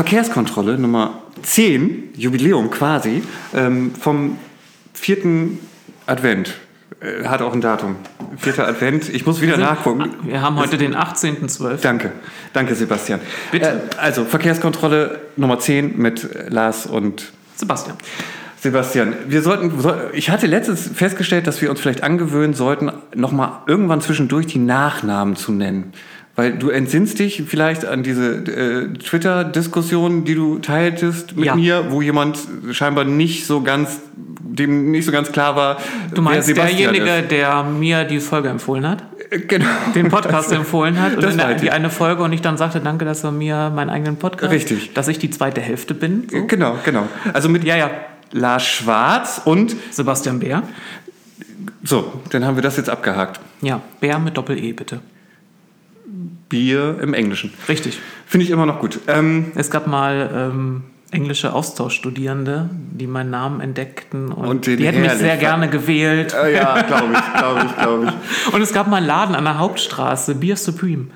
Verkehrskontrolle Nummer 10, Jubiläum quasi, ähm, vom vierten Advent. Äh, hat auch ein Datum. Vierter Advent. Ich muss wieder Wir sind- nachgucken. Wir haben heute den 18.12. Danke. Danke, Sebastian. Bitte. Äh, also, Verkehrskontrolle Nummer 10 mit Lars und Sebastian. Sebastian, wir sollten, soll- ich hatte letztens festgestellt, dass wir uns vielleicht angewöhnen sollten, nochmal irgendwann zwischendurch die Nachnamen zu nennen. Weil du entsinnst dich vielleicht an diese äh, Twitter-Diskussion, die du teiltest mit Ja. mir, wo jemand scheinbar nicht so ganz, dem nicht so ganz klar war, Du meinst derjenige, ist. der mir die Folge empfohlen hat? Äh, Genau. Den Podcast empfohlen hat und Das in der, meinte die eine Folge und ich dann sagte, danke, dass er mir meinen eigenen Podcast, Richtig. dass ich die zweite Hälfte bin. So. Genau, genau. Also mit Ja, ja. Lars Schwarz und Sebastian Bär. so, dann haben wir das jetzt abgehakt. Ja, Bär mit Doppel-E, bitte. Bier im Englischen. Richtig. Finde ich immer noch gut. Ähm, Es gab mal ähm, englische Austauschstudierende, die meinen Namen entdeckten und, Und die hätten mich sehr gerne gewählt. äh, ja, glaube ich, glaube ich, glaube ich. Und es gab mal einen Laden an der Hauptstraße, Beer Supreme.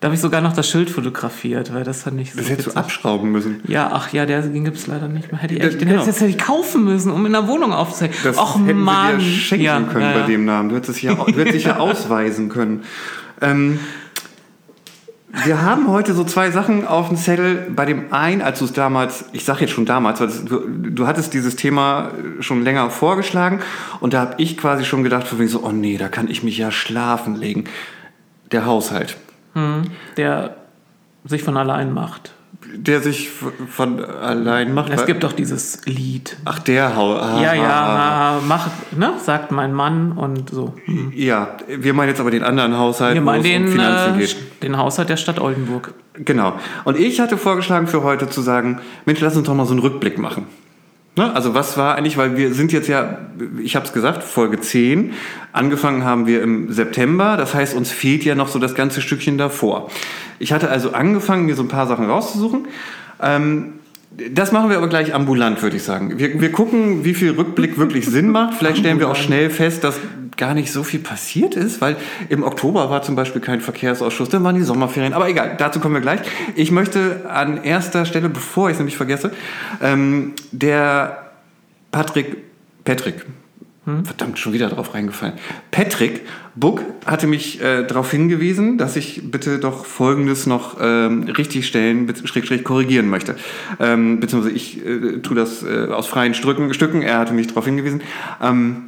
Da habe ich sogar noch das Schild fotografiert, weil das fand ich so Das hättest du abschrauben müssen. Ja, ach ja, der, den gibt es leider nicht mehr. Hätte ich echt, den genau. hätte ich jetzt hätte ich kaufen müssen, um in der Wohnung aufzuhängen. Das Och hätten Mann. wir dir schenken ja, können ja, bei ja. dem Namen. Du hättest, es ja, du hättest dich ja ausweisen können. Ähm, wir haben heute so zwei Sachen auf dem Zettel. Bei dem einen, als du es damals, ich sage jetzt schon damals, weil du, du hattest dieses Thema schon länger vorgeschlagen und da habe ich quasi schon gedacht, von wegen so, oh nee, da kann ich mich ja schlafen legen. Der Haushalt, Der sich von allein macht. Der sich von allein macht. Es gibt doch dieses Lied. Ach, der Haushalt. Ja, ja, mach, ne, sagt mein Mann und so. Ja, wir meinen jetzt aber den anderen Haushalt, Wir wo meinen es um den, Finanzen äh, geht. den Haushalt der Stadt Oldenburg. Genau. Und ich hatte vorgeschlagen für heute zu sagen, Mensch, lass uns doch mal so einen Rückblick machen. Ne? Also was war eigentlich, weil wir sind jetzt ja, ich habe es gesagt, Folge 10. Angefangen haben wir im September, das heißt, uns fehlt ja noch so das ganze Stückchen davor. Ich hatte also angefangen, mir so ein paar Sachen rauszusuchen. Ähm, das machen wir aber gleich ambulant, würde ich sagen. Wir, wir gucken, wie viel Rückblick wirklich Sinn macht. Vielleicht stellen wir auch schnell fest, dass gar nicht so viel passiert ist, weil im Oktober war zum Beispiel kein Verkehrsausschuss, dann waren die Sommerferien. Aber egal, dazu kommen wir gleich. Ich möchte an erster Stelle, bevor ich es nämlich vergesse, ähm, der Patrick, Patrick, verdammt, schon wieder drauf reingefallen. Patrick Buck hatte mich äh, darauf hingewiesen, dass ich bitte doch Folgendes noch ähm, richtig stellen, be- schräg, schräg korrigieren möchte. Ähm, beziehungsweise ich äh, tue das äh, aus freien Stücken, Stücken. Er hatte mich darauf hingewiesen. Ähm,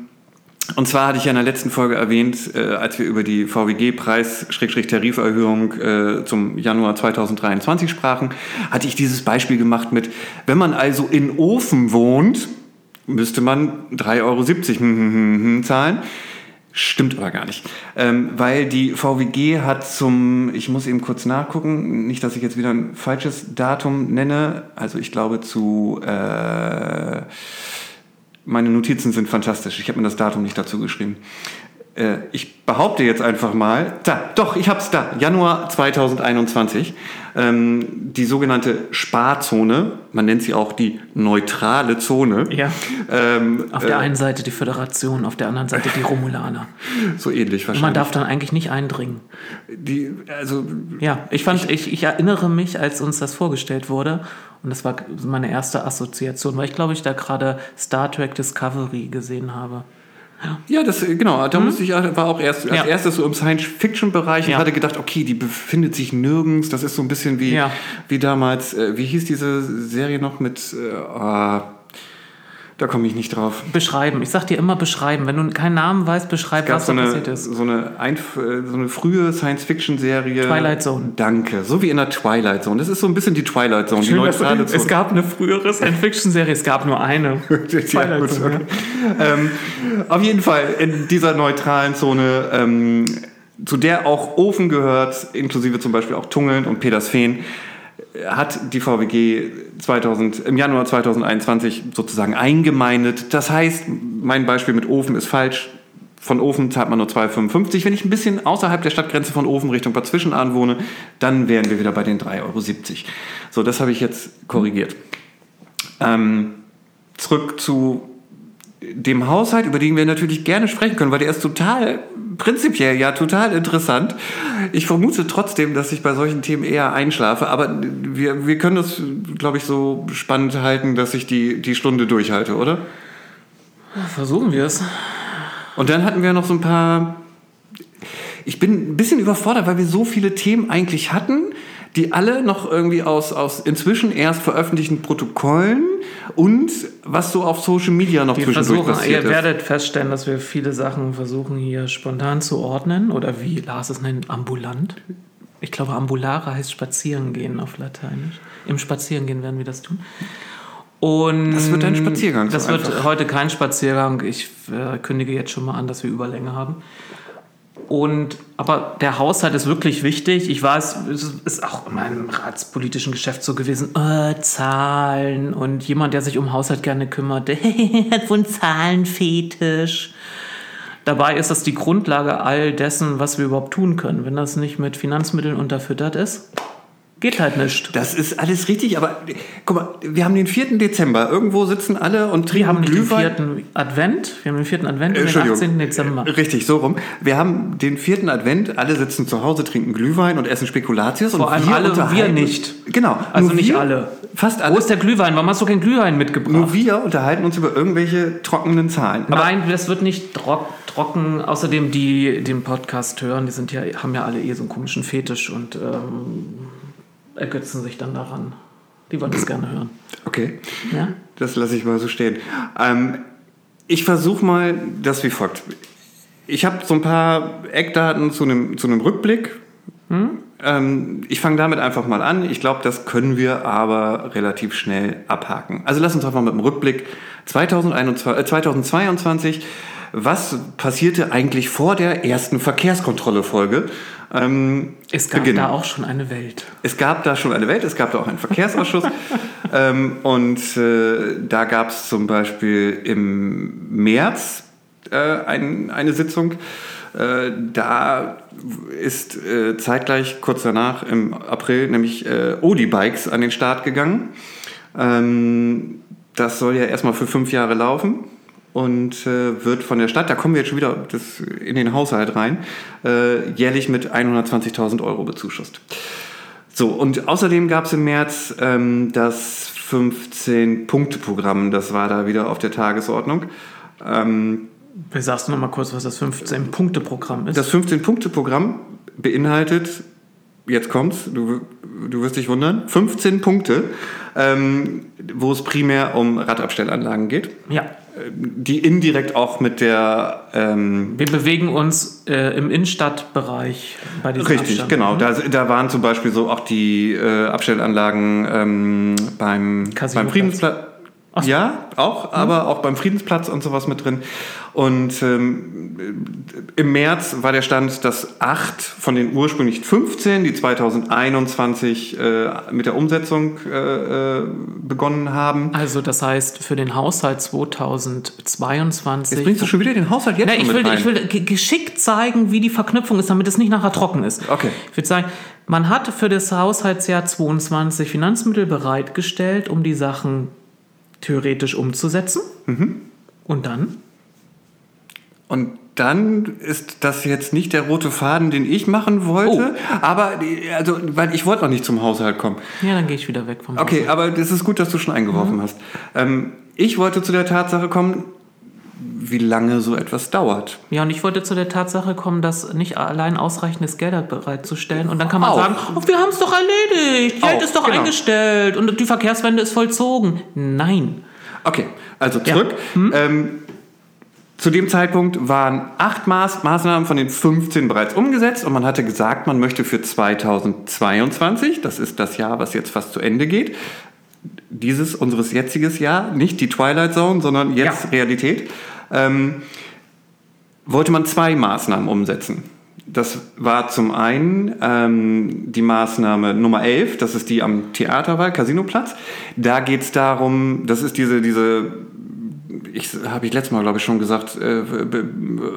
und zwar hatte ich ja in der letzten Folge erwähnt, äh, als wir über die VWG-Preis-Tariferhöhung äh, zum Januar 2023 sprachen, hatte ich dieses Beispiel gemacht mit, wenn man also in Ofen wohnt, müsste man 3,70 Euro hm, hm, hm, zahlen. Stimmt aber gar nicht. Ähm, weil die VWG hat zum, ich muss eben kurz nachgucken, nicht, dass ich jetzt wieder ein falsches Datum nenne, also ich glaube zu, äh, meine Notizen sind fantastisch, ich habe mir das Datum nicht dazu geschrieben. Äh, ich behaupte jetzt einfach mal, da, doch, ich habe es da, Januar 2021, ähm, die sogenannte Sparzone, man nennt sie auch die neutrale Zone. Ja. Ähm, Auf der einen Seite die Föderation, auf der anderen Seite die Romulaner. so ähnlich Und wahrscheinlich. man darf dann eigentlich nicht eindringen. die, also Ja, ich fand, ich, ich erinnere mich, als uns das vorgestellt wurde, und das war meine erste Assoziation, weil ich glaube, ich da gerade Star Trek Discovery gesehen habe. Ja, das genau. Da musste ich war auch erst als Ja. erstes so im Science-Fiction-Bereich und Ja. hatte gedacht, okay, die befindet sich nirgends. Das ist so ein bisschen wie Ja. wie damals. Äh, wie hieß diese Serie noch mit? Äh, ah, da komme ich nicht drauf. Beschreiben. Ich sag dir immer beschreiben. Wenn du keinen Namen weißt, beschreib, was so da eine, passiert ist. so eine, Einf so eine frühe Science-Fiction-Serie. Twilight Zone. Danke. So wie in der Twilight Zone. Das ist so ein bisschen die Twilight Zone, die neutrale Zone. es gab eine frühere Science-Fiction-Serie, es gab nur eine. Twilight gut, Zone, okay. ähm, auf jeden Fall in dieser neutralen Zone, ähm, zu der auch Ofen gehört, inklusive zum Beispiel auch Tungeln und Petersfehn, hat die VWG 2000, im Januar 2021 sozusagen eingemeindet. Das heißt, mein Beispiel mit Ofen ist falsch. Von Ofen zahlt man nur 2,55. Wenn ich ein bisschen außerhalb der Stadtgrenze von Ofen Richtung Bad Zwischenahn wohne, dann wären wir wieder bei den 3,70 Euro. So, das habe ich jetzt korrigiert. Ähm, zurück zu dem Haushalt, über den wir natürlich gerne sprechen können, weil der ist total prinzipiell ja total interessant. Ich vermute trotzdem, dass ich bei solchen Themen eher einschlafe, aber wir, wir können das, glaube ich, so spannend halten, dass ich die, die Stunde durchhalte, oder? Versuchen wir es. Und dann hatten wir noch so ein paar. Ich bin ein bisschen überfordert, weil wir so viele Themen eigentlich hatten die alle noch irgendwie aus, aus inzwischen erst veröffentlichten Protokollen und was so auf Social Media noch Wir zwischendurch versuchen, passiert ihr werdet feststellen, dass wir viele Sachen versuchen hier spontan zu ordnen oder wie Lars es nennt, ambulant. Ich glaube, ambulare heißt spazieren gehen auf Lateinisch. Im Spazierengehen werden wir das tun. Und Das wird ein Spaziergang, so Das wird einfach. heute kein Spaziergang. Ich äh, kündige jetzt schon mal an, dass wir Überlänge haben. Und, aber der Haushalt ist wirklich wichtig. Ich weiß, es ist auch in meinem ratspolitischen Geschäft so gewesen. Äh, Zahlen und jemand, der sich um Haushalt gerne kümmert, hat so einen Zahlenfetisch. Dabei ist das die Grundlage all dessen, was wir überhaupt tun können. Wenn das nicht mit Finanzmitteln unterfüttert ist, geht halt nicht. Das ist alles richtig, aber guck mal, wir haben den 4. Dezember. Irgendwo sitzen alle und trinken Wir haben nicht den Glühwein. vierten Advent, wir haben den vierten Advent und den Entschuldigung. 18. Dezember. Richtig, so rum. Wir haben den vierten Advent, alle sitzen zu Hause, trinken Glühwein und essen Spekulatius. Vor und allem wir alle, wir unterhalten- nicht. Genau. Also nur nicht wir, alle. Fast Wo alle. ist der Glühwein? Warum hast du keinen Glühwein mitgebracht? Nur wir unterhalten uns über irgendwelche trockenen Zahlen. Aber Nein, das wird nicht trock, trocken. Außerdem, die den Podcast hören, die sind ja, haben ja alle eh so einen komischen Fetisch und ähm, ergötzen sich dann daran. Die wollen das gerne hören. okay. Ja? Das lasse ich mal so stehen. Ähm, ich versuche mal das wie folgt. Ich habe so ein paar Eckdaten zu einem, zu einem Rückblick. Ähm, ich fange damit einfach mal an. Ich glaube, das können wir aber relativ schnell abhaken. Also lass uns einfach mit dem Rückblick 2021, äh, 2022. Was passierte eigentlich vor der ersten Verkehrskontrolle-Folge? Ähm, Es gab beginnen? da auch schon eine Welt. Es gab da schon eine Welt, es gab da auch einen Verkehrsausschuss. ähm, und äh, da gab es zum Beispiel im März äh, ein, eine Sitzung. Äh, da ist äh, zeitgleich, kurz danach, im April, nämlich äh, Odi-Bikes an den Start gegangen. Ähm, das soll ja erstmal für fünf Jahre laufen und äh, wird von der Stadt, da kommen wir jetzt schon wieder das, in den Haushalt rein, äh, jährlich mit 120.000 Euro bezuschusst. So, und außerdem gab es im März ähm, das 15-Punkte-Programm, das war da wieder auf der Tagesordnung. Ähm, Wir sagst du noch mal kurz, was das 15-Punkte-Programm ist. das 15-Punkte-Programm beinhaltet, jetzt kommt's, du, du wirst dich wundern, 15 Punkte, ähm, wo es primär um Radabstellanlagen geht, ja. Die indirekt auch mit der ähm, Wir bewegen uns äh, im Innenstadtbereich bei diesem Richtig, Abstand. genau. Da, da waren zum Beispiel so auch die äh, Abstellanlagen ähm, beim, beim Friedensplatz. Ach. Ja, auch, aber auch beim Friedensplatz und sowas mit drin. Und ähm, im März war der Stand, dass acht von den ursprünglich 15, die 2021 äh, mit der Umsetzung äh, äh, begonnen haben. Also das heißt, für den Haushalt 2022... Jetzt bringst du schon wieder den Haushalt jetzt Na, ich, will, ich will ge- geschickt zeigen, wie die Verknüpfung ist, damit es nicht nachher trocken ist. Okay. Ich würde sagen, man hat für das Haushaltsjahr 22 Finanzmittel bereitgestellt, um die Sachen theoretisch umzusetzen. Mhm. Und dann? Und dann ist das jetzt nicht der rote Faden, den ich machen wollte, Oh. aber also, weil ich wollte noch nicht zum Haushalt kommen. Ja, dann gehe ich wieder weg vom Okay, aber das ist gut, dass du schon eingeworfen Mhm. hast. Ähm, ich wollte zu der Tatsache kommen, wie lange so etwas dauert. Ja, und ich wollte zu der Tatsache kommen, dass nicht allein ausreichendes Geld bereitzustellen. Und dann kann man Auch. sagen, oh, wir haben es doch erledigt, Geld Auch, ist doch genau. eingestellt und die Verkehrswende ist vollzogen. Nein. Okay, also Ja. zurück. Hm? Ähm, zu dem Zeitpunkt waren acht Maß Maßnahmen von den 15 bereits umgesetzt und man hatte gesagt, man möchte für 2022, das ist das Jahr, was jetzt fast zu Ende geht, dieses unseres jetziges Jahr, nicht die Twilight Zone, sondern jetzt Ja. Realität, ähm, wollte man zwei Maßnahmen umsetzen. Das war zum einen ähm, die Maßnahme Nummer 11, das ist die am Theaterwall, Casinoplatz. Da geht es darum, das ist diese, diese ich habe ich letztes Mal, glaube ich, schon gesagt, äh,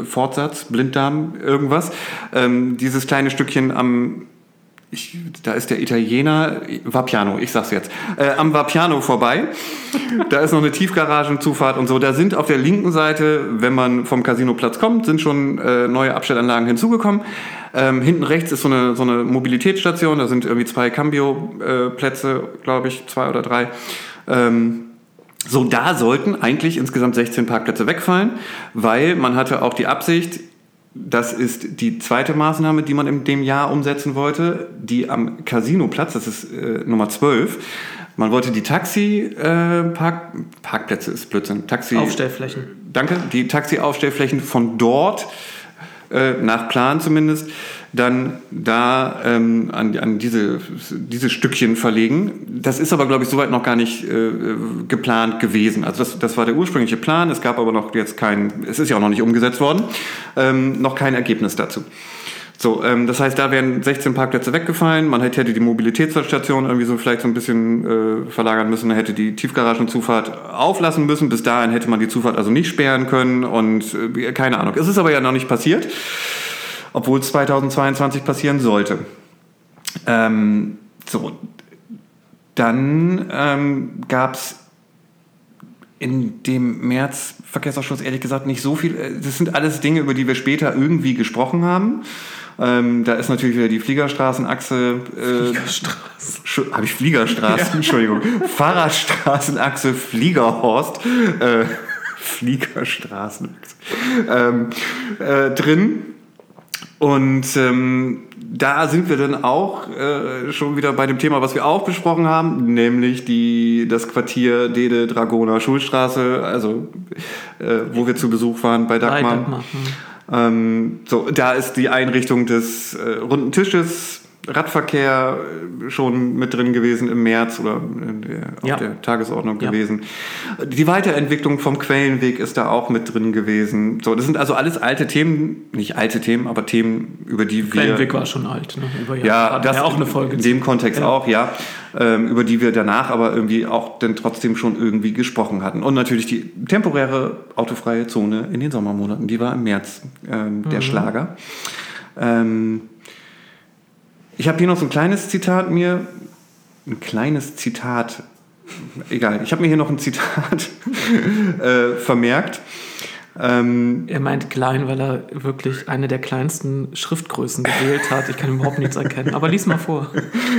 Fortsatz, Blinddarm, irgendwas. Ähm, dieses kleine Stückchen am ich, da ist der Italiener, Vapiano, ich sag's jetzt, äh, am Vapiano vorbei. da ist noch eine Tiefgaragenzufahrt und so. Da sind auf der linken Seite, wenn man vom Casinoplatz kommt, sind schon äh, neue Abstellanlagen hinzugekommen. Ähm, hinten rechts ist so eine, so eine Mobilitätsstation, da sind irgendwie zwei Cambio-Plätze, äh, glaube ich, zwei oder drei. Ähm, so, da sollten eigentlich insgesamt 16 Parkplätze wegfallen, weil man hatte auch die Absicht, das ist die zweite Maßnahme, die man in dem Jahr umsetzen wollte, die am Casinoplatz, das ist äh, Nummer 12. Man wollte die Taxi-Parkplätze, äh, Parkplätze ist Blödsinn, Taxi... Aufstellflächen. Danke, die Taxi-Aufstellflächen von dort, äh, nach Plan zumindest, dann da ähm, an, an diese, diese Stückchen verlegen. Das ist aber, glaube ich, soweit noch gar nicht äh, geplant gewesen. Also das, das war der ursprüngliche Plan. Es gab aber noch jetzt kein, es ist ja auch noch nicht umgesetzt worden, ähm, noch kein Ergebnis dazu. So, ähm, das heißt, da wären 16 Parkplätze weggefallen. Man hätte die Mobilitätsstation irgendwie so vielleicht so ein bisschen äh, verlagern müssen. Man hätte die Tiefgaragenzufahrt auflassen müssen. Bis dahin hätte man die Zufahrt also nicht sperren können und äh, keine Ahnung. Es ist aber ja noch nicht passiert obwohl es 2022 passieren sollte. Ähm, so, dann ähm, gab es in dem März Verkehrsausschuss ehrlich gesagt nicht so viel. Äh, das sind alles Dinge, über die wir später irgendwie gesprochen haben. Ähm, da ist natürlich wieder die Fliegerstraßenachse. Äh, Fliegerstraßen. Habe ich Fliegerstraßen? Ja. Entschuldigung. Fahrradstraßenachse Fliegerhorst. Äh, Fliegerstraßenachse. Ähm, äh, drin. Und ähm, da sind wir dann auch äh, schon wieder bei dem Thema, was wir auch besprochen haben, nämlich die, das Quartier Dede Dragoner Schulstraße, also äh, wo wir zu Besuch waren bei Dagmar. Bei Dagmar. Hm. Ähm, so, da ist die Einrichtung des äh, runden Tisches Radverkehr äh, schon mit drin gewesen im März oder der, ja. auf der Tagesordnung ja. gewesen. Die Weiterentwicklung vom Quellenweg ist da auch mit drin gewesen. So, das sind also alles alte Themen, nicht alte Themen, aber Themen, über die wir. Quellenweg war schon alt, ne? Über ja, das ja auch eine Folge. In dem Kontext ja. auch, ja. Ähm, über die wir danach aber irgendwie auch dann trotzdem schon irgendwie gesprochen hatten. Und natürlich die temporäre autofreie Zone in den Sommermonaten, die war im März ähm, der mhm. Schlager. Ähm, ich habe hier noch so ein kleines Zitat mir, ein kleines Zitat, egal, ich habe mir hier noch ein Zitat äh, vermerkt. Ähm, er meint klein, weil er wirklich eine der kleinsten Schriftgrößen gewählt hat. Ich kann überhaupt nichts erkennen. Aber lies mal vor.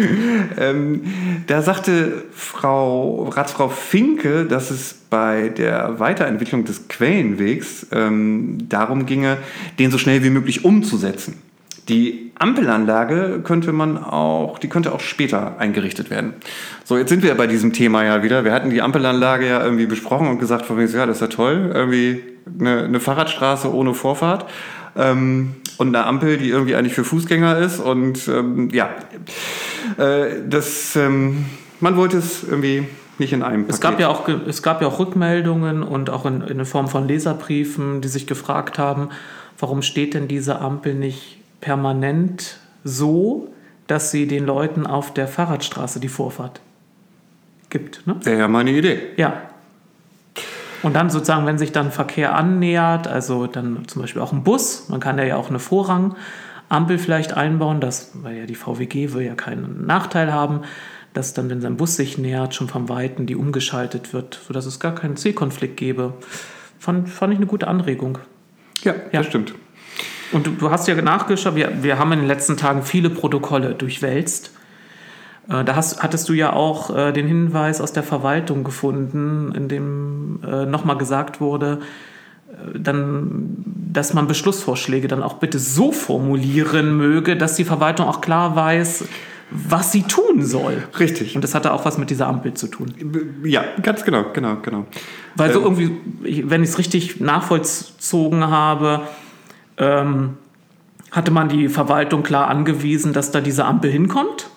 ähm, da sagte Frau Ratsfrau Finke, dass es bei der Weiterentwicklung des Quellenwegs ähm, darum ginge, den so schnell wie möglich umzusetzen. Die Ampelanlage könnte man auch, die könnte auch später eingerichtet werden. So, jetzt sind wir bei diesem Thema ja wieder. Wir hatten die Ampelanlage ja irgendwie besprochen und gesagt, von mir, ja, das ist ja toll, irgendwie eine, eine Fahrradstraße ohne Vorfahrt ähm, und eine Ampel, die irgendwie eigentlich für Fußgänger ist und ähm, ja, äh, das, ähm, man wollte es irgendwie nicht in einem Paket. Es gab ja auch, es gab ja auch Rückmeldungen und auch in, in Form von Leserbriefen, die sich gefragt haben, warum steht denn diese Ampel nicht permanent so, dass sie den Leuten auf der Fahrradstraße die Vorfahrt gibt. Ne? Wäre ja meine Idee. Ja. Und dann sozusagen, wenn sich dann Verkehr annähert, also dann zum Beispiel auch ein Bus, man kann ja auch eine Vorrangampel vielleicht einbauen, das, weil ja die VWG will ja keinen Nachteil haben, dass dann, wenn sein Bus sich nähert, schon vom Weiten die umgeschaltet wird, sodass es gar keinen Zielkonflikt gäbe. Fand, fand ich eine gute Anregung. Ja, ja. das stimmt. Und du, du hast ja nachgeschaut, wir, wir haben in den letzten Tagen viele Protokolle durchwälzt. Äh, da hast, hattest du ja auch äh, den Hinweis aus der Verwaltung gefunden, in dem äh, nochmal gesagt wurde, äh, dann, dass man Beschlussvorschläge dann auch bitte so formulieren möge, dass die Verwaltung auch klar weiß, was sie tun soll. Richtig. Und das hatte auch was mit dieser Ampel zu tun. Ja, ganz genau, genau, genau. Weil so ähm, irgendwie, wenn ich es richtig nachvollzogen habe, ähm, hatte man die Verwaltung klar angewiesen, dass da diese Ampel hinkommt.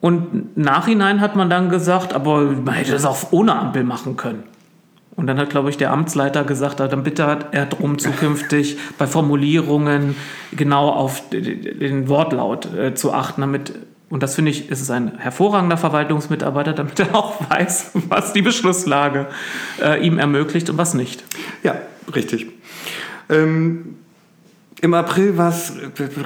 Und nachhinein hat man dann gesagt, aber man hätte das auch ohne Ampel machen können. Und dann hat, glaube ich, der Amtsleiter gesagt, dann bitte er darum, zukünftig bei Formulierungen genau auf den Wortlaut äh, zu achten, damit, und das finde ich, ist es ein hervorragender Verwaltungsmitarbeiter, damit er auch weiß, was die Beschlusslage äh, ihm ermöglicht und was nicht. Ja, richtig. Ähm Im April war es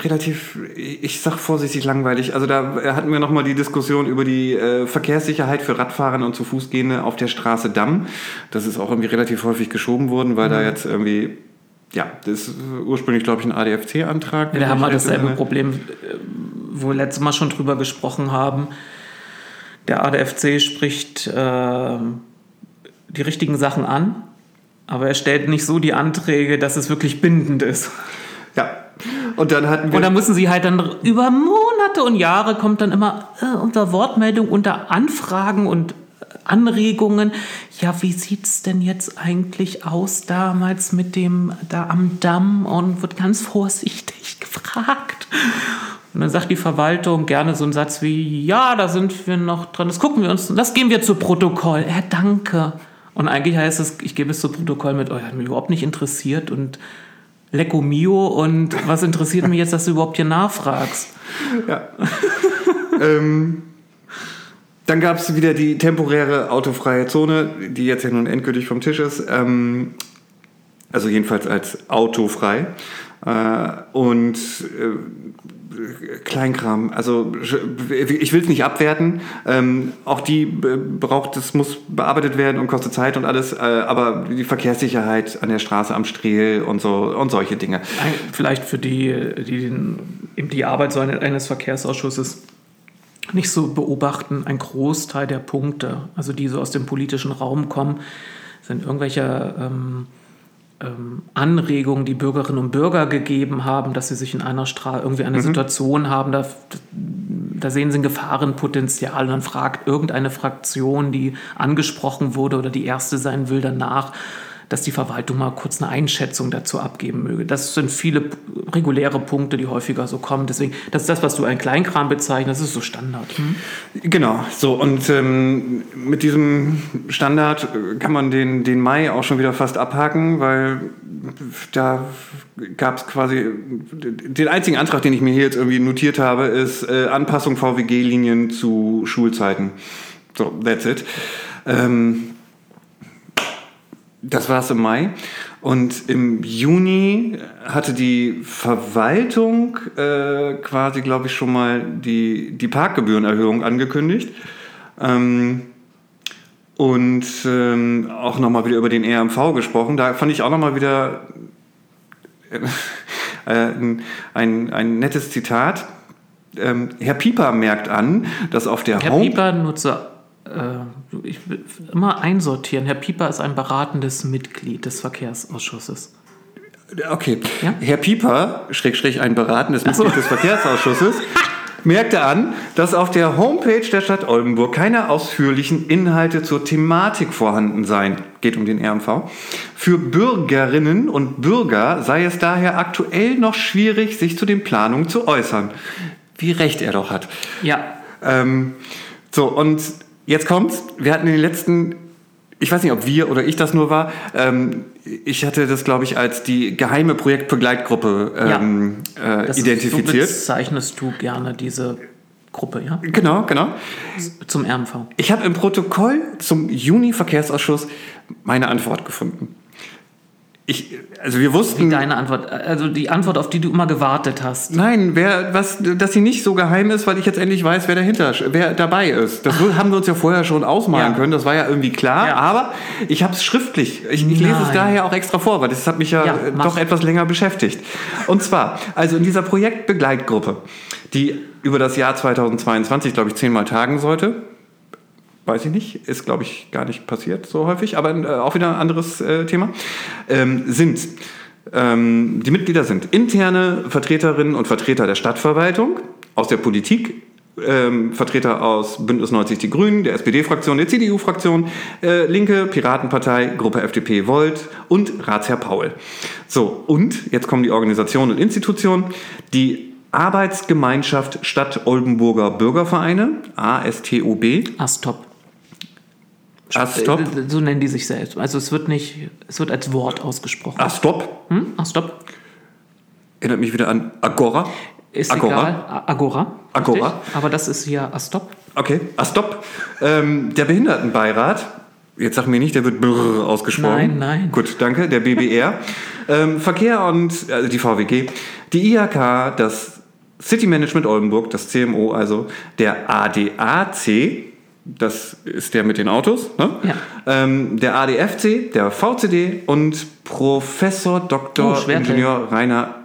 relativ, ich sag vorsichtig langweilig. Also da hatten wir nochmal die Diskussion über die äh, Verkehrssicherheit für Radfahrer und zu Fußgehende auf der Straße Damm. Das ist auch irgendwie relativ häufig geschoben worden, weil mhm. da jetzt irgendwie, ja, das ist ursprünglich, glaube ich, ein ADFC-Antrag. Da haben wir dasselbe Problem, wo wir letztes Mal schon drüber gesprochen haben. Der ADFC spricht äh, die richtigen Sachen an, aber er stellt nicht so die Anträge, dass es wirklich bindend ist. Ja. Und dann hatten wir. Und dann müssen sie halt dann über Monate und Jahre kommt dann immer äh, unter Wortmeldung, unter Anfragen und Anregungen. Ja, wie sieht es denn jetzt eigentlich aus damals mit dem da am Damm und wird ganz vorsichtig gefragt. Und dann sagt die Verwaltung gerne so einen Satz wie, ja, da sind wir noch dran, das gucken wir uns, das geben wir zu Protokoll. Ja, danke. Und eigentlich heißt es, ich gebe es zu Protokoll mit, euch, hat mich überhaupt nicht interessiert und Lecco Mio und was interessiert mich jetzt, dass du überhaupt hier nachfragst? Ja. ähm, dann gab es wieder die temporäre autofreie Zone, die jetzt ja nun endgültig vom Tisch ist. Ähm, also jedenfalls als autofrei. Äh, und äh, Kleinkram. Also ich will es nicht abwerten. Ähm, auch die braucht, das muss bearbeitet werden und kostet Zeit und alles. Äh, aber die Verkehrssicherheit an der Straße am Strehl und so und solche Dinge. Vielleicht für die, die eben die Arbeit so eines Verkehrsausschusses nicht so beobachten, ein Großteil der Punkte, also die so aus dem politischen Raum kommen, sind irgendwelche ähm, ähm, Anregungen die Bürgerinnen und Bürger gegeben haben, dass sie sich in einer Straße irgendwie eine mhm. Situation haben, da, da sehen sie ein Gefahrenpotenzial und dann fragt irgendeine Fraktion, die angesprochen wurde oder die erste sein will, danach dass die Verwaltung mal kurz eine Einschätzung dazu abgeben möge. Das sind viele reguläre Punkte, die häufiger so kommen. Deswegen, das ist das, was du ein Kleinkram bezeichnest, das ist so Standard. Hm? Genau, so und ähm, mit diesem Standard kann man den, den Mai auch schon wieder fast abhaken, weil da gab es quasi den einzigen Antrag, den ich mir hier jetzt irgendwie notiert habe, ist äh, Anpassung VWG-Linien zu Schulzeiten. So, that's it. Ähm, das war es im Mai. Und im Juni hatte die Verwaltung äh, quasi, glaube ich, schon mal die, die Parkgebührenerhöhung angekündigt. Ähm, und ähm, auch nochmal wieder über den EMV gesprochen. Da fand ich auch nochmal wieder äh, ein, ein, ein nettes Zitat. Ähm, Herr Pieper merkt an, dass auf der Herr Home Pieper, äh, ich will immer einsortieren. Herr Pieper ist ein beratendes Mitglied des Verkehrsausschusses. Okay. Ja? Herr Pieper, Schrägstrich ein beratendes Mitglied so. des Verkehrsausschusses, merkte an, dass auf der Homepage der Stadt Oldenburg keine ausführlichen Inhalte zur Thematik vorhanden seien. Geht um den RMV. Für Bürgerinnen und Bürger sei es daher aktuell noch schwierig, sich zu den Planungen zu äußern. Wie recht er doch hat. Ja. Ähm, so, und Jetzt kommt's. Wir hatten in den letzten, ich weiß nicht, ob wir oder ich das nur war, ähm, ich hatte das, glaube ich, als die geheime Projektbegleitgruppe ähm, ja, äh, identifiziert. So bezeichnest du gerne diese Gruppe, ja? Genau, genau. Zum RMV. Ich habe im Protokoll zum Juni-Verkehrsausschuss meine Antwort gefunden. Ich, also wir wussten. Wie deine Antwort, also die Antwort, auf die du immer gewartet hast. Nein, wer, was, dass sie nicht so geheim ist, weil ich jetzt endlich weiß, wer dahinter, wer dabei ist. Das Ach. haben wir uns ja vorher schon ausmalen ja. können. Das war ja irgendwie klar. Ja. Aber ich habe es schriftlich. Ich, ich lese es daher auch extra vor, weil das hat mich ja, ja doch etwas länger beschäftigt. Und zwar, also in dieser Projektbegleitgruppe, die über das Jahr 2022, glaube ich, zehnmal tagen sollte weiß ich nicht, ist glaube ich gar nicht passiert so häufig, aber äh, auch wieder ein anderes äh, Thema, ähm, sind ähm, die Mitglieder sind interne Vertreterinnen und Vertreter der Stadtverwaltung, aus der Politik, ähm, Vertreter aus Bündnis 90 Die Grünen, der SPD-Fraktion, der CDU-Fraktion, äh, Linke, Piratenpartei, Gruppe FDP Volt und Ratsherr Paul. So, und jetzt kommen die Organisationen und Institutionen, die Arbeitsgemeinschaft Stadt Oldenburger Bürgervereine, ASTOB. ASTOP. Ah, stop. Äh, so nennen die sich selbst. Also es wird nicht, es wird als Wort ausgesprochen. Ah, stop. Hm? Ah, stop. Erinnert mich wieder an Agora. Ist Agora. egal. Agora. Agora. Richtig? Aber das ist hier Astop. Okay, Astop. Ähm, der Behindertenbeirat Jetzt sag mir nicht, der wird brrr ausgesprochen. Nein, nein. Gut, danke. Der BBR. ähm, Verkehr und also die VWG, die IHK, das City Management Oldenburg, das CMO, also der ADAC, das ist der mit den Autos, ne? Ja. ähm, der ADFC, der VCD und Professor Dr. Oh. Ingenieur Rainer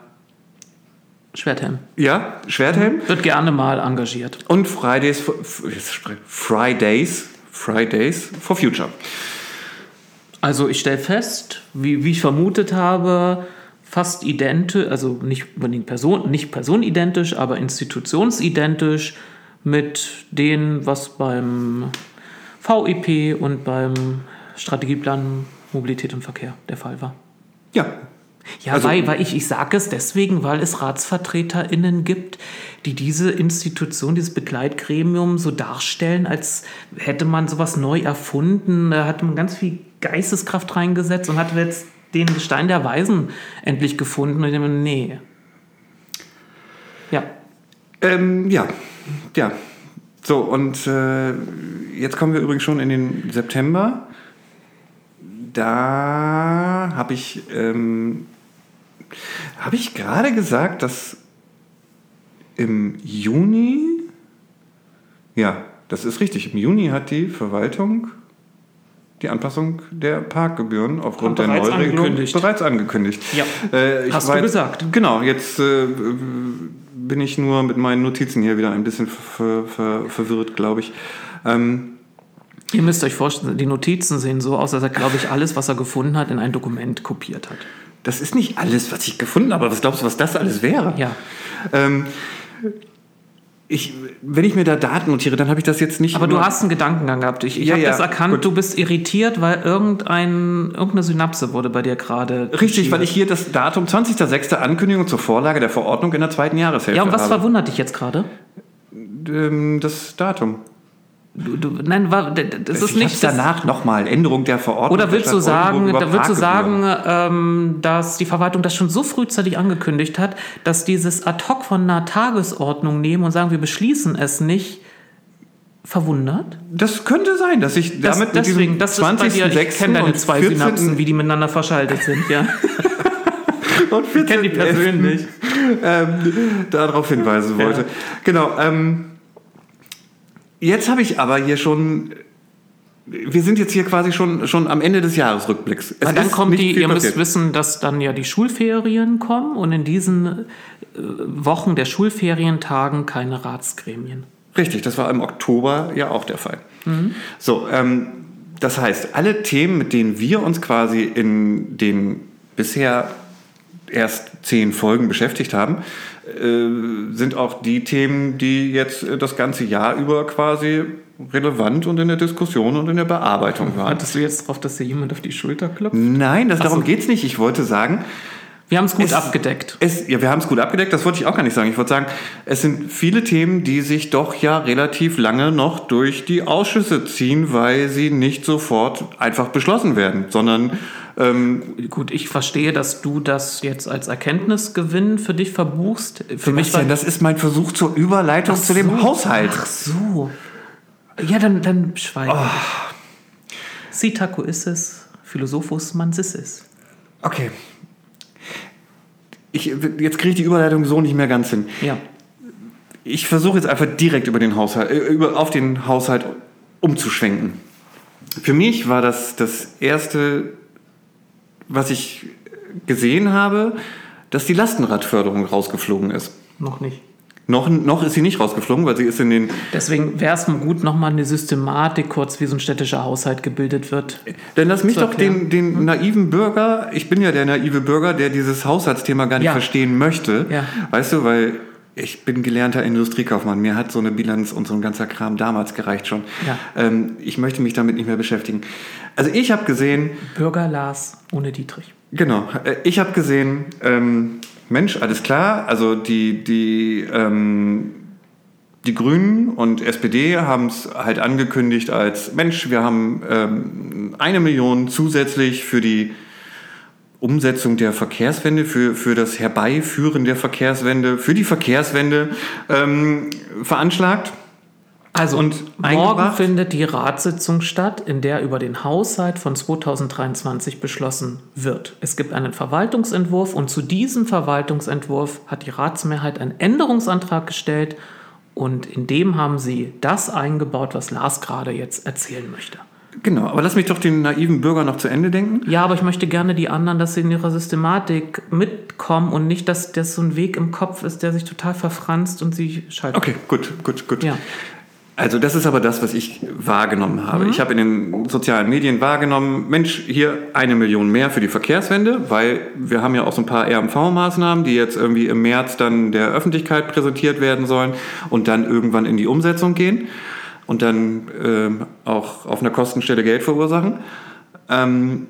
Schwerthelm. ja, Schwerthelm Wird gerne mal engagiert. und Fridays for, Fridays, Fridays for Future. Also ich stelle fest, wie, wie ich vermutet habe, fast identisch, also nicht unbedingt Person, nicht personenidentisch, aber institutionsidentisch mit dem, was beim VEP und beim Strategieplan Mobilität und Verkehr der Fall war. Ja, Ja, Also- weil, weil ich, ich sage es deswegen, weil es RatsvertreterInnen gibt, die diese Institution, dieses Begleitgremium so darstellen, als hätte man sowas neu erfunden. Da hatte man ganz viel Geisteskraft reingesetzt und hat jetzt den Stein der Weisen endlich gefunden. Und ich denke nee. Ja, Ähm, ja, ja. So, und äh, jetzt kommen wir übrigens schon in den September. Da habe ich, ähm, habe ich gerade gesagt, dass im Juni, ja, das ist richtig, im Juni hat die Verwaltung die Anpassung der Parkgebühren aufgrund der Neuregelung angekündigt. bereits angekündigt. Ja. Äh, ich Hast du gesagt. Genau, jetzt äh, bin ich nur mit meinen Notizen hier wieder ein bisschen ver ver verwirrt, glaube ich. Ähm, ihr müsst euch vorstellen, die Notizen sehen so aus, dass er, glaube ich, alles, was er gefunden hat, in ein Dokument kopiert hat. das ist nicht alles, was ich gefunden habe. Was glaubst du, was das alles wäre? Ja. Ähm, ich, wenn ich mir da Daten notiere, dann habe ich das jetzt nicht. Aber du hast einen Gedankengang gehabt. Ich, ich Ja, habe ja, das erkannt, gut. du bist irritiert, weil irgendein, irgendeine Synapse wurde bei dir gerade. Richtig, weil ich hier das Datum 20.06. Ankündigung zur Vorlage der Verordnung in der zweiten Jahreshälfte Ja, und was habe. verwundert dich jetzt gerade? Ähm, das Datum. Du, du, nein, war, das ist ich nicht. Das, danach nochmal Änderung der Verordnung. oder der willst du sagen, da willst du sagen, ähm, dass die Verwaltung das schon so frühzeitig angekündigt hat, dass dieses ad hoc von einer Tagesordnung nehmen und sagen, wir beschließen es nicht, verwundert? Das könnte sein, dass ich Das, damit mit deswegen, diesem das ist bei dir, ich kenne deine zwei 14. Synapsen, wie die miteinander verschaltet sind, ja. und 14. Ich kenne die persönlich. ähm, darauf hinweisen wollte. Genau. Ähm, jetzt habe ich aber hier schon. Wir sind jetzt hier quasi schon, schon am Ende des Jahresrückblicks. Es dann kommt die, ihr müsst wissen, dass dann ja die Schulferien kommen und in diesen äh, Wochen der Schulferientagen keine Ratsgremien. Richtig, das war im Oktober ja auch der Fall. So, ähm, das heißt, alle Themen, mit denen wir uns quasi in den bisher erst zehn Folgen beschäftigt haben, sind auch die Themen, die jetzt äh, das ganze Jahr über quasi relevant und in der Diskussion und in der Bearbeitung waren. Hattest du jetzt drauf, dass dir jemand auf die Schulter klopft? Nein, das, darum so. geht's nicht. Ich wollte sagen, Wir haben es gut Es- abgedeckt. es, ja, wir haben es gut abgedeckt, das wollte ich auch gar nicht sagen. Ich wollte sagen, es sind viele Themen, die sich doch ja relativ lange noch durch die Ausschüsse ziehen, weil sie nicht sofort einfach beschlossen werden, sondern ähm, Gut, ich verstehe, dass du das jetzt als Erkenntnisgewinn für dich verbuchst. Für mich war das ist mein Versuch zur Überleitung Ach zu dem so. Haushalt. Ach so. Ja, dann, dann schweige ich. Sitaco ist es, Philosophus mansis Okay. Ich, jetzt kriege ich die Überleitung so nicht mehr ganz hin. Ja. Ich versuche jetzt einfach direkt über den Haushalt, äh, über, auf den Haushalt umzuschwenken. Für mich war das das erste, was ich gesehen habe, dass die Lastenradförderung rausgeflogen ist. Noch nicht. Noch, noch ist sie nicht rausgeflogen, weil sie ist in den. Deswegen wäre es gut, nochmal eine Systematik kurz, wie so ein städtischer Haushalt gebildet wird. Dann lass mich doch den, den naiven Bürger, ich bin ja der naive Bürger, der dieses Haushaltsthema gar nicht Ja. verstehen möchte. Ja. Weißt du, weil ich bin gelernter Industriekaufmann. Mir hat so eine Bilanz und so ein ganzer Kram damals gereicht schon. Ja. Ähm, ich möchte mich damit nicht mehr beschäftigen. Also ich habe gesehen, Bürger Lars ohne Dietrich. Genau, äh, ich habe gesehen, ähm, Mensch, alles klar, also die, die, ähm, die Grünen und SPD haben es halt angekündigt als, Mensch, wir haben ähm, eine Million zusätzlich für die Umsetzung der Verkehrswende, für, für das Herbeiführen der Verkehrswende, für die Verkehrswende ähm, veranschlagt. Also, und morgen findet die Ratssitzung statt, in der über den Haushalt von 2023 beschlossen wird. Es gibt einen Verwaltungsentwurf und zu diesem Verwaltungsentwurf hat die Ratsmehrheit einen Änderungsantrag gestellt und in dem haben sie das eingebaut, was Lars gerade jetzt erzählen möchte. Genau, aber lass mich doch den naiven Bürger noch zu Ende denken. Ja, aber ich möchte gerne die anderen, dass sie in ihrer Systematik mitkommen und nicht, dass das so ein Weg im Kopf ist, der sich total verfranst und sie schaltet. Okay, gut, gut, gut. Ja. Also das ist aber das, was ich wahrgenommen habe. Mhm. Ich habe in den sozialen Medien wahrgenommen, Mensch, hier eine Million mehr für die Verkehrswende, weil wir haben ja auch so ein paar RMV-Maßnahmen, die jetzt irgendwie im März dann der Öffentlichkeit präsentiert werden sollen und dann irgendwann in die Umsetzung gehen und dann ähm, auch auf einer Kostenstelle Geld verursachen. Ähm,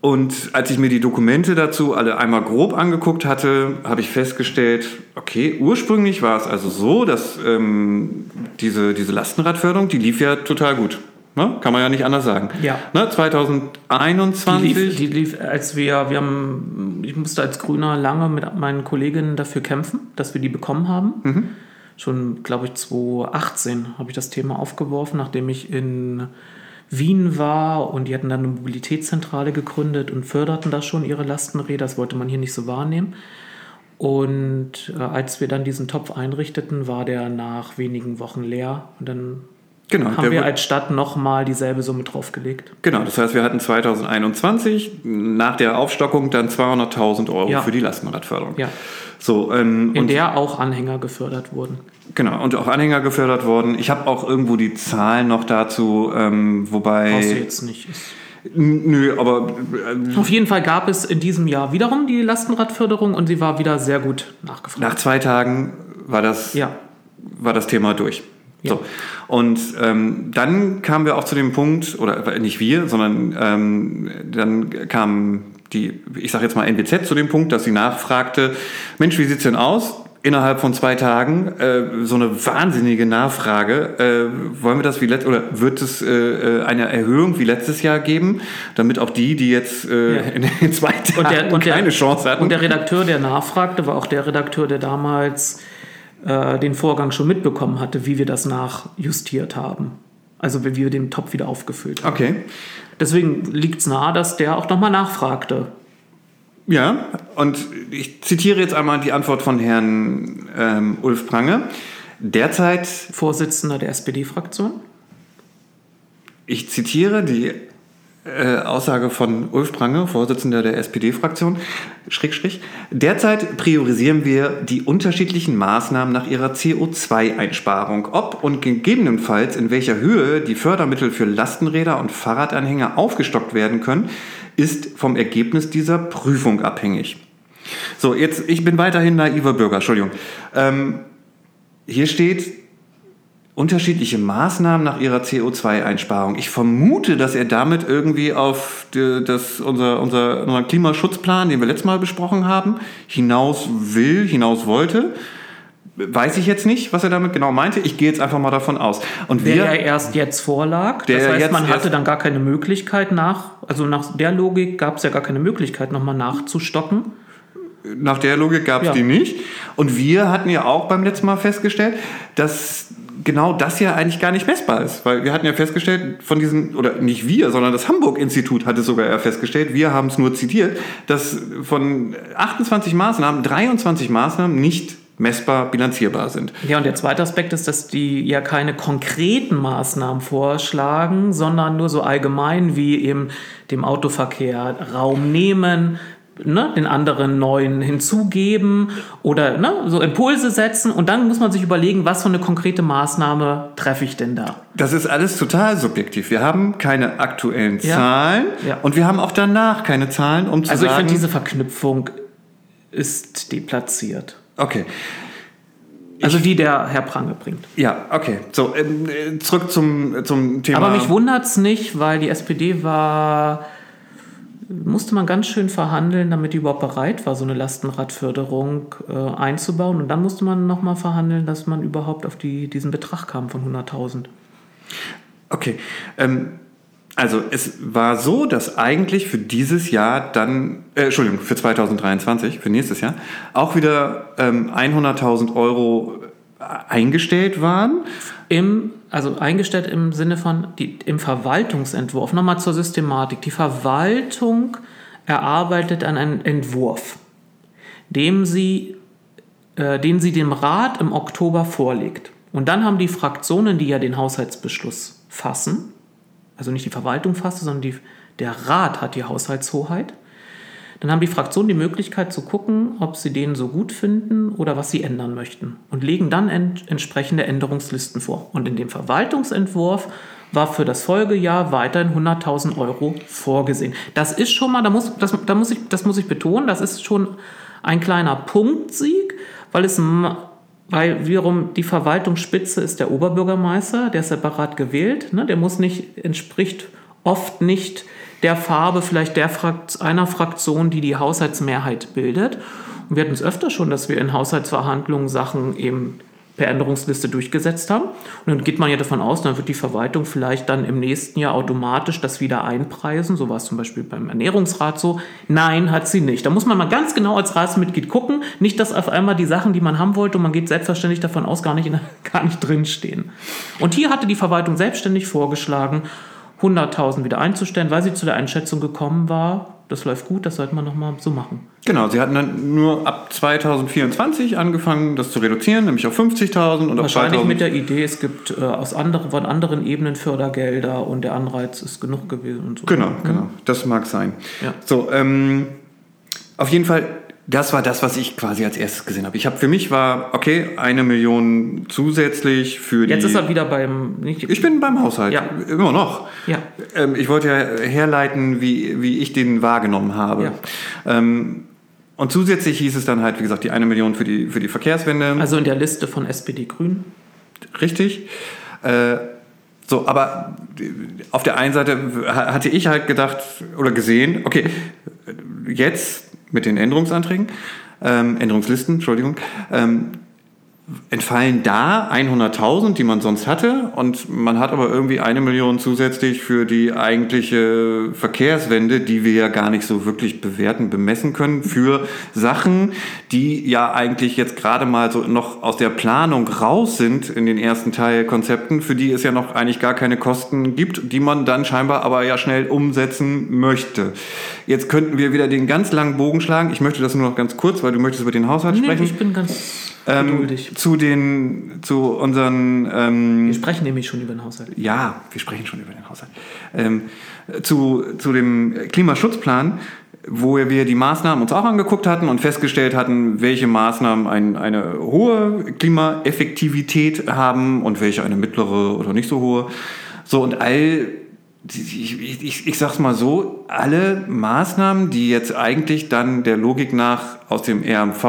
und als ich mir die Dokumente dazu alle einmal grob angeguckt hatte, habe ich festgestellt, okay, ursprünglich war es also so, dass ähm, diese, diese Lastenradförderung, die lief ja total gut. Ne? Kann man ja nicht anders sagen. Ja. Ne? Die 2021. lief, die lief, als wir, wir haben, ich musste als Grüner lange mit meinen Kolleginnen dafür kämpfen, dass wir die bekommen haben. Schon, glaube ich, 2018 habe ich das Thema aufgeworfen, nachdem ich in Wien war und die hatten dann eine Mobilitätszentrale gegründet und förderten da schon ihre Lastenräder. Das wollte man hier nicht so wahrnehmen. Und äh, als wir dann diesen Topf einrichteten, war der nach wenigen Wochen leer. Und dann genau, haben wir als Stadt nochmal dieselbe Summe draufgelegt. genau, das heißt, wir hatten 2021 nach der Aufstockung dann 200.000 Euro Ja. für die Lastenradförderung. Ja. So, ähm, In der auch Anhänger gefördert wurden. Genau, und auch Anhänger gefördert worden. Ich habe auch irgendwo die Zahlen noch dazu, ähm, wobei. Brauchst du jetzt nicht. Nö, aber äh, Auf jeden Fall gab es in diesem Jahr wiederum die Lastenradförderung und sie war wieder sehr gut nachgefragt. nach zwei Tagen war das, Ja, war das Thema durch. So. Und ähm, dann kamen wir auch zu dem Punkt, oder nicht wir, sondern ähm, dann kam die, ich sage jetzt mal NWZ zu dem Punkt, dass sie nachfragte, Mensch, wie sieht's denn aus? Innerhalb von zwei Tagen äh, so eine wahnsinnige Nachfrage. Äh, wollen wir das wie letzt oder wird es äh, äh, eine Erhöhung wie letztes Jahr geben, damit auch die, die jetzt äh, Ja. in den zwei Tagen und der, und keine der, Chance hatten, Und der Redakteur, der nachfragte, war auch der Redakteur, der damals äh, den Vorgang schon mitbekommen hatte, wie wir das nachjustiert haben. Also wie wir den Topf wieder aufgefüllt haben. okay. Deswegen liegt es nahe, dass der auch nochmal nachfragte. Ja, und ich zitiere jetzt einmal die Antwort von Herrn ähm, Ulf Prange. Derzeit, Vorsitzender der SPD-Fraktion. ich zitiere die äh, Aussage von Ulf Prange, Vorsitzender der SPD-Fraktion, Schräg, Schräg. Derzeit priorisieren wir die unterschiedlichen Maßnahmen nach ihrer CO2-Einsparung. Ob und gegebenenfalls in welcher Höhe die Fördermittel für Lastenräder und Fahrradanhänger aufgestockt werden können, ist vom Ergebnis dieser Prüfung abhängig. So, jetzt, ich bin weiterhin naiver Bürger, Entschuldigung. Ähm, hier steht unterschiedliche Maßnahmen nach ihrer CO2-Einsparung. Ich vermute, dass er damit irgendwie auf die, das, unser, unser, unseren Klimaschutzplan, den wir letztes Mal besprochen haben, hinaus will, hinaus wollte. Weiß ich jetzt nicht, was er damit genau meinte. Ich gehe jetzt einfach mal davon aus. Und Der wir, ja erst jetzt vorlag. Der das heißt, man hatte dann gar keine Möglichkeit nach, also nach der Logik gab es ja gar keine Möglichkeit, nochmal nachzustocken. Nach der Logik gab es Ja. die nicht. Und wir hatten ja auch beim letzten Mal festgestellt, dass genau das ja eigentlich gar nicht messbar ist. Weil wir hatten ja festgestellt, von diesen, oder nicht wir, sondern das Hamburg-Institut hatte sogar ja festgestellt, wir haben es nur zitiert, dass von 28 Maßnahmen 23 Maßnahmen nicht messbar bilanzierbar sind. Ja, und der zweite Aspekt ist, dass die ja keine konkreten Maßnahmen vorschlagen, sondern nur so allgemein wie eben dem Autoverkehr Raum nehmen, ne, den anderen neuen hinzugeben oder ne, so Impulse setzen und dann muss man sich überlegen, was für eine konkrete Maßnahme treffe ich denn da. Das ist alles total subjektiv. Wir haben keine aktuellen Ja. Zahlen Ja. und wir haben auch danach keine Zahlen, um zu Also ich sagen... finde, diese Verknüpfung ist deplatziert. okay. Also die der Herr Prange bringt. Ja, okay. So, ähm, äh, zurück zum, zum Thema. Aber mich wundert es nicht, weil die SPD war, musste man ganz schön verhandeln, damit die überhaupt bereit war, so eine Lastenradförderung äh, einzubauen. Und dann musste man nochmal verhandeln, dass man überhaupt auf die, diesen Betrag kam von 100.000. Okay. Ähm, also es war so, dass eigentlich für dieses Jahr dann, äh, Entschuldigung, für 2023, für nächstes Jahr, auch wieder ähm, 100.000 Euro eingestellt waren. Im also eingestellt im Sinne von die, im Verwaltungsentwurf. Nochmal zur Systematik. Die Verwaltung erarbeitet einen Entwurf, dem sie, äh, den sie dem Rat im Oktober vorlegt. Und dann haben die Fraktionen, die ja den Haushaltsbeschluss fassen, also nicht die Verwaltung fasst, sondern die, der Rat hat die Haushaltshoheit, dann haben die Fraktionen die Möglichkeit zu gucken, ob sie den so gut finden oder was sie ändern möchten und legen dann ent entsprechende Änderungslisten vor. Und in dem Verwaltungsentwurf war für das Folgejahr weiterhin 100.000 Euro vorgesehen. Das ist schon mal, da muss, das, da muss ich, das muss ich betonen, das ist schon ein kleiner Punktsieg, weil es weil wiederum die Verwaltungsspitze ist der Oberbürgermeister, der ist separat gewählt, ne? der muss nicht, entspricht oft nicht der Farbe vielleicht der Frakt einer Fraktion, die die Haushaltsmehrheit bildet. Und wir hatten es öfter schon, dass wir in Haushaltsverhandlungen Sachen eben per Änderungsliste durchgesetzt haben. Und dann geht man ja davon aus, dann wird die Verwaltung vielleicht dann im nächsten Jahr automatisch das wieder einpreisen. So war es zum Beispiel beim Ernährungsrat so. Nein, hat sie nicht. Da muss man mal ganz genau als Ratsmitglied gucken. Nicht, dass auf einmal die Sachen, die man haben wollte, und man geht selbstverständlich davon aus, gar nicht, in, gar nicht drinstehen. Und hier hatte die Verwaltung selbstständig vorgeschlagen, 100.000 wieder einzustellen, weil sie zu der Einschätzung gekommen war, das läuft gut, das sollte man nochmal so machen. Genau, sie hatten dann nur ab 2024 angefangen, das zu reduzieren, nämlich auf 50.000 und Wahrscheinlich mit der Idee, es gibt äh, aus anderen, von anderen Ebenen Fördergelder und der Anreiz ist genug gewesen und so. Genau, genau, das mag sein. Ja. So, ähm, auf jeden Fall das war das, was ich quasi als erstes gesehen habe. Ich habe für mich war okay eine Million zusätzlich für die. Jetzt ist er wieder beim. Nicht ich bin beim Haushalt ja. immer noch. Ja. Ähm, ich wollte ja herleiten, wie, wie ich den wahrgenommen habe. Ja. Ähm, und zusätzlich hieß es dann halt, wie gesagt, die eine Million für die für die Verkehrswende. Also in der Liste von SPD Grün. Richtig. Äh, so, aber auf der einen Seite hatte ich halt gedacht oder gesehen, okay, jetzt mit den Änderungsanträgen, ähm, Änderungslisten, Entschuldigung, ähm, entfallen da 100.000, die man sonst hatte und man hat aber irgendwie eine Million zusätzlich für die eigentliche Verkehrswende, die wir ja gar nicht so wirklich bewerten, bemessen können, für Sachen, die ja eigentlich jetzt gerade mal so noch aus der Planung raus sind in den ersten Teilkonzepten, für die es ja noch eigentlich gar keine Kosten gibt, die man dann scheinbar aber ja schnell umsetzen möchte. Jetzt könnten wir wieder den ganz langen Bogen schlagen. Ich möchte das nur noch ganz kurz, weil du möchtest über den Haushalt nee, sprechen. Ich bin ganz ähm, zu den, zu unseren. Ähm, wir sprechen nämlich schon über den Haushalt. Ja, wir sprechen schon über den Haushalt. Ähm, zu, zu dem Klimaschutzplan, wo wir die Maßnahmen uns auch angeguckt hatten und festgestellt hatten, welche Maßnahmen ein, eine hohe Klimaeffektivität haben und welche eine mittlere oder nicht so hohe. So und all ich, ich, ich sag's mal so, alle Maßnahmen, die jetzt eigentlich dann der Logik nach aus dem RMV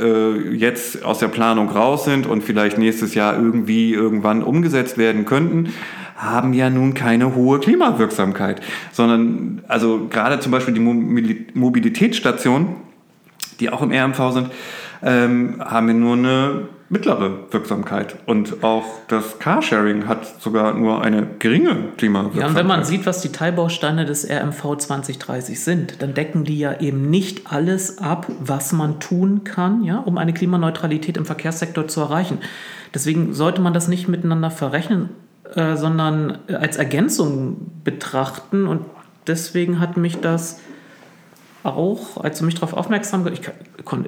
äh, jetzt aus der Planung raus sind und vielleicht nächstes Jahr irgendwie irgendwann umgesetzt werden könnten, haben ja nun keine hohe Klimawirksamkeit, sondern also gerade zum Beispiel die Mobilitätsstationen, die auch im RMV sind, ähm, haben ja nur eine mittlere Wirksamkeit. Und auch das Carsharing hat sogar nur eine geringe Klimawirksamkeit. Ja, und wenn man sieht, was die Teilbausteine des RMV 2030 sind, dann decken die ja eben nicht alles ab, was man tun kann, ja, um eine Klimaneutralität im Verkehrssektor zu erreichen. Deswegen sollte man das nicht miteinander verrechnen, äh, sondern als Ergänzung betrachten. Und deswegen hat mich das auch, als er mich darauf aufmerksam, ich,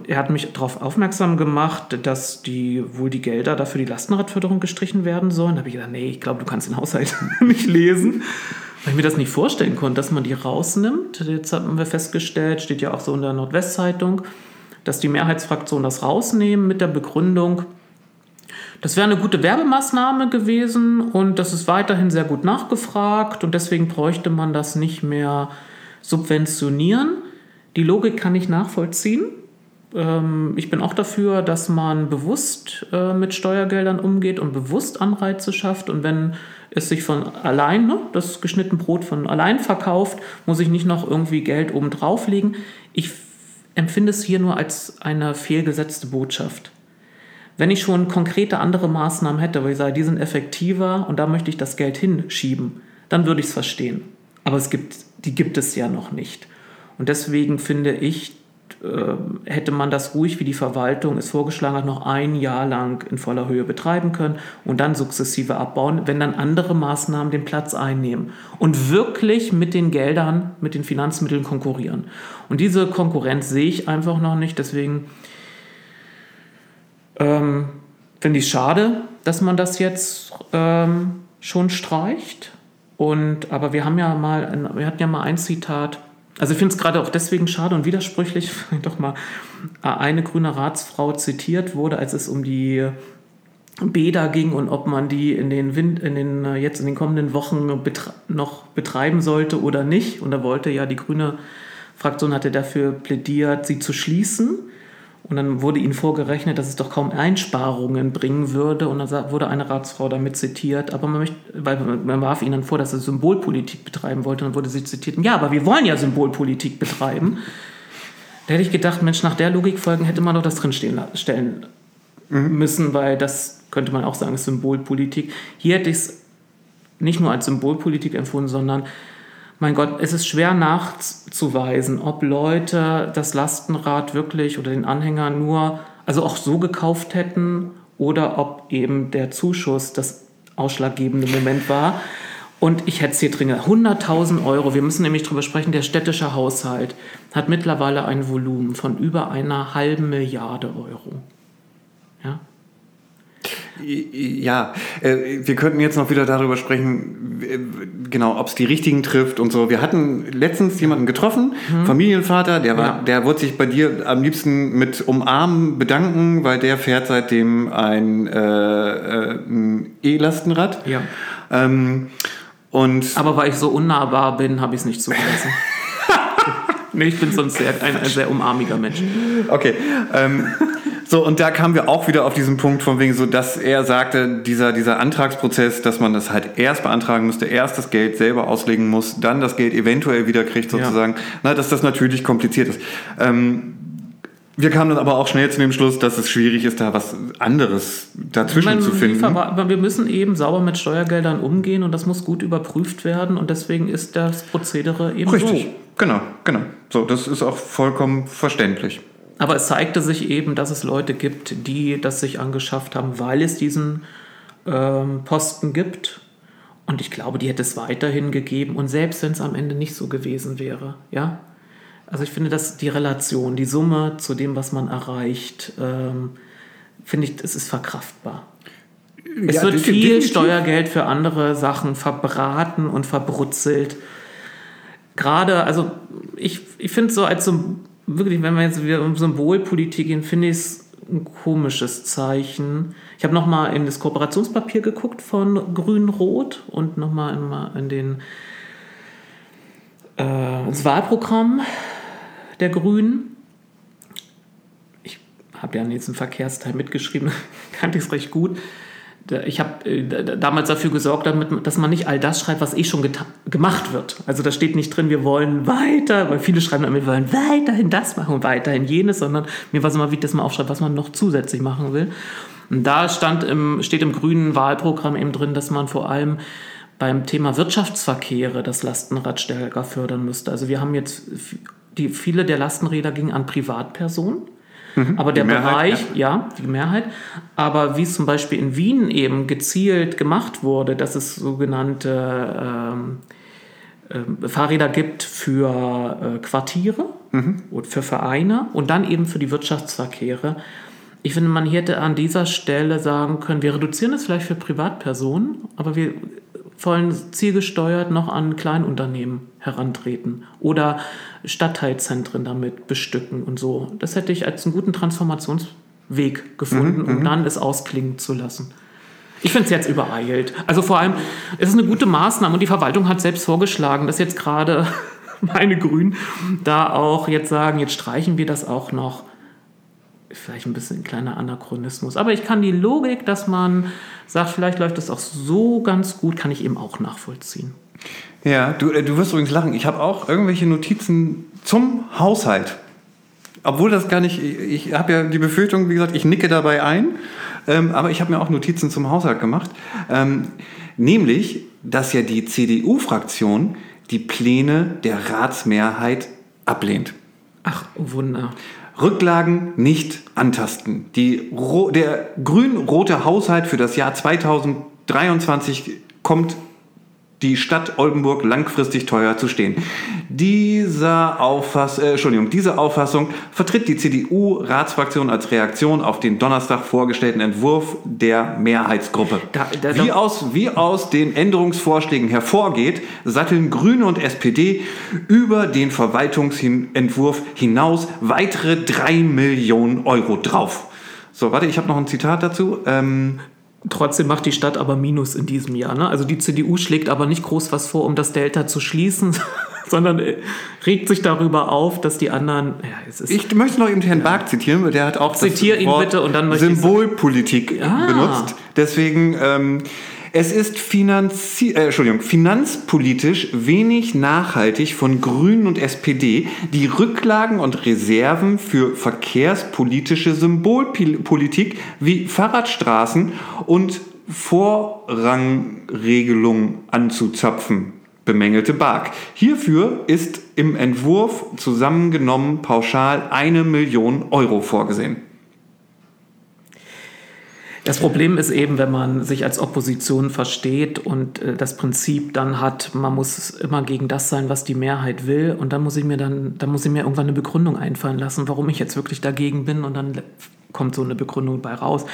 er hat mich darauf aufmerksam gemacht, dass die wohl die Gelder dafür die Lastenradförderung gestrichen werden sollen. Da habe ich gedacht, nee, ich glaube, du kannst den Haushalt nicht lesen, weil ich mir das nicht vorstellen konnte, dass man die rausnimmt. Jetzt haben wir festgestellt, steht ja auch so in der Nordwestzeitung, dass die Mehrheitsfraktionen das rausnehmen mit der Begründung, das wäre eine gute Werbemaßnahme gewesen und das ist weiterhin sehr gut nachgefragt und deswegen bräuchte man das nicht mehr subventionieren. Die Logik kann ich nachvollziehen. Ähm, ich bin auch dafür, dass man bewusst äh, mit Steuergeldern umgeht und bewusst Anreize schafft. Und wenn es sich von allein, ne, das geschnittene Brot von allein verkauft, muss ich nicht noch irgendwie Geld oben drauflegen. Ich empfinde es hier nur als eine fehlgesetzte Botschaft. Wenn ich schon konkrete andere Maßnahmen hätte, wo ich sage, die sind effektiver und da möchte ich das Geld hinschieben, dann würde ich es verstehen. Aber es gibt, die gibt es ja noch nicht. Und deswegen finde ich, äh, hätte man das ruhig, wie die Verwaltung es vorgeschlagen hat, noch ein Jahr lang in voller Höhe betreiben können und dann sukzessive abbauen, wenn dann andere Maßnahmen den Platz einnehmen und wirklich mit den Geldern, mit den Finanzmitteln konkurrieren. Und diese Konkurrenz sehe ich einfach noch nicht, deswegen ähm, finde ich es schade, dass man das jetzt ähm, schon streicht. Und, aber wir haben ja mal, wir hatten ja mal ein Zitat, also ich finde es gerade auch deswegen schade und widersprüchlich, doch mal äh, eine grüne Ratsfrau zitiert wurde, als es um die Bäder ging und ob man die in den Wind, in den äh, jetzt in den kommenden Wochen betre noch betreiben sollte oder nicht. Und da wollte ja die grüne Fraktion hatte dafür plädiert, sie zu schließen. Und dann wurde ihnen vorgerechnet, dass es doch kaum Einsparungen bringen würde. Und dann wurde eine Ratsfrau damit zitiert. Aber man, möchte, weil man warf ihnen dann vor, dass sie Symbolpolitik betreiben wollte. Und dann wurde sie zitiert. Ja, aber wir wollen ja Symbolpolitik betreiben. Da hätte ich gedacht, Mensch, nach der Logik folgen hätte man doch das drinstehen stellen mhm. müssen, weil das könnte man auch sagen, ist Symbolpolitik. Hier hätte ich es nicht nur als Symbolpolitik empfunden, sondern mein Gott, es ist schwer nachzuweisen, ob Leute das Lastenrad wirklich oder den Anhänger nur, also auch so gekauft hätten oder ob eben der Zuschuss das ausschlaggebende Moment war. Und ich hätte es hier dringend. 100.000 Euro, wir müssen nämlich darüber sprechen, der städtische Haushalt hat mittlerweile ein Volumen von über einer halben Milliarde Euro. Ja, äh, wir könnten jetzt noch wieder darüber sprechen, genau, ob es die richtigen trifft und so. Wir hatten letztens jemanden getroffen, mhm. Familienvater, der war, ja. der wollte sich bei dir am liebsten mit Umarmen bedanken, weil der fährt seitdem ein äh, äh E-Lastenrad. Ja. Ähm, und Aber weil ich so unnahbar bin, habe ich es nicht zugelassen. nee, ich bin sonst sehr, ein, ein sehr umarmiger Mensch. Okay. Ähm, so, und da kamen wir auch wieder auf diesen Punkt von wegen so, dass er sagte, dieser, dieser Antragsprozess, dass man das halt erst beantragen müsste, erst das Geld selber auslegen muss, dann das Geld eventuell wieder kriegt sozusagen, ja. na, dass das natürlich kompliziert ist. Ähm, wir kamen dann aber auch schnell zu dem Schluss, dass es schwierig ist, da was anderes dazwischen meine, zu finden. Aber wir müssen eben sauber mit Steuergeldern umgehen und das muss gut überprüft werden und deswegen ist das Prozedere eben Richtig. so. Richtig, genau, genau. So, das ist auch vollkommen verständlich. Aber es zeigte sich eben, dass es Leute gibt, die das sich angeschafft haben, weil es diesen ähm, Posten gibt. Und ich glaube, die hätte es weiterhin gegeben. Und selbst wenn es am Ende nicht so gewesen wäre, ja. Also ich finde, dass die Relation, die Summe zu dem, was man erreicht, ähm, finde ich, es ist verkraftbar. Es ja, wird viel definitiv. Steuergeld für andere Sachen verbraten und verbrutzelt. Gerade, also ich, ich finde so als so wirklich, wenn wir jetzt wieder um Symbolpolitik gehen, finde ich es ein komisches Zeichen. Ich habe nochmal in das Kooperationspapier geguckt von Grün-Rot und nochmal in, in den, äh, ins Wahlprogramm der Grünen. Ich habe ja jetzt einen Verkehrsteil mitgeschrieben, kannte ich es recht gut ich habe äh, damals dafür gesorgt, damit, dass man nicht all das schreibt, was eh schon gemacht wird. Also da steht nicht drin, wir wollen weiter, weil viele schreiben damit, wir wollen weiterhin das machen und weiterhin jenes, sondern mir war es immer wichtig, dass man aufschreibt, was man noch zusätzlich machen will. Und da stand im, steht im grünen Wahlprogramm eben drin, dass man vor allem beim Thema Wirtschaftsverkehre das Lastenrad stärker fördern müsste. Also wir haben jetzt, die, viele der Lastenräder gingen an Privatpersonen. Mhm, aber der Mehrheit, Bereich, ja. ja. die Mehrheit, aber wie es zum Beispiel in Wien eben gezielt gemacht wurde, dass es sogenannte ähm, äh, Fahrräder gibt für äh, Quartiere mhm. und für Vereine und dann eben für die Wirtschaftsverkehre. Ich finde, man hätte an dieser Stelle sagen können, wir reduzieren es vielleicht für Privatpersonen, aber wir wollen zielgesteuert noch an Kleinunternehmen herantreten oder Stadtteilzentren damit bestücken und so. Das hätte ich als einen guten Transformationsweg gefunden, mhm, um mhm. dann es ausklingen zu lassen. Ich finde es jetzt übereilt. Also vor allem, es ist eine gute Maßnahme und die Verwaltung hat selbst vorgeschlagen, dass jetzt gerade meine Grünen da auch jetzt sagen, jetzt streichen wir das auch noch vielleicht ein bisschen ein kleiner Anachronismus. Aber ich kann die Logik, dass man sagt, vielleicht läuft das auch so ganz gut, kann ich eben auch nachvollziehen. Ja, du, äh, du wirst übrigens lachen. Ich habe auch irgendwelche Notizen zum Haushalt. Obwohl das gar nicht, ich habe ja die Befürchtung, wie gesagt, ich nicke dabei ein, ähm, aber ich habe mir auch Notizen zum Haushalt gemacht. Ähm, nämlich, dass ja die CDU-Fraktion die Pläne der Ratsmehrheit ablehnt. Ach, Wunder. Rücklagen nicht antasten. Die, der grün-rote Haushalt für das Jahr 2023 kommt die Stadt Oldenburg langfristig teuer zu stehen. Dieser Auffass, äh, Entschuldigung, diese Auffassung vertritt die CDU-Ratsfraktion als Reaktion auf den Donnerstag vorgestellten Entwurf der Mehrheitsgruppe. Da, da, wie, aus, wie aus den Änderungsvorschlägen hervorgeht, satteln Grüne und SPD über den Verwaltungsentwurf hinaus weitere 3 Millionen Euro drauf. So, warte, ich habe noch ein Zitat dazu. Ähm, Trotzdem macht die Stadt aber Minus in diesem Jahr. Ne? Also die CDU schlägt aber nicht groß was vor, um das Delta zu schließen, sondern äh, regt sich darüber auf, dass die anderen. Ja, ich möchte noch eben Herrn ja. Bark zitieren, der hat auch Zitier das ihn Wort bitte und dann Symbolpolitik ah. benutzt. Deswegen. Ähm, es ist finanzi äh, Entschuldigung, finanzpolitisch wenig nachhaltig von Grünen und SPD, die Rücklagen und Reserven für verkehrspolitische Symbolpolitik wie Fahrradstraßen und Vorrangregelungen anzuzapfen bemängelte Bark. Hierfür ist im Entwurf zusammengenommen pauschal eine Million Euro vorgesehen. Das Problem ist eben, wenn man sich als Opposition versteht und äh, das Prinzip dann hat, man muss immer gegen das sein, was die Mehrheit will. Und dann muss ich mir dann, dann muss ich mir irgendwann eine Begründung einfallen lassen, warum ich jetzt wirklich dagegen bin. Und dann kommt so eine Begründung bei raus.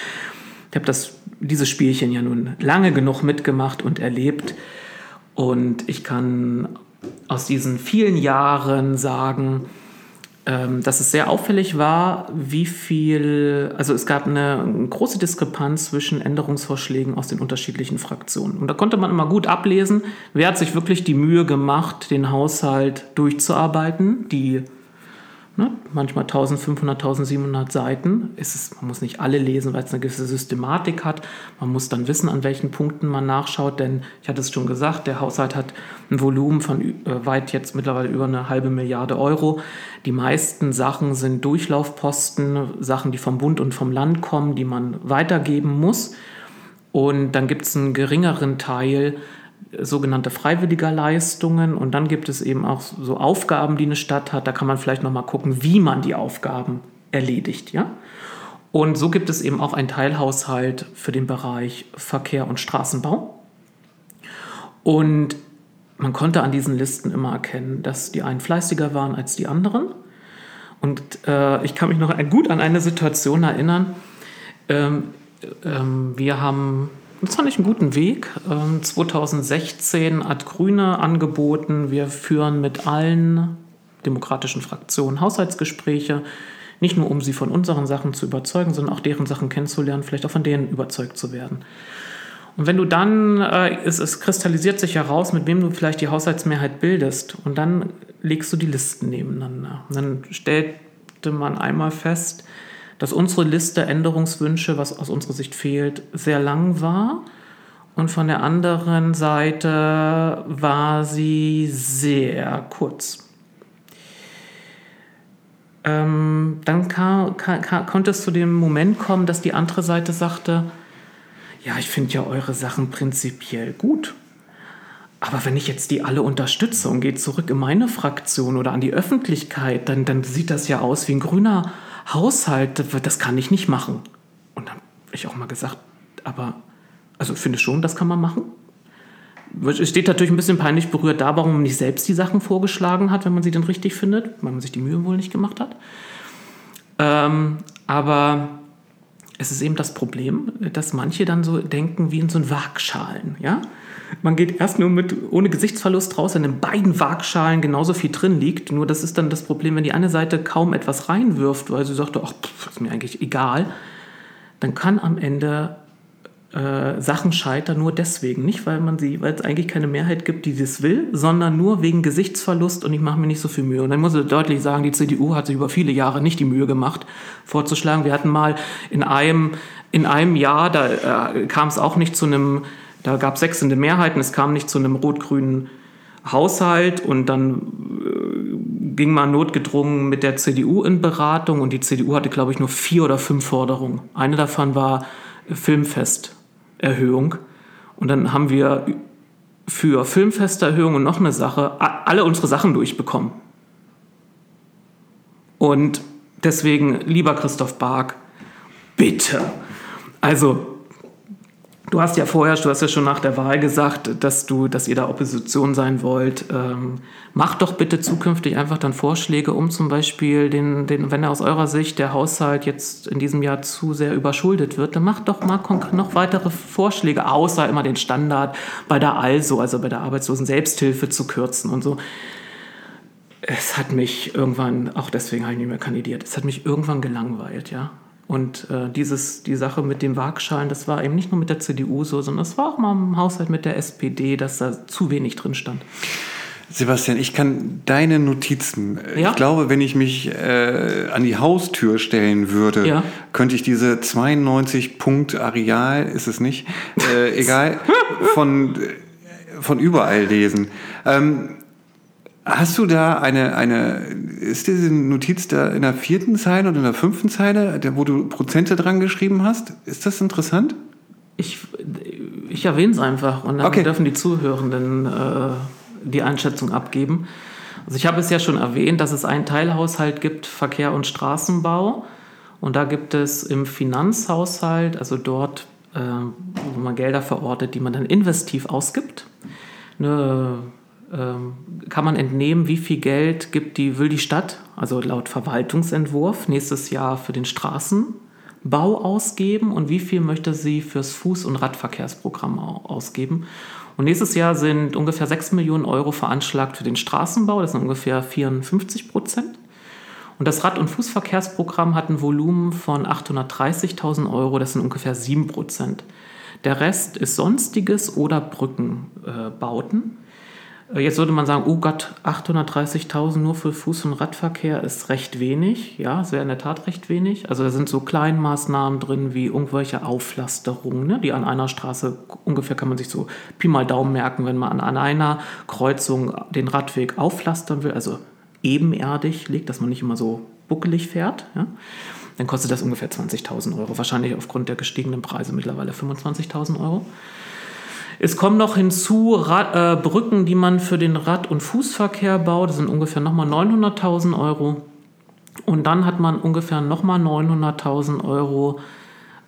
Ich habe das, dieses Spielchen ja nun lange genug mitgemacht und erlebt. Und ich kann aus diesen vielen Jahren sagen, dass es sehr auffällig war, wie viel, also es gab eine, eine große Diskrepanz zwischen Änderungsvorschlägen aus den unterschiedlichen Fraktionen. Und da konnte man immer gut ablesen, wer hat sich wirklich die Mühe gemacht, den Haushalt durchzuarbeiten, die Ne? Manchmal 1500, 1700 Seiten. Es man muss nicht alle lesen, weil es eine gewisse Systematik hat. Man muss dann wissen, an welchen Punkten man nachschaut, denn ich hatte es schon gesagt, der Haushalt hat ein Volumen von äh, weit jetzt mittlerweile über eine halbe Milliarde Euro. Die meisten Sachen sind Durchlaufposten, Sachen, die vom Bund und vom Land kommen, die man weitergeben muss. Und dann gibt es einen geringeren Teil, sogenannte freiwilliger Leistungen und dann gibt es eben auch so Aufgaben, die eine Stadt hat. Da kann man vielleicht noch mal gucken, wie man die Aufgaben erledigt, ja. Und so gibt es eben auch einen Teilhaushalt für den Bereich Verkehr und Straßenbau. Und man konnte an diesen Listen immer erkennen, dass die einen fleißiger waren als die anderen. Und äh, ich kann mich noch gut an eine Situation erinnern. Ähm, ähm, wir haben das fand ich einen guten Weg. 2016 ähm, hat Grüne angeboten, wir führen mit allen demokratischen Fraktionen Haushaltsgespräche, nicht nur um sie von unseren Sachen zu überzeugen, sondern auch deren Sachen kennenzulernen, vielleicht auch von denen überzeugt zu werden. Und wenn du dann, äh, es, es kristallisiert sich heraus, mit wem du vielleicht die Haushaltsmehrheit bildest, und dann legst du die Listen nebeneinander. Und dann stellte man einmal fest, dass unsere Liste Änderungswünsche, was aus unserer Sicht fehlt, sehr lang war. Und von der anderen Seite war sie sehr kurz. Ähm, dann kam, kam, konnte es zu dem Moment kommen, dass die andere Seite sagte, ja, ich finde ja eure Sachen prinzipiell gut. Aber wenn ich jetzt die alle unterstütze und gehe zurück in meine Fraktion oder an die Öffentlichkeit, dann, dann sieht das ja aus wie ein grüner Haushalt, das kann ich nicht machen. Und dann habe ich auch mal gesagt, aber, also ich finde schon, das kann man machen. Es steht natürlich ein bisschen peinlich berührt da, warum man nicht selbst die Sachen vorgeschlagen hat, wenn man sie denn richtig findet, weil man sich die Mühe wohl nicht gemacht hat. Ähm, aber es ist eben das Problem, dass manche dann so denken wie in so Waagschalen, ja? Man geht erst nur mit ohne Gesichtsverlust raus, wenn in beiden Waagschalen genauso viel drin liegt. Nur das ist dann das Problem, wenn die eine Seite kaum etwas reinwirft, weil sie sagt, ach, pff, ist mir eigentlich egal, dann kann am Ende äh, Sachen scheitern nur deswegen. Nicht, weil man sie, weil es eigentlich keine Mehrheit gibt, die das will, sondern nur wegen Gesichtsverlust und ich mache mir nicht so viel Mühe. Und dann muss ich deutlich sagen, die CDU hat sich über viele Jahre nicht die Mühe gemacht, vorzuschlagen. Wir hatten mal in einem, in einem Jahr, da äh, kam es auch nicht zu einem da gab es sechsende Mehrheiten, es kam nicht zu einem rot-grünen Haushalt und dann äh, ging man notgedrungen mit der CDU in Beratung und die CDU hatte, glaube ich, nur vier oder fünf Forderungen. Eine davon war Filmfesterhöhung. Und dann haben wir für Filmfesterhöhung und noch eine Sache alle unsere Sachen durchbekommen. Und deswegen, lieber Christoph Bark, bitte. Also, Du hast ja vorher, du hast ja schon nach der Wahl gesagt, dass du, dass ihr da Opposition sein wollt. Ähm, macht doch bitte zukünftig einfach dann Vorschläge, um zum Beispiel den, den, wenn aus eurer Sicht der Haushalt jetzt in diesem Jahr zu sehr überschuldet wird, dann macht doch mal noch weitere Vorschläge, außer immer den Standard bei der ALSO, also bei der Arbeitslosen Selbsthilfe zu kürzen und so. Es hat mich irgendwann, auch deswegen habe ich nicht mehr kandidiert, es hat mich irgendwann gelangweilt, ja. Und äh, dieses, die Sache mit den Waagschalen, das war eben nicht nur mit der CDU so, sondern es war auch mal im Haushalt mit der SPD, dass da zu wenig drin stand. Sebastian, ich kann deine Notizen, äh, ja? ich glaube, wenn ich mich äh, an die Haustür stellen würde, ja? könnte ich diese 92 Punkt Areal, ist es nicht, äh, egal, von, von überall lesen. Ähm, Hast du da eine, eine, ist diese Notiz da in der vierten Zeile oder in der fünften Zeile, wo du Prozente dran geschrieben hast? Ist das interessant? Ich, ich erwähne es einfach und dann okay. dürfen die Zuhörenden äh, die Einschätzung abgeben. Also ich habe es ja schon erwähnt, dass es einen Teilhaushalt gibt, Verkehr und Straßenbau. Und da gibt es im Finanzhaushalt, also dort, äh, wo man Gelder verortet, die man dann investiv ausgibt, eine kann man entnehmen, wie viel Geld gibt die, will die Stadt, also laut Verwaltungsentwurf, nächstes Jahr für den Straßenbau ausgeben und wie viel möchte sie fürs Fuß- und Radverkehrsprogramm ausgeben. Und nächstes Jahr sind ungefähr 6 Millionen Euro veranschlagt für den Straßenbau, das sind ungefähr 54 Prozent. Und das Rad- und Fußverkehrsprogramm hat ein Volumen von 830.000 Euro, das sind ungefähr 7 Prozent. Der Rest ist Sonstiges oder Brückenbauten. Äh, jetzt würde man sagen, oh Gott, 830.000 nur für Fuß- und Radverkehr ist recht wenig. Ja, es wäre in der Tat recht wenig. Also da sind so Kleinmaßnahmen drin wie irgendwelche Auflasterungen, ne, die an einer Straße, ungefähr kann man sich so Pi mal Daumen merken, wenn man an einer Kreuzung den Radweg auflastern will, also ebenerdig legt, dass man nicht immer so buckelig fährt. Ja dann kostet das ungefähr 20.000 Euro. Wahrscheinlich aufgrund der gestiegenen Preise mittlerweile 25.000 Euro. Es kommen noch hinzu Rad, äh, Brücken, die man für den Rad- und Fußverkehr baut. Das sind ungefähr nochmal 900.000 Euro. Und dann hat man ungefähr nochmal 900.000 Euro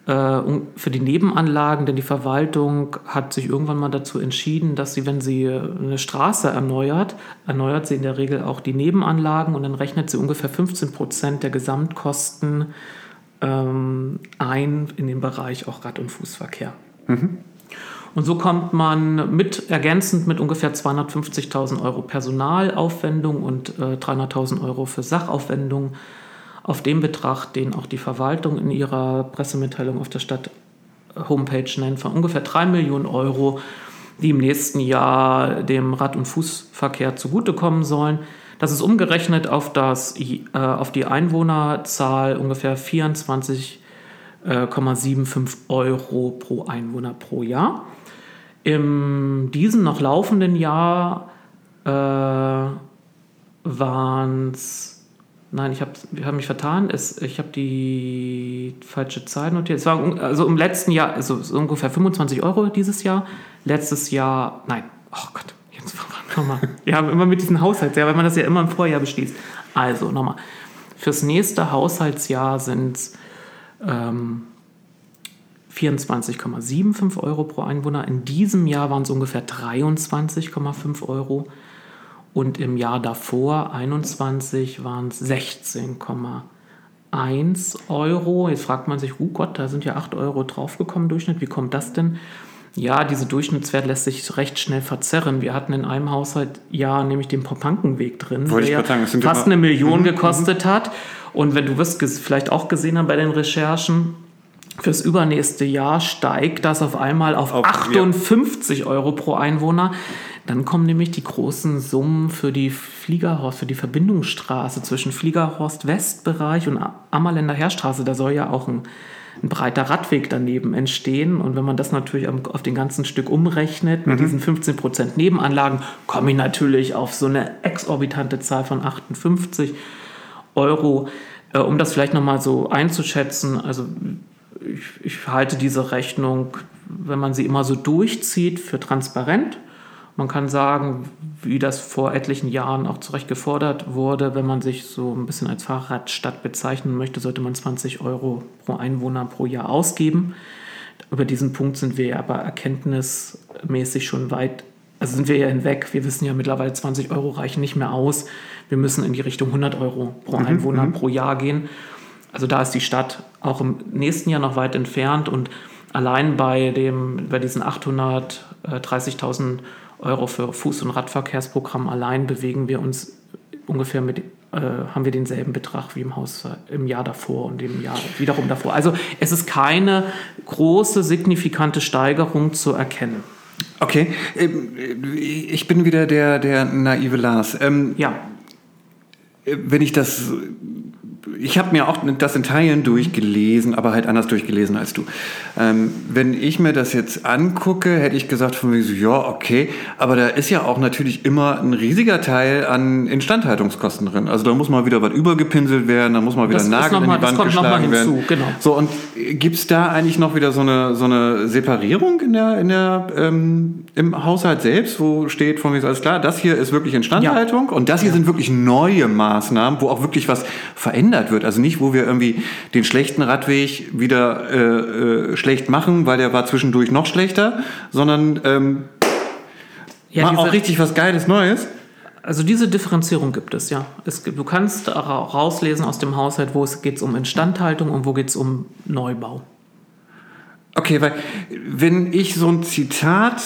äh, für die Nebenanlagen, denn die Verwaltung hat sich irgendwann mal dazu entschieden, dass sie, wenn sie eine Straße erneuert, erneuert sie in der Regel auch die Nebenanlagen und dann rechnet sie ungefähr 15 Prozent der Gesamtkosten ähm, ein in den Bereich auch Rad- und Fußverkehr. Mhm. Und so kommt man mit ergänzend mit ungefähr 250.000 Euro Personalaufwendung und äh, 300.000 Euro für Sachaufwendung auf den Betrag, den auch die Verwaltung in ihrer Pressemitteilung auf der Stadt äh, Homepage nennt, von ungefähr 3 Millionen Euro, die im nächsten Jahr dem Rad- und Fußverkehr zugutekommen sollen. Das ist umgerechnet auf, das, äh, auf die Einwohnerzahl ungefähr 24,75 Euro pro Einwohner pro Jahr. In diesem noch laufenden Jahr äh, waren es, nein, ich habe hab mich vertan, es, ich habe die falsche Zahl notiert. Es war also im letzten Jahr, also so ungefähr 25 Euro dieses Jahr. Letztes Jahr, nein, oh Gott, jetzt nochmal. ja, immer mit diesem Haushaltsjahr, weil man das ja immer im Vorjahr beschließt. Also nochmal, fürs nächste Haushaltsjahr sind es ähm, 24,75 Euro pro Einwohner. In diesem Jahr waren es ungefähr 23,5 Euro. Und im Jahr davor, 21, waren es 16,1 Euro. Jetzt fragt man sich, oh Gott, da sind ja 8 Euro draufgekommen Durchschnitt. Wie kommt das denn? Ja, dieser Durchschnittswert lässt sich recht schnell verzerren. Wir hatten in einem Haushalt ja nämlich den Popankenweg drin, Wollte der sagen, fast eine Million mhm, gekostet mhm. hat. Und wenn du wirst vielleicht auch gesehen haben bei den Recherchen, Fürs übernächste Jahr steigt das auf einmal auf, auf 58 ja. Euro pro Einwohner. Dann kommen nämlich die großen Summen für die Fliegerhorst, für die Verbindungsstraße zwischen Fliegerhorst Westbereich und Ammerländer Heerstraße. Da soll ja auch ein, ein, breiter Radweg daneben entstehen. Und wenn man das natürlich auf den ganzen Stück umrechnet, mit mhm. diesen 15 Prozent Nebenanlagen, komme ich natürlich auf so eine exorbitante Zahl von 58 Euro. Äh, um das vielleicht nochmal so einzuschätzen, also ich, ich halte diese Rechnung, wenn man sie immer so durchzieht, für transparent. Man kann sagen, wie das vor etlichen Jahren auch zu Recht gefordert wurde, wenn man sich so ein bisschen als Fahrradstadt bezeichnen möchte, sollte man 20 Euro pro Einwohner pro Jahr ausgeben. Über diesen Punkt sind wir aber erkenntnismäßig schon weit, also sind wir ja hinweg. Wir wissen ja mittlerweile, 20 Euro reichen nicht mehr aus. Wir müssen in die Richtung 100 Euro pro mhm, Einwohner mhm. pro Jahr gehen. Also da ist die Stadt auch im nächsten Jahr noch weit entfernt und allein bei, dem, bei diesen 830.000 Euro für Fuß- und Radverkehrsprogramm allein bewegen wir uns ungefähr mit, äh, haben wir denselben Betrag wie im Haus im Jahr davor und im Jahr wiederum davor. Also es ist keine große, signifikante Steigerung zu erkennen. Okay, ähm, ich bin wieder der, der naive Lars. Ähm, ja. Wenn ich das ich habe mir auch das in Teilen durchgelesen, aber halt anders durchgelesen als du. Ähm, wenn ich mir das jetzt angucke, hätte ich gesagt von mir so, ja, okay, aber da ist ja auch natürlich immer ein riesiger Teil an Instandhaltungskosten drin. Also da muss mal wieder was übergepinselt werden, da muss mal wieder das Nagel in die mal, Wand geschlagen werden. Genau. So, und gibt es da eigentlich noch wieder so eine, so eine Separierung in der, in der, ähm, im Haushalt selbst, wo steht von mir so, alles klar, das hier ist wirklich Instandhaltung ja. und das hier ja. sind wirklich neue Maßnahmen, wo auch wirklich was verändert wird. Also nicht, wo wir irgendwie den schlechten Radweg wieder äh, äh, schlecht machen, weil der war zwischendurch noch schlechter, sondern ähm, ja, mal auch richtig was Geiles Neues. Also diese Differenzierung gibt es, ja. Es gibt, du kannst rauslesen aus dem Haushalt, wo es geht um Instandhaltung und wo geht es um Neubau. Okay, weil wenn ich so ein Zitat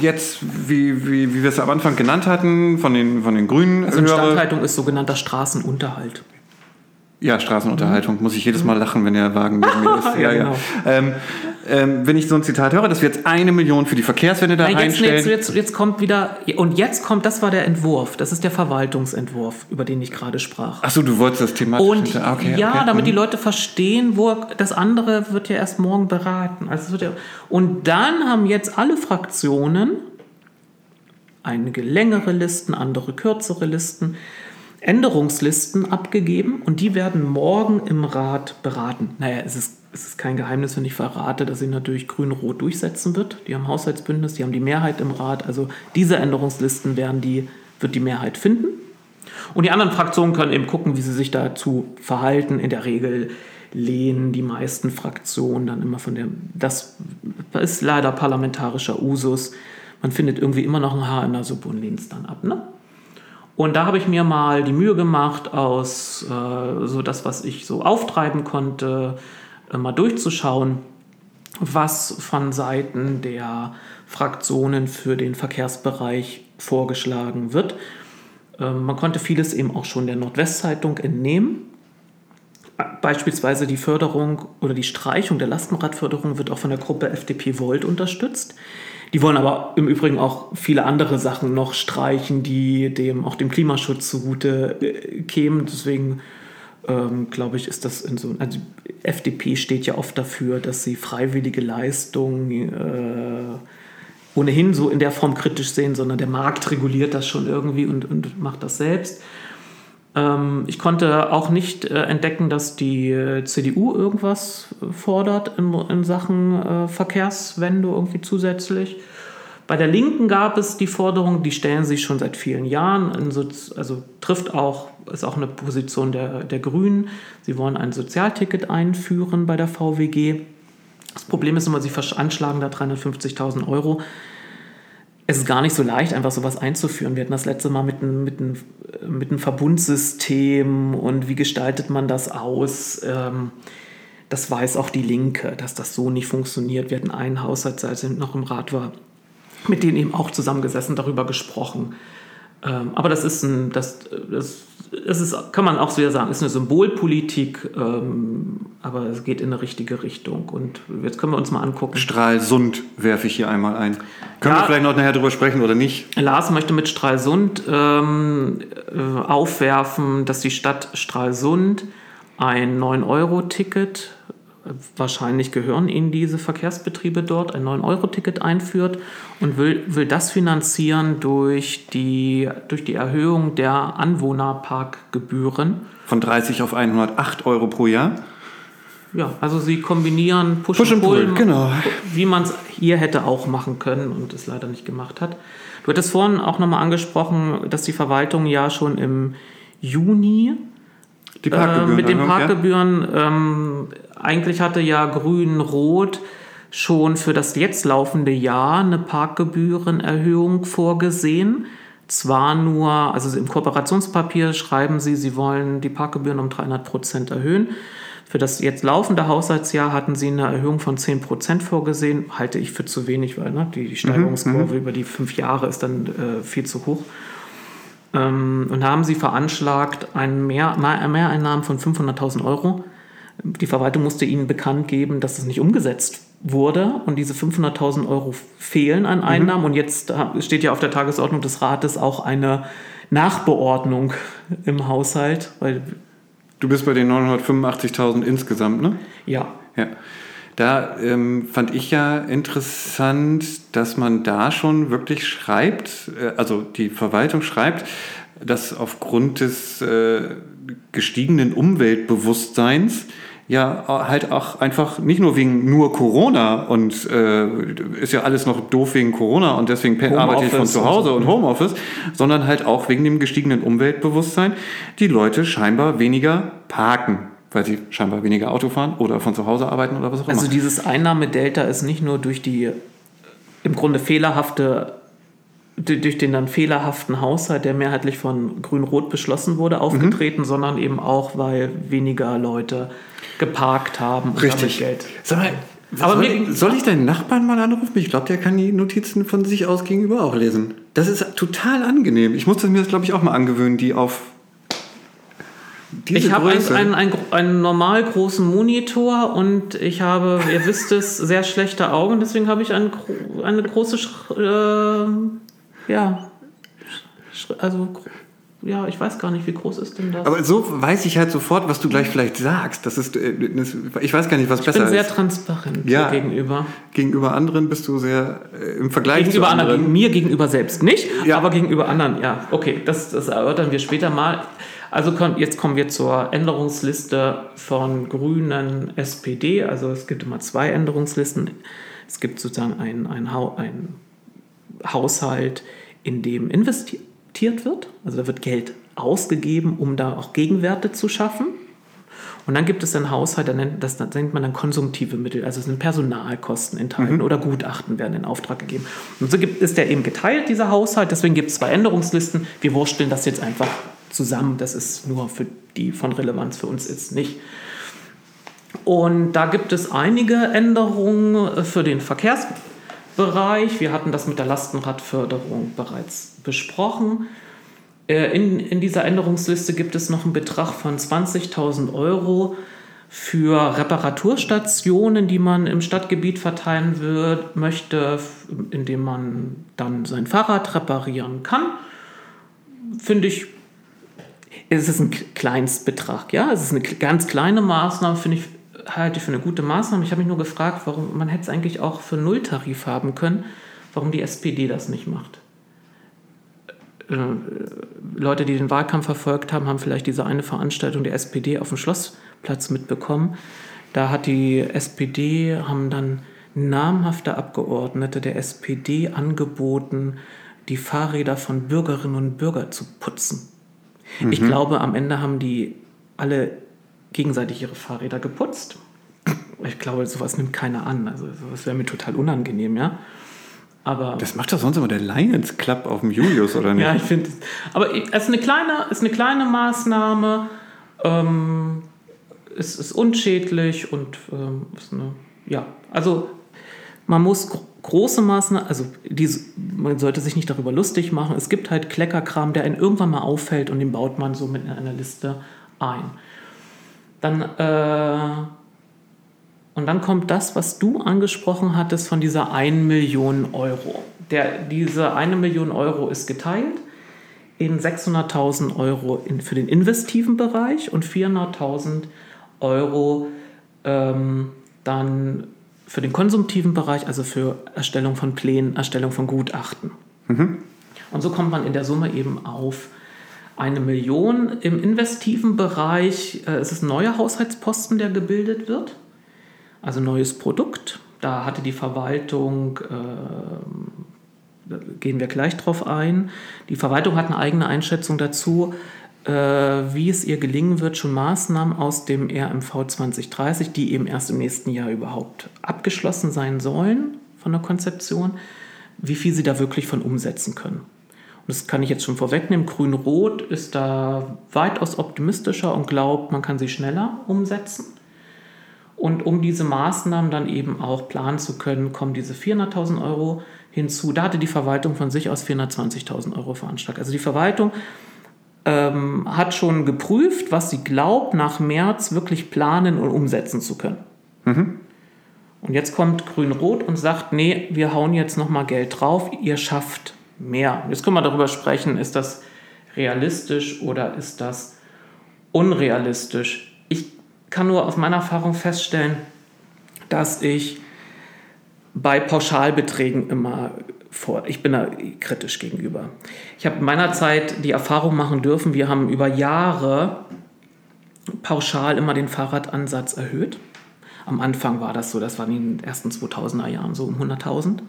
jetzt, wie, wie, wie wir es am Anfang genannt hatten, von den, von den Grünen. Also Instandhaltung ist sogenannter Straßenunterhalt. Ja, Straßenunterhaltung. Muss ich jedes Mal lachen, wenn der Wagen neben mir ist. Ja, ja. Genau. Ähm, ähm, wenn ich so ein Zitat höre, dass wir jetzt eine Million für die Verkehrswende da Na, jetzt, Jetzt, jetzt, jetzt, kommt wieder, und jetzt kommt, das war der Entwurf, das ist der Verwaltungsentwurf, über den ich gerade sprach. Achso, du wolltest das Thema. Und ah, okay, ja, okay. damit mhm. die Leute verstehen, wo das andere wird ja erst morgen beraten. Also ja, und dann haben jetzt alle Fraktionen einige längere Listen, andere kürzere Listen Änderungslisten abgegeben und die werden morgen im Rat beraten. Naja, es ist, es ist kein Geheimnis, wenn ich verrate, dass sie natürlich Grün-Rot durchsetzen wird. Die haben Haushaltsbündnis, die haben die Mehrheit im Rat. Also diese Änderungslisten werden die, wird die Mehrheit finden. Und die anderen Fraktionen können eben gucken, wie sie sich dazu verhalten. In der Regel lehnen die meisten Fraktionen dann immer von dem, das ist leider parlamentarischer Usus. Man findet irgendwie immer noch ein Haar in der Suppe und lehnt es dann ab. Ne? Und da habe ich mir mal die Mühe gemacht, aus äh, so das, was ich so auftreiben konnte, äh, mal durchzuschauen, was von Seiten der Fraktionen für den Verkehrsbereich vorgeschlagen wird. Äh, man konnte vieles eben auch schon der Nordwestzeitung entnehmen. Beispielsweise die Förderung oder die Streichung der Lastenradförderung wird auch von der Gruppe FDP Volt unterstützt. Die wollen aber im Übrigen auch viele andere Sachen noch streichen, die dem auch dem Klimaschutz zugute äh, kämen. Deswegen ähm, glaube ich, ist das in so. Also FDP steht ja oft dafür, dass sie freiwillige Leistungen äh, ohnehin so in der Form kritisch sehen, sondern der Markt reguliert das schon irgendwie und, und macht das selbst. Ähm, ich konnte auch nicht äh, entdecken, dass die äh, CDU irgendwas fordert in, in Sachen äh, Verkehrswende irgendwie zusätzlich. Bei der Linken gab es die Forderung, die stellen sich schon seit vielen Jahren, also trifft auch, ist auch eine Position der, der Grünen. Sie wollen ein Sozialticket einführen bei der VWG. Das Problem ist immer, sie veranschlagen da 350.000 Euro es ist gar nicht so leicht, einfach sowas einzuführen. Wir hatten das letzte Mal mit einem, mit einem, mit einem Verbundsystem und wie gestaltet man das aus. Ähm, das weiß auch die Linke, dass das so nicht funktioniert. Wir hatten einen Haushalt, als ich noch im Rat war, mit denen eben auch zusammengesessen, darüber gesprochen. Ähm, aber das ist ein, das, das, das ist, kann man auch wieder sagen, ist eine Symbolpolitik, ähm, aber es geht in eine richtige Richtung. Und jetzt können wir uns mal angucken. Stralsund werfe ich hier einmal ein. Können ja, wir vielleicht noch nachher drüber sprechen oder nicht? Lars möchte mit Stralsund ähm, äh, aufwerfen, dass die Stadt Stralsund ein 9-Euro-Ticket wahrscheinlich gehören Ihnen diese Verkehrsbetriebe dort, ein 9-Euro-Ticket einführt und will, will das finanzieren durch die, durch die Erhöhung der Anwohnerparkgebühren. Von 30 auf 108 Euro pro Jahr? ja, also sie kombinieren Push, Push und and Pull, Pull, genau. wie man es hier hätte auch machen können und es leider nicht gemacht hat. Du hattest vorhin auch nochmal angesprochen, dass die Verwaltung ja schon im Juni Die äh, mit den ja. Parkgebühren, ähm, eigentlich hatte ja Grün-Rot schon für das jetzt laufende Jahr eine Parkgebührenerhöhung vorgesehen. Zwar nur, also im Kooperationspapier schreiben sie, sie wollen die Parkgebühren um 300 Prozent erhöhen. Für das jetzt laufende Haushaltsjahr hatten sie eine Erhöhung von 10 Prozent vorgesehen. Halte ich für zu wenig, weil ne, die, die Steigerungskurve über die fünf Jahre ist dann äh, viel zu hoch. Ähm, und haben sie veranschlagt einen Mehr, Mehr- Mehreinnahmen von 500.000 Euro. Die Verwaltung musste ihnen bekannt geben, dass es nicht umgesetzt wurde und diese 500.000 Euro fehlen an Einnahmen. Und jetzt steht ja auf der Tagesordnung des Rates auch eine Nachbeordnung im Haushalt, weil Du bist bei den 985.000 insgesamt, ne? ja, Ja. Da ähm, fand ich ja interessant, dass man da schon wirklich schreibt, äh, also die Verwaltung schreibt, dass aufgrund des äh, gestiegenen Umweltbewusstseins ja halt auch einfach nicht nur wegen nur Corona und äh, ist ja alles noch doof wegen Corona und deswegen pe- arbeite ich von zu Hause und Homeoffice, sondern halt auch wegen dem gestiegenen Umweltbewusstsein. Die Leute scheinbar weniger parken, weil sie scheinbar weniger Auto fahren oder von zu Hause arbeiten oder was auch immer. Also dieses Einnahmedelta ist nicht nur durch die äh, im Grunde fehlerhafte, durch den dann fehlerhaften Haushalt, der mehrheitlich von Grün-Rot beschlossen wurde, aufgetreten, Mhm. sondern eben auch, weil weniger Leute geparkt haben und Richtig. Geld. Sag mal, Aber soll, ich, soll ich deinen Nachbarn mal anrufen? Ich glaube, der kann die Notizen von sich aus gegenüber auch lesen. Das ist total angenehm. Ich musste mir das, glaube ich, auch mal angewöhnen, die auf diese Ich habe einen, einen, einen, einen normal großen Monitor und ich habe, ihr wisst es, sehr schlechte Augen, deswegen habe ich eine, gro- eine große, äh, ja, also, ja, ich weiß gar nicht, wie groß ist denn das? Aber so weiß ich halt sofort, was du gleich vielleicht sagst. Das ist, äh, das, ich weiß gar nicht, was ich besser bin sehr ist. transparent Ja. gegenüber. Gegenüber anderen bist du sehr äh, im Vergleich Gegenüber zu anderen, anderen. mir gegenüber selbst nicht, Ja. aber gegenüber anderen, ja. Okay, das, das erörtern wir später mal. Also komm, jetzt kommen wir zur Änderungsliste von Grünen SPD. Also es gibt immer zwei Änderungslisten. Es gibt sozusagen einen, einen Haushalt, in dem investiert wird. Also da wird Geld ausgegeben, um da auch Gegenwerte zu schaffen. Und dann gibt es einen Haushalt, da nennt, das, das nennt man dann konsumtive Mittel, also es sind Personalkosten enthalten oder Gutachten werden in Auftrag gegeben. Und so gibt, ist der eben geteilt, dieser Haushalt, deswegen gibt es zwei Änderungslisten. Wir wursteln das jetzt einfach zusammen, das ist nur für die von Relevanz für uns ist nicht. Und da gibt es einige Änderungen äh, für den Verkehrsbereich. Wir hatten das mit der Lastenradförderung bereits besprochen. Äh, In, in dieser Änderungsliste gibt es noch einen Betrag von 20.000 Euro für Reparaturstationen, die man im Stadtgebiet verteilen wird, möchte, indem man dann sein Fahrrad reparieren kann. Finde ich, es ist ein Kleinstbetrag, ja, es ist eine ganz kleine Maßnahme, finde ich, halte ich für eine gute Maßnahme. Ich habe mich nur gefragt, warum man hätte es eigentlich auch für Nulltarif haben können, warum die SPD das nicht macht. Äh, Leute, die den Wahlkampf verfolgt haben, haben vielleicht diese eine Veranstaltung der SPD auf dem Schlossplatz mitbekommen. Da hat die SPD, haben dann namhafte Abgeordnete der SPD angeboten, die Fahrräder von Bürgerinnen und Bürgern zu putzen. Ich glaube, am Ende haben die alle gegenseitig ihre Fahrräder geputzt. Ich glaube, sowas nimmt keiner an. Also sowas wäre mir total unangenehm, ja. Aber Das macht doch sonst immer der Lions Club auf dem Julius, oder nicht? ja, ich finde es. Aber es ist eine kleine, ist eine kleine Maßnahme. Ähm, es ist unschädlich und ähm, ist eine, ja, also man muss große Maßnahmen, also diese, man sollte sich nicht darüber lustig machen. Es gibt halt Kleckerkram, der einen irgendwann mal auffällt und den baut man so mit in einer Liste ein. Dann äh, und dann kommt das, was du angesprochen hattest von dieser 1 Million Euro. Der, diese 1 Million Euro ist geteilt in 600.000 Euro in, für den investiven Bereich und 400.000 Euro ähm, dann für den konsumtiven Bereich, also für Erstellung von Plänen, Erstellung von Gutachten. Und so kommt man in der Summe eben auf eine Million. Im investiven Bereich äh, ist es ein neuer Haushaltsposten, der gebildet wird. Also neues Produkt. Da hatte die Verwaltung, äh, da gehen wir gleich drauf ein, die Verwaltung hat eine eigene Einschätzung dazu, wie es ihr gelingen wird, schon Maßnahmen aus dem RMV 2030, die eben erst im nächsten Jahr überhaupt abgeschlossen sein sollen von der Konzeption, wie viel sie da wirklich von umsetzen können. Und das kann ich jetzt schon vorwegnehmen. Grün-Rot ist da weitaus optimistischer und glaubt, man kann sie schneller umsetzen. Und um diese Maßnahmen dann eben auch planen zu können, kommen diese 400.000 Euro hinzu. Da hatte die Verwaltung von sich aus 420.000 Euro veranschlagt. Also die Verwaltung ähm, hat schon geprüft, was sie glaubt, nach März wirklich planen und umsetzen zu können. Mhm. Und jetzt kommt Grün-Rot und sagt, nee, wir hauen jetzt nochmal Geld drauf, ihr schafft mehr. Jetzt können wir darüber sprechen, ist das realistisch oder ist das unrealistisch. Ich kann nur aus meiner Erfahrung feststellen, dass ich bei Pauschalbeträgen immer vor, ich bin da kritisch gegenüber. Ich habe in meiner Zeit die Erfahrung machen dürfen, wir haben über Jahre pauschal immer den Fahrradansatz erhöht. Am Anfang war das so, das war in den ersten 2000er Jahren so um 100.000.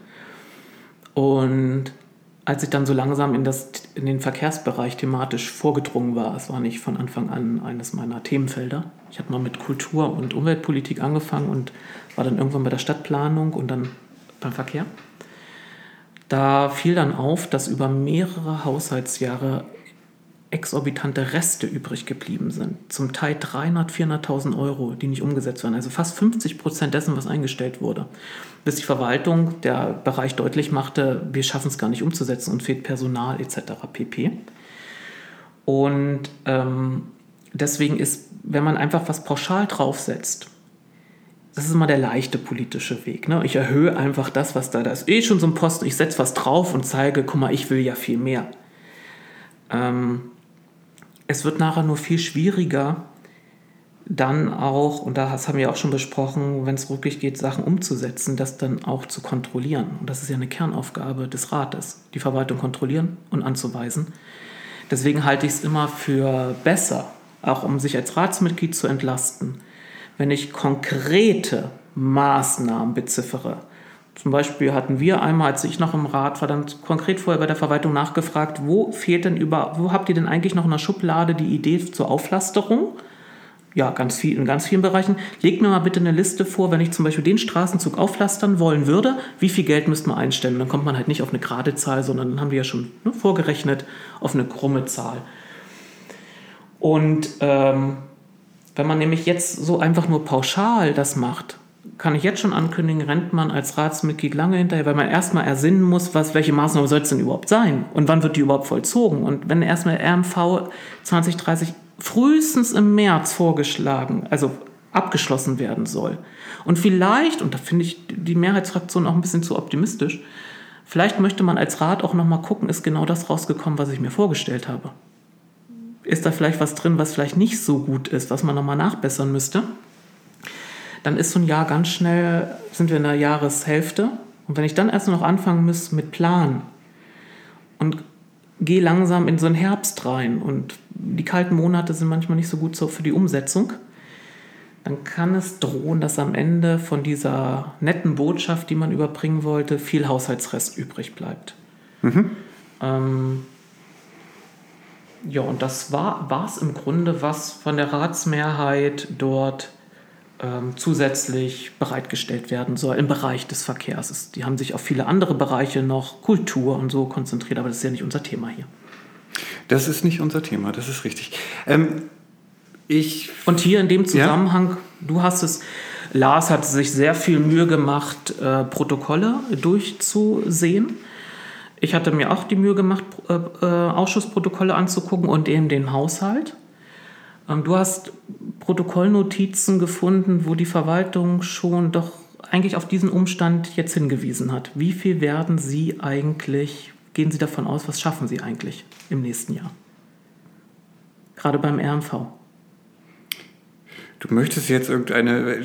Und als ich dann so langsam in, das, in den Verkehrsbereich thematisch vorgedrungen war, es war nicht von Anfang an eines meiner Themenfelder. Ich habe mal mit Kultur- und Umweltpolitik angefangen und war dann irgendwann bei der Stadtplanung und dann beim Verkehr. Da fiel dann auf, dass über mehrere Haushaltsjahre exorbitante Reste übrig geblieben sind. Zum Teil 300.000, 400.000 Euro, die nicht umgesetzt werden. Also fast 50 Prozent dessen, was eingestellt wurde. Bis die Verwaltung der Bereich deutlich machte, wir schaffen es gar nicht umzusetzen und fehlt Personal etc. pp. Und ähm, deswegen ist, wenn man einfach was pauschal draufsetzt, das ist immer der leichte politische Weg. Ne? Ich erhöhe einfach das, was da, da ist. Eh schon so ein Posten, ich setze was drauf und zeige, guck mal, ich will ja viel mehr. Ähm, es wird nachher nur viel schwieriger, dann auch, und das haben wir auch schon besprochen, wenn es wirklich geht, Sachen umzusetzen, das dann auch zu kontrollieren. Und das ist ja eine Kernaufgabe des Rates, die Verwaltung kontrollieren und anzuweisen. Deswegen halte ich es immer für besser, auch um sich als Ratsmitglied zu entlasten, wenn ich konkrete Maßnahmen beziffere. Zum Beispiel hatten wir einmal, als ich noch im Rat war, dann konkret vorher bei der Verwaltung nachgefragt, wo fehlt denn über, wo habt ihr denn eigentlich noch in der Schublade die Idee zur Auflasterung? Ja, ganz viel, in ganz vielen Bereichen. Legt mir mal bitte eine Liste vor, wenn ich zum Beispiel den Straßenzug auflastern wollen würde, wie viel Geld müsste man einstellen? Dann kommt man halt nicht auf eine gerade Zahl, sondern dann haben wir ja schon ne, vorgerechnet auf eine krumme Zahl. Und ähm, wenn man nämlich jetzt so einfach nur pauschal das macht, kann ich jetzt schon ankündigen, rennt man als Ratsmitglied lange hinterher, weil man erstmal ersinnen muss, was, welche Maßnahme soll es denn überhaupt sein und wann wird die überhaupt vollzogen. Und wenn erstmal RMV 2030 frühestens im März vorgeschlagen, also abgeschlossen werden soll. Und vielleicht, und da finde ich die Mehrheitsfraktion auch ein bisschen zu optimistisch, vielleicht möchte man als Rat auch nochmal gucken, ist genau das rausgekommen, was ich mir vorgestellt habe. Ist da vielleicht was drin, was vielleicht nicht so gut ist, was man nochmal nachbessern müsste? dann ist so ein Jahr ganz schnell, sind wir in der Jahreshälfte. Und wenn ich dann erst noch anfangen muss mit Plan und gehe langsam in so einen Herbst rein und die kalten Monate sind manchmal nicht so gut für die Umsetzung, dann kann es drohen, dass am Ende von dieser netten Botschaft, die man überbringen wollte, viel Haushaltsrest übrig bleibt. Mhm. Ähm, ja, und das war es im Grunde, was von der Ratsmehrheit dort ähm, zusätzlich bereitgestellt werden soll im Bereich des Verkehrs. Die haben sich auf viele andere Bereiche noch, Kultur und so konzentriert, aber das ist ja nicht unser Thema hier. Das ist nicht unser Thema, das ist richtig. Ähm, ich, und hier in dem Zusammenhang, ja? du hast es, Lars hat sich sehr viel Mühe gemacht, äh, Protokolle durchzusehen. Ich hatte mir auch die Mühe gemacht, äh, äh Ausschussprotokolle anzugucken und eben den Haushalt. Ähm, du hast Protokollnotizen gefunden, wo die Verwaltung schon doch eigentlich auf diesen Umstand jetzt hingewiesen hat. Wie viel werden Sie eigentlich, gehen Sie davon aus, was schaffen Sie eigentlich im nächsten Jahr? Gerade beim RMV. Du möchtest jetzt irgendeine,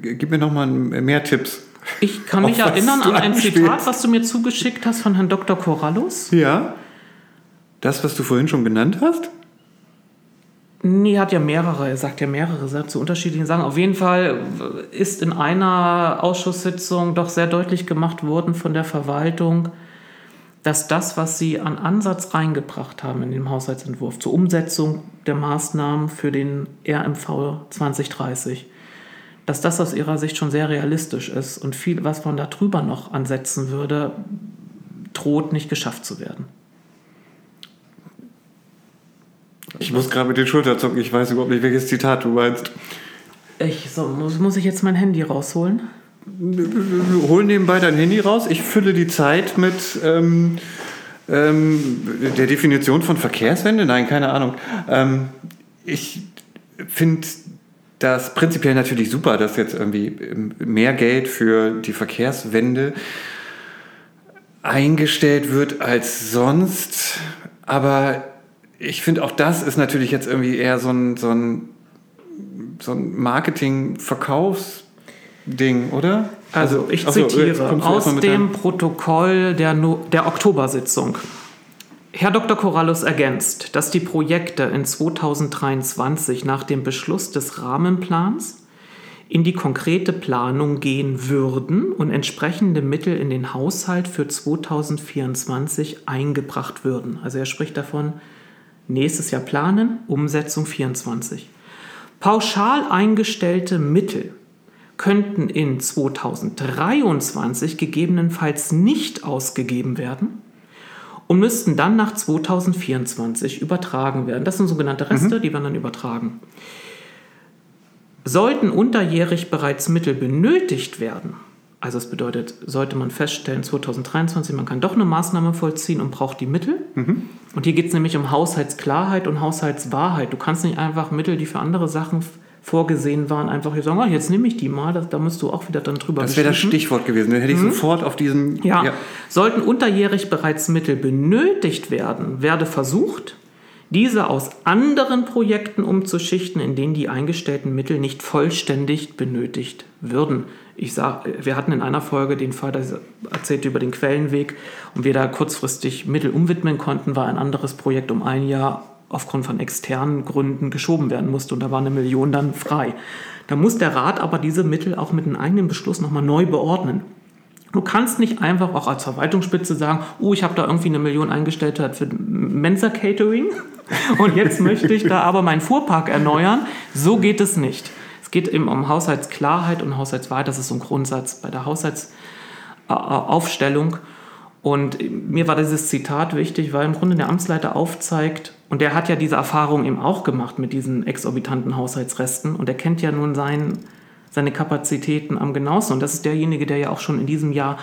gib mir nochmal mehr Tipps. Ich kann mich erinnern an ein Zitat, was du mir zugeschickt hast von Herrn Dr. Corallus. Ja. Das, was du vorhin schon genannt hast? Nee, er hat ja mehrere, er sagt ja mehrere zu unterschiedlichen Sachen. Auf jeden Fall ist in einer Ausschusssitzung doch sehr deutlich gemacht worden von der Verwaltung, dass das, was sie an Ansatz reingebracht haben in den Haushaltsentwurf zur Umsetzung der Maßnahmen für den RMV 2030, dass das aus ihrer Sicht schon sehr realistisch ist und viel, was man da drüber noch ansetzen würde, droht nicht geschafft zu werden. Ich muss gerade mit den Schultern zucken, ich weiß überhaupt nicht, welches Zitat du meinst. Ich, so, muss, muss ich jetzt mein Handy rausholen? Hol nebenbei dein Handy raus. Ich fülle die Zeit mit ähm, ähm, der Definition von Verkehrswende. Nein, keine Ahnung. Ähm, ich finde das prinzipiell natürlich super, dass jetzt irgendwie mehr Geld für die Verkehrswende eingestellt wird als sonst. Aber ich finde auch das ist natürlich jetzt irgendwie eher so ein, so ein, so ein Marketing-Verkaufsding, oder? Also, ich also, zitiere aus dem Protokoll der, no der Oktobersitzung. Herr Dr. Corallus ergänzt, dass die Projekte in 2023 nach dem Beschluss des Rahmenplans in die konkrete Planung gehen würden und entsprechende Mittel in den Haushalt für 2024 eingebracht würden. Also er spricht davon, nächstes Jahr planen, Umsetzung 24. Pauschal eingestellte Mittel könnten in 2023 gegebenenfalls nicht ausgegeben werden und müssten dann nach 2024 übertragen werden. Das sind sogenannte Reste, mhm. die werden dann übertragen. Sollten unterjährig bereits Mittel benötigt werden, also es bedeutet, sollte man feststellen, 2023, man kann doch eine Maßnahme vollziehen und braucht die Mittel. Mhm. Und hier geht es nämlich um Haushaltsklarheit und Haushaltswahrheit. Du kannst nicht einfach Mittel, die für andere Sachen vorgesehen waren, einfach hier sagen, oh, jetzt nehme ich die mal, da, da musst du auch wieder dann drüber Das wäre das Stichwort gewesen, dann hätte ich mhm. sofort auf diesen... Ja. ja, sollten unterjährig bereits Mittel benötigt werden, werde versucht, diese aus anderen Projekten umzuschichten, in denen die eingestellten Mittel nicht vollständig benötigt würden. Ich sag, wir hatten in einer Folge den Fall, das erzählte über den Quellenweg und wir da kurzfristig Mittel umwidmen konnten, war ein anderes Projekt um ein Jahr aufgrund von externen Gründen geschoben werden musste und da war eine Million dann frei. Da muss der Rat aber diese Mittel auch mit einem eigenen Beschluss nochmal neu beordnen. Du kannst nicht einfach auch als Verwaltungsspitze sagen, oh, ich habe da irgendwie eine Million eingestellt für Mensa Catering und jetzt möchte ich da aber meinen Fuhrpark erneuern. So geht es nicht. Es geht eben um Haushaltsklarheit und Haushaltswahrheit. Das ist so ein Grundsatz bei der Haushaltsaufstellung. Und mir war dieses Zitat wichtig, weil im Grunde der Amtsleiter aufzeigt, und der hat ja diese Erfahrung eben auch gemacht mit diesen exorbitanten Haushaltsresten und er kennt ja nun seinen, seine Kapazitäten am genauesten. Und das ist derjenige, der ja auch schon in diesem Jahr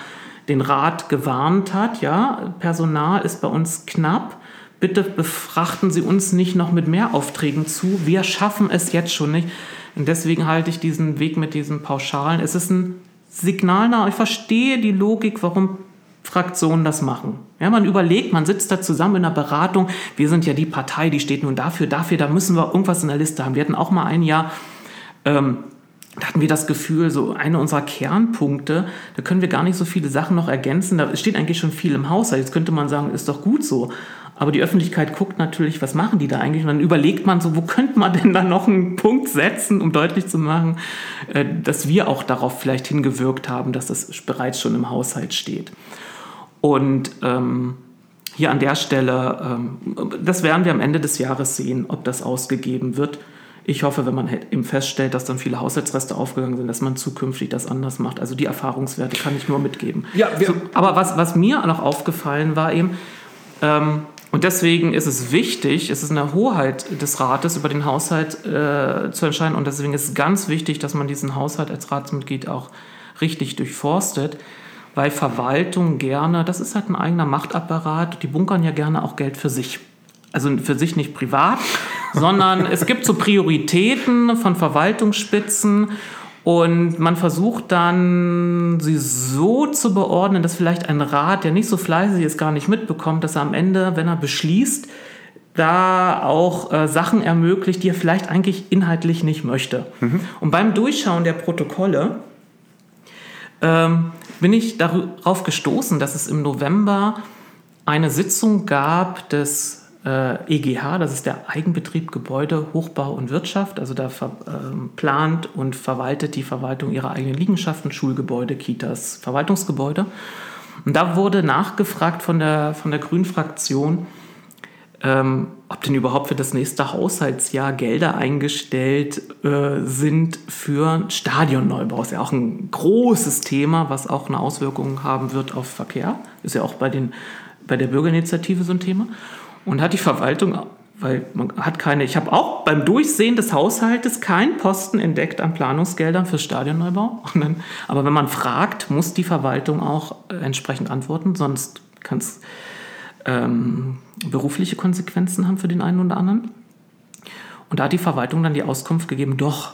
den Rat gewarnt hat, ja, Personal ist bei uns knapp. Bitte befrachten Sie uns nicht noch mit mehr Aufträgen zu. Wir schaffen es jetzt schon nicht. Und deswegen halte ich diesen Weg mit diesen Pauschalen. Es ist ein Signal nach. Ich verstehe die Logik, warum Fraktionen das machen. Ja, man überlegt, man sitzt da zusammen in einer Beratung. Wir sind ja die Partei, die steht nun dafür, dafür, da müssen wir irgendwas in der Liste haben. Wir hatten auch mal ein Jahr, ähm, da hatten wir das Gefühl, so eine unserer Kernpunkte, da können wir gar nicht so viele Sachen noch ergänzen. Da steht eigentlich schon viel im Haushalt. Jetzt könnte man sagen, ist doch gut so. Aber die Öffentlichkeit guckt natürlich, was machen die da eigentlich? Und dann überlegt man so, wo könnte man denn da noch einen Punkt setzen, um deutlich zu machen, äh, dass wir auch darauf vielleicht hingewirkt haben, dass das bereits schon im Haushalt steht. Und ähm, hier an der Stelle, ähm, das werden wir am Ende des Jahres sehen, ob das ausgegeben wird. Ich hoffe, wenn man eben feststellt, dass dann viele Haushaltsreste aufgegangen sind, dass man zukünftig das anders macht. Also die Erfahrungswerte kann ich nur mitgeben. Ja, so, aber was, was mir noch aufgefallen war eben, ähm, und deswegen ist es wichtig, es ist eine Hoheit des Rates, über den Haushalt äh, zu entscheiden. Und deswegen ist es ganz wichtig, dass man diesen Haushalt als Ratsmitglied auch richtig durchforstet weil Verwaltung gerne, das ist halt ein eigener Machtapparat, die bunkern ja gerne auch Geld für sich. Also für sich nicht privat, sondern es gibt so Prioritäten von Verwaltungsspitzen und man versucht dann, sie so zu beordnen, dass vielleicht ein Rat, der nicht so fleißig ist, gar nicht mitbekommt, dass er am Ende, wenn er beschließt, da auch äh, Sachen ermöglicht, die er vielleicht eigentlich inhaltlich nicht möchte. Mhm. Und beim Durchschauen der Protokolle ähm, bin ich darauf gestoßen, dass es im November eine Sitzung gab des äh, EGH, das ist der Eigenbetrieb Gebäude, Hochbau und Wirtschaft. Also da ver, äh, plant und verwaltet die Verwaltung ihre eigenen Liegenschaften, Schulgebäude, Kitas, Verwaltungsgebäude. Und da wurde nachgefragt von der, von der Grünen-Fraktion, ähm, ob denn überhaupt für das nächste Haushaltsjahr Gelder eingestellt äh, sind für Stadionneubau. Ist ja auch ein großes Thema, was auch eine Auswirkung haben wird auf Verkehr. Ist ja auch bei, den, bei der Bürgerinitiative so ein Thema. Und hat die Verwaltung, weil man hat keine, ich habe auch beim Durchsehen des Haushaltes keinen Posten entdeckt an Planungsgeldern für Stadionneubau. Dann, aber wenn man fragt, muss die Verwaltung auch äh, entsprechend antworten, sonst kann es ähm, berufliche Konsequenzen haben für den einen oder anderen. Und da hat die Verwaltung dann die Auskunft gegeben, doch,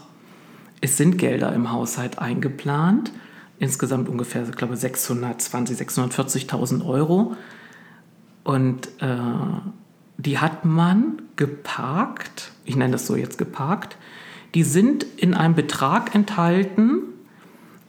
es sind Gelder im Haushalt eingeplant, insgesamt ungefähr, ich glaube, 620, 640.000 Euro. Und äh, die hat man geparkt, ich nenne das so jetzt geparkt, die sind in einem Betrag enthalten,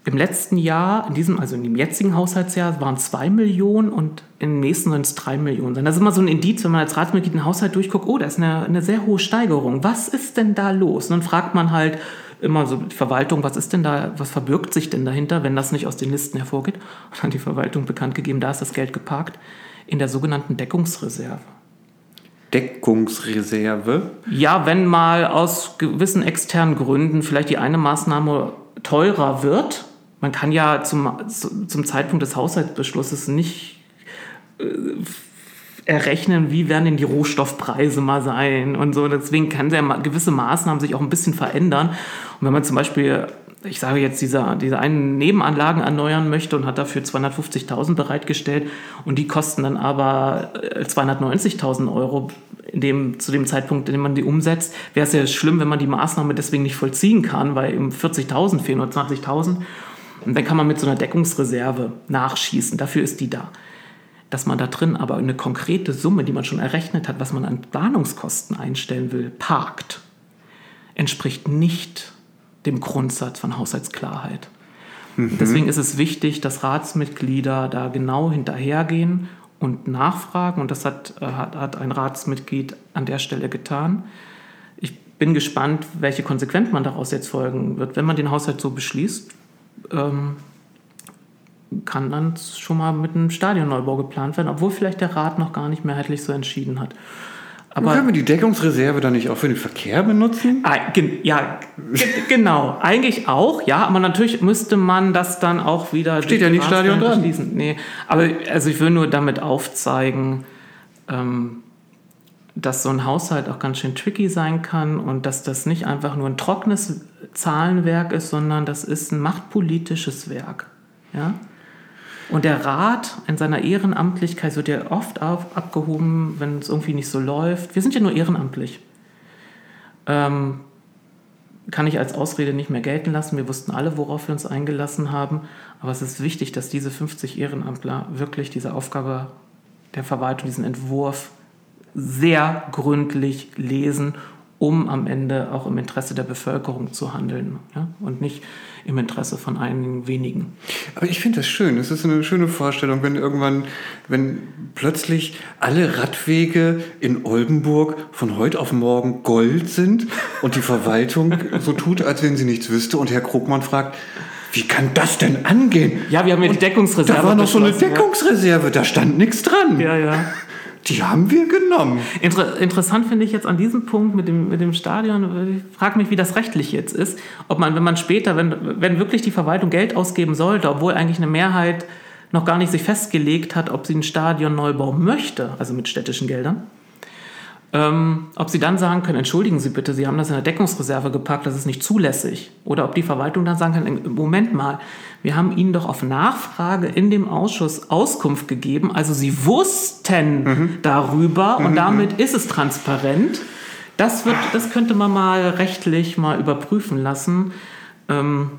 im letzten Jahr, in diesem, also in dem jetzigen Haushaltsjahr, waren es 2 Millionen und im nächsten sollen es 3 Millionen sein. Das ist immer so ein Indiz, wenn man als Ratsmitglied den Haushalt durchguckt, oh, da ist eine, eine sehr hohe Steigerung. Was ist denn da los? Und dann fragt man halt immer so die Verwaltung, was ist denn da, was verbirgt sich denn dahinter, wenn das nicht aus den Listen hervorgeht? Und dann hat die Verwaltung bekannt gegeben, da ist das Geld geparkt in der sogenannten Deckungsreserve. Deckungsreserve? Ja, wenn mal aus gewissen externen Gründen vielleicht die eine Maßnahme teurer wird, man kann ja zum, zum Zeitpunkt des Haushaltsbeschlusses nicht äh, errechnen, wie werden denn die Rohstoffpreise mal sein und so. Deswegen kann ja gewisse Maßnahmen sich auch ein bisschen verändern. Und wenn man zum Beispiel, ich sage jetzt, diese, diese einen Nebenanlagen erneuern möchte und hat dafür 250.000 bereitgestellt und die kosten dann aber 290.000 äh, Euro dem, zu dem Zeitpunkt, in dem man die umsetzt, wäre es ja schlimm, wenn man die Maßnahme deswegen nicht vollziehen kann, weil eben 40.000 fehlen oder 20.000. Und dann kann man mit so einer Deckungsreserve nachschießen. Dafür ist die da. Dass man da drin aber eine konkrete Summe, die man schon errechnet hat, was man an Planungskosten einstellen will, parkt, entspricht nicht dem Grundsatz von Haushaltsklarheit. Mhm. Deswegen ist es wichtig, dass Ratsmitglieder da genau hinterhergehen und nachfragen. Und das hat, äh, hat, hat ein Ratsmitglied an der Stelle getan. Ich bin gespannt, welche Konsequenzen man daraus jetzt folgen wird. Wenn man den Haushalt so beschließt, ähm, kann dann schon mal mit einem Stadionneubau geplant werden, obwohl vielleicht der Rat noch gar nicht mehrheitlich so entschieden hat. Aber können wir die Deckungsreserve dann nicht auch für den Verkehr benutzen? Ah, ja, genau. Eigentlich auch, ja. Aber natürlich müsste man das dann auch wieder. Steht ja nicht Stadion dran. Schließen. Nee, aber also ich will nur damit aufzeigen, ähm, dass so ein Haushalt auch ganz schön tricky sein kann und dass das nicht einfach nur ein trockenes Zahlenwerk ist, sondern das ist ein machtpolitisches Werk. Ja? Und der Rat in seiner Ehrenamtlichkeit wird ja oft auf, abgehoben, wenn es irgendwie nicht so läuft. Wir sind ja nur ehrenamtlich. Ähm, kann ich als Ausrede nicht mehr gelten lassen. Wir wussten alle, worauf wir uns eingelassen haben. Aber es ist wichtig, dass diese 50 Ehrenamtler wirklich diese Aufgabe der Verwaltung, diesen Entwurf sehr gründlich lesen, um am Ende auch im Interesse der Bevölkerung zu handeln ja? und nicht im Interesse von einigen wenigen. Aber ich finde das schön. Es ist eine schöne Vorstellung, wenn irgendwann, wenn plötzlich alle Radwege in Oldenburg von heute auf morgen Gold sind und die Verwaltung so tut, als wenn sie nichts wüsste und Herr Krugmann fragt, wie kann das denn angehen? Ja, wir haben ja die Deckungsreserve. Da war noch so eine Deckungsreserve, da stand nichts dran. Ja, ja. Die haben wir genommen. Inter interessant finde ich jetzt an diesem Punkt mit dem, mit dem Stadion, ich frage mich, wie das rechtlich jetzt ist. Ob man, wenn man später, wenn, wenn wirklich die Verwaltung Geld ausgeben sollte, obwohl eigentlich eine Mehrheit noch gar nicht sich festgelegt hat, ob sie ein Stadion neu bauen möchte, also mit städtischen Geldern, ähm, ob sie dann sagen können, entschuldigen Sie bitte, Sie haben das in der Deckungsreserve gepackt, das ist nicht zulässig. Oder ob die Verwaltung dann sagen kann, Moment mal, wir haben Ihnen doch auf Nachfrage in dem Ausschuss Auskunft gegeben, also Sie wussten mhm. darüber mhm. und damit ist es transparent. Das, wird, das könnte man mal rechtlich mal überprüfen lassen. Ähm,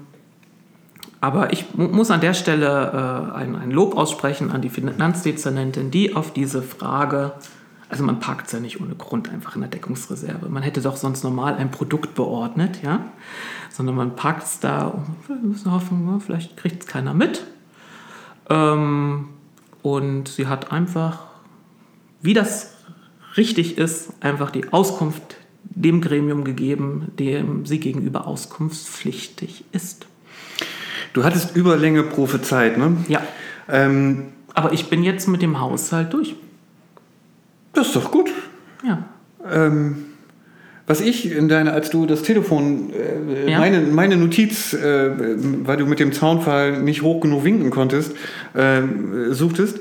aber ich muss an der Stelle äh, ein, ein Lob aussprechen an die Finanzdezernentin, die auf diese Frage also man parkt es ja nicht ohne Grund einfach in der Deckungsreserve. Man hätte doch sonst normal ein Produkt beordnet, ja, sondern man parkt es da. Wir müssen hoffen, vielleicht kriegt es keiner mit. Ähm, und sie hat einfach, wie das richtig ist, einfach die Auskunft dem Gremium gegeben, dem sie gegenüber auskunftspflichtig ist. Du hattest Überlänge prophezeit, ne? Ja. Ähm, Aber ich bin jetzt mit dem Haushalt durch. Das ist doch gut. Ja. Ähm, was ich in deiner, als du das Telefon, äh, Ja. meine, meine Notiz, äh, weil du mit dem Zaunfall nicht hoch genug winken konntest, äh, suchtest,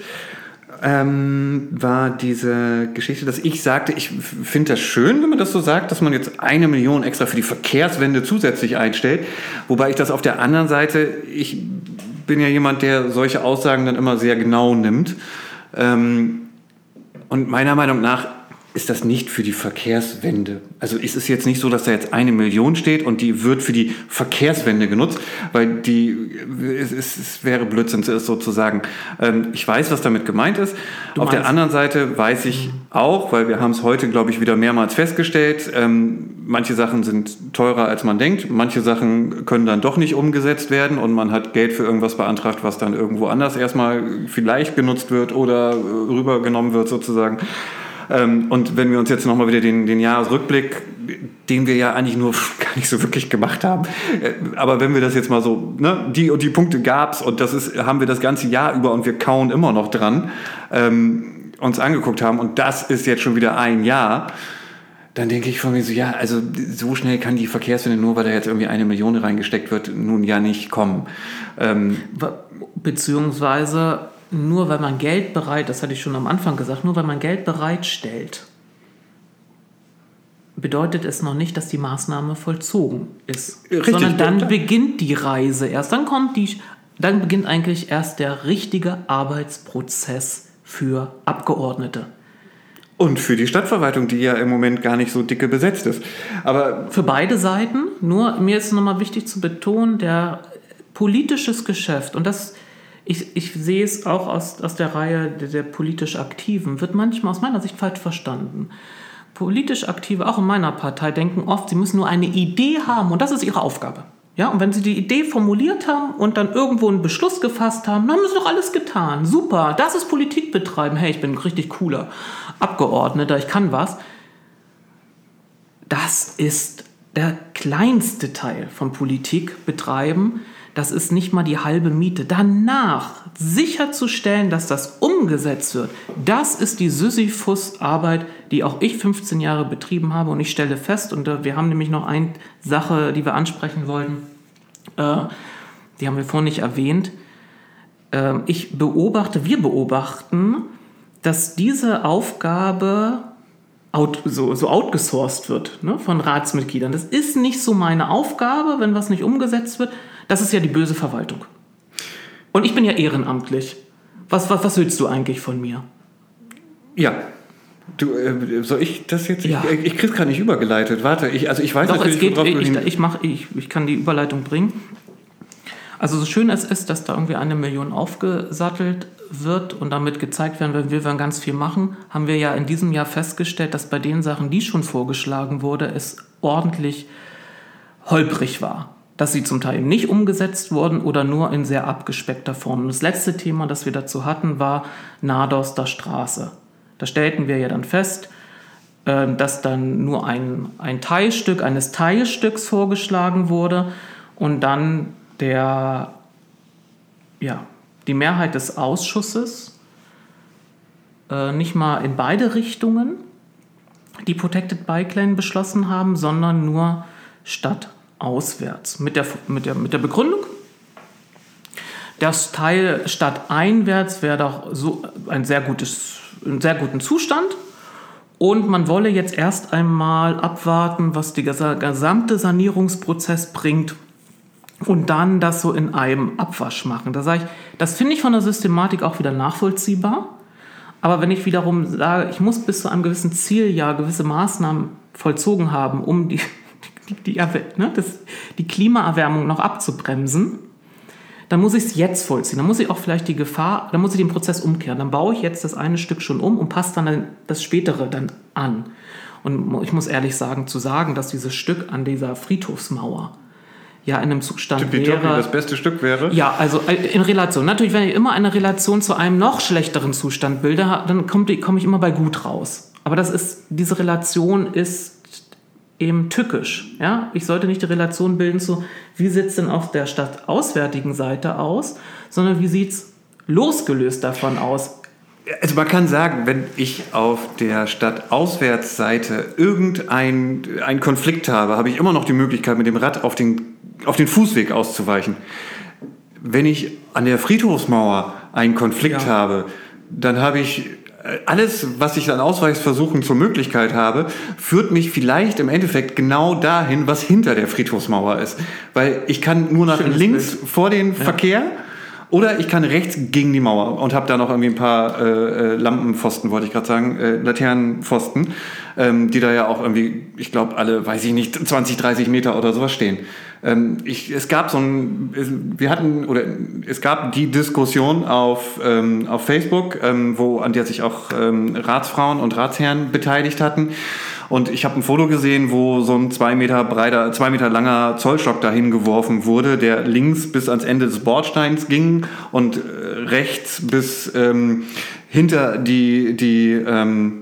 ähm, war diese Geschichte, dass ich sagte, ich finde das schön, wenn man das so sagt, dass man jetzt eine Million extra für die Verkehrswende zusätzlich einstellt. Wobei ich das auf der anderen Seite, ich bin ja jemand, der solche Aussagen dann immer sehr genau nimmt. Ähm, und meiner Meinung nach ist das nicht für die Verkehrswende. Also ist es jetzt nicht so, dass da jetzt eine Million steht und die wird für die Verkehrswende genutzt, weil die, es, es, es wäre Blödsinn, es sozusagen. Ähm, ich weiß, was damit gemeint ist. Du Auf der anderen Seite weiß ich auch, weil wir haben es heute, glaube ich, wieder mehrmals festgestellt, ähm, manche Sachen sind teurer, als man denkt. Manche Sachen können dann doch nicht umgesetzt werden und man hat Geld für irgendwas beantragt, was dann irgendwo anders erstmal vielleicht genutzt wird oder äh, rübergenommen wird sozusagen. Ähm, und wenn wir uns jetzt nochmal wieder den, den Jahresrückblick, den wir ja eigentlich nur gar nicht so wirklich gemacht haben, äh, aber wenn wir das jetzt mal so, ne, die und die Punkte gab's und das ist, haben wir das ganze Jahr über und wir kauen immer noch dran, ähm, uns angeguckt haben und das ist jetzt schon wieder ein Jahr, dann denke ich von mir so, ja, also so schnell kann die Verkehrswende nur, weil da jetzt irgendwie eine Million reingesteckt wird, nun ja nicht kommen. Ähm, Beziehungsweise nur weil man Geld bereit, das hatte ich schon am Anfang gesagt, nur weil man Geld bereitstellt, bedeutet es noch nicht, dass die Maßnahme vollzogen ist. Richtig, sondern dann ja. beginnt die Reise erst. Dann kommt die, dann beginnt eigentlich erst der richtige Arbeitsprozess für Abgeordnete. und für die Stadtverwaltung, die ja im Moment gar nicht so dicke besetzt ist. Aber Für beide Seiten. Nur mir ist nochmal wichtig zu betonen, der politisches Geschäft, und das, ich, ich sehe es auch aus, aus der Reihe der, der politisch Aktiven, wird manchmal aus meiner Sicht falsch verstanden. Politisch Aktive, auch in meiner Partei, denken oft, sie müssen nur eine Idee haben und das ist ihre Aufgabe. Ja, und wenn sie die Idee formuliert haben und dann irgendwo einen Beschluss gefasst haben, dann haben sie doch alles getan. Super, das ist Politik betreiben. Hey, ich bin ein richtig cooler Abgeordneter, ich kann was. Das ist der kleinste Teil von Politik betreiben. Das ist nicht mal die halbe Miete. Danach sicherzustellen, dass das umgesetzt wird, das ist die Sisyphus-Arbeit, die auch ich 15 Jahre betrieben habe. Und ich stelle fest, und äh, wir haben nämlich noch eine Sache, die wir ansprechen wollten, äh, die haben wir vorhin nicht erwähnt. Ähm, ich beobachte, wir beobachten, dass diese Aufgabe out, so, so outgesourced wird ne, von Ratsmitgliedern. Das ist nicht so meine Aufgabe, wenn was nicht umgesetzt wird. Das ist ja die böse Verwaltung. Und ich bin ja ehrenamtlich. Was, was, was willst du eigentlich von mir? ja, du, äh, soll ich das jetzt? Ja. Ich, ich krieg's gerade nicht übergeleitet. Warte, ich, also ich weiß Doch, natürlich, es geht, worauf du ich, ich, mach, ich, ich kann die Überleitung bringen. Also so schön es ist, dass da irgendwie eine Million aufgesattelt wird und damit gezeigt werden, wenn wir werden ganz viel machen, haben wir ja in diesem Jahr festgestellt, dass bei den Sachen, die schon vorgeschlagen wurde, es ordentlich holprig war. Dass sie zum Teil nicht umgesetzt wurden oder nur in sehr abgespeckter Form. Das letzte Thema, das wir dazu hatten, war Nadoster Straße. Da stellten wir ja dann fest, äh, dass dann nur ein, ein Teilstück eines Teilstücks vorgeschlagen wurde und dann der, ja, die Mehrheit des Ausschusses äh, nicht mal in beide Richtungen die Protected Bike Lane beschlossen haben, sondern nur stadtauswärts. Mit der, mit der, mit der Begründung, das Teil stadteinwärts wäre doch so ein sehr gutes, einen sehr guten Zustand. Und man wolle jetzt erst einmal abwarten, was der gesamte Sanierungsprozess bringt und dann das so in einem Abwasch machen. Da sage ich, das finde ich von der Systematik auch wieder nachvollziehbar. Aber wenn ich wiederum sage, ich muss bis zu einem gewissen Zieljahr gewisse Maßnahmen vollzogen haben, um die, die, die, ne, das, die Klimaerwärmung noch abzubremsen, dann muss ich es jetzt vollziehen. Dann muss ich auch vielleicht die Gefahr, dann muss ich den Prozess umkehren. Dann baue ich jetzt das eine Stück schon um und passe dann das spätere dann an. Und ich muss ehrlich sagen, zu sagen, dass dieses Stück an dieser Friedhofsmauer ja in einem Zustand Tippitoppi wäre. das beste Stück wäre. Ja, also äh, in Relation. Natürlich, wenn ich immer eine Relation zu einem noch schlechteren Zustand bilde, dann komme komm ich immer bei gut raus. Aber das ist, diese Relation ist eben tückisch. Ja? Ich sollte nicht die Relation bilden zu, wie sieht es denn auf der stadtauswärtigen Seite aus, sondern wie sieht es losgelöst davon aus. Also man kann sagen, wenn ich auf der Stadtauswärtsseite irgendeinen Konflikt habe, habe ich immer noch die Möglichkeit, mit dem Rad auf den, auf den Fußweg auszuweichen. Wenn ich an der Friedhofsmauer einen Konflikt ja. habe, dann habe ich alles, was ich an Ausweichsversuchen zur Möglichkeit habe, führt mich vielleicht im Endeffekt genau dahin, was hinter der Friedhofsmauer ist. Weil ich kann nur nach Schönes links Bild. vor den ja. Verkehr oder ich kann rechts gegen die Mauer und habe da noch irgendwie ein paar äh, äh Lampenpfosten, wollte ich gerade sagen, äh, Laternenpfosten, ähm, die da ja auch irgendwie, ich glaube, alle, weiß ich nicht, 20, 30 Meter oder sowas stehen. Ähm, ich, es gab so ein, wir hatten, oder es gab die Diskussion auf, ähm, auf Facebook, ähm, wo, an der sich auch ähm, Ratsfrauen und Ratsherren beteiligt hatten. Und ich habe ein Foto gesehen, wo so ein zwei Meter breiter, zwei Meter langer Zollstock dahin geworfen wurde, der links bis ans Ende des Bordsteins ging und äh, rechts bis ähm, hinter die, die ähm,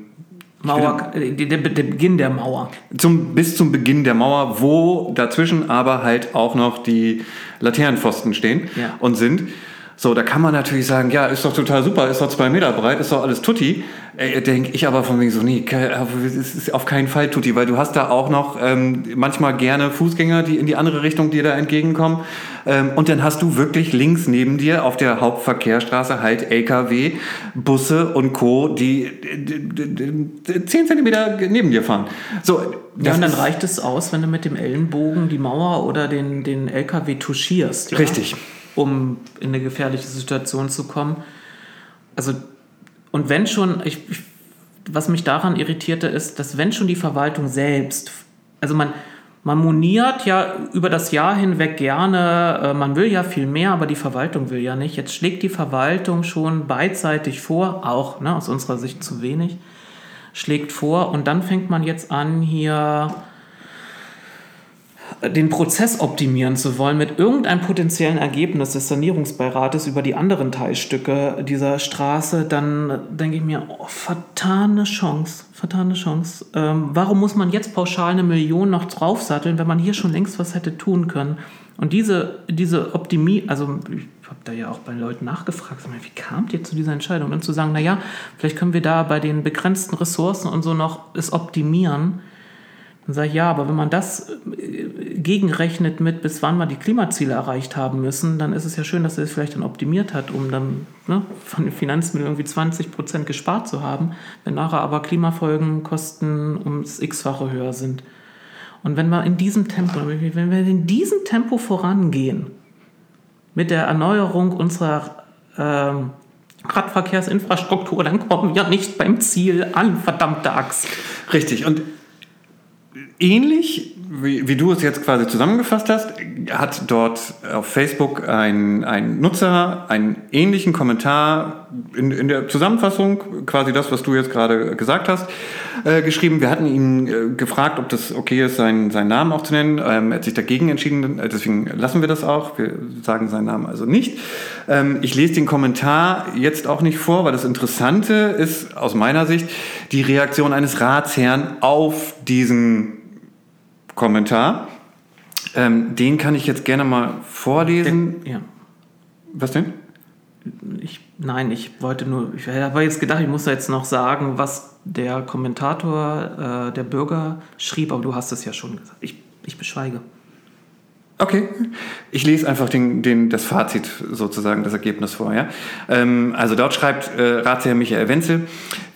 Mauer, der, der, der, Beginn der Mauer. Zum, bis zum Beginn der Mauer, wo dazwischen aber halt auch noch die Laternenpfosten stehen ja. und sind. So, da kann man natürlich sagen, ja, ist doch total super, ist doch zwei Meter breit, ist doch alles Tutti. Äh, Denke ich aber von wegen so, nee, es ist auf keinen Fall Tutti, weil du hast da auch noch ähm, manchmal gerne Fußgänger, die in die andere Richtung dir da entgegenkommen. Ähm, und dann hast du wirklich links neben dir auf der Hauptverkehrsstraße halt LKW, Busse und Co., die, zehn Zentimeter neben dir fahren. So, ja, und dann reicht es aus, wenn du mit dem Ellenbogen die Mauer oder den, den LKW touchierst. Ja? Richtig um in eine gefährliche Situation zu kommen. Also, und wenn schon, ich, was mich daran irritierte, ist, dass wenn schon die Verwaltung selbst, also man, man moniert ja über das Jahr hinweg gerne, äh, man will ja viel mehr, aber die Verwaltung will ja nicht. Jetzt schlägt die Verwaltung schon beidseitig vor, auch ne, aus unserer Sicht zu wenig, schlägt vor und dann fängt man jetzt an, hier den Prozess optimieren zu wollen mit irgendeinem potenziellen Ergebnis des Sanierungsbeirates über die anderen Teilstücke dieser Straße, dann denke ich mir, oh, vertane Chance, vertane Chance. Ähm, warum muss man jetzt pauschal eine Million noch draufsatteln, wenn man hier schon längst was hätte tun können? Und diese, diese Optimie, also ich habe da ja auch bei Leuten nachgefragt, wie kamt ihr zu dieser Entscheidung? Und zu sagen, naja, vielleicht können wir da bei den begrenzten Ressourcen und so noch es optimieren dann sage ich, ja, aber wenn man das äh, gegenrechnet mit, bis wann wir die Klimaziele erreicht haben müssen, dann ist es ja schön, dass er es vielleicht dann optimiert hat, um dann ne, von den Finanzmitteln irgendwie 20 Prozent gespart zu haben, wenn nachher aber Klimafolgenkosten ums x-fache höher sind. Und wenn wir in diesem Tempo, wenn wir in diesem Tempo vorangehen, mit der Erneuerung unserer ähm, Radverkehrsinfrastruktur, dann kommen wir nicht beim Ziel an, verdammte Axt. Richtig. Und ähnlich, wie, wie, du es jetzt quasi zusammengefasst hast, hat dort auf Facebook ein, ein Nutzer einen ähnlichen Kommentar in, in der Zusammenfassung, quasi das, was du jetzt gerade gesagt hast, äh, geschrieben. Wir hatten ihn äh, gefragt, ob das okay ist, seinen, seinen Namen auch zu nennen. Ähm, er hat sich dagegen entschieden, deswegen lassen wir das auch. Wir sagen seinen Namen also nicht. Ähm, ich lese den Kommentar jetzt auch nicht vor, weil das Interessante ist aus meiner Sicht die Reaktion eines Ratsherrn auf diesen Kommentar. Ähm, den kann ich jetzt gerne mal vorlesen. Der, ja. Was denn? Ich, nein, ich wollte nur, ich habe jetzt gedacht, ich muss da jetzt noch sagen, was der Kommentator, äh, der Bürger schrieb, aber du hast es ja schon gesagt. Ich, ich beschweige. Okay, ich lese einfach den, den, das Fazit sozusagen, das Ergebnis vor. Ja? Ähm, also dort schreibt äh, Ratsherr Michael Wenzel,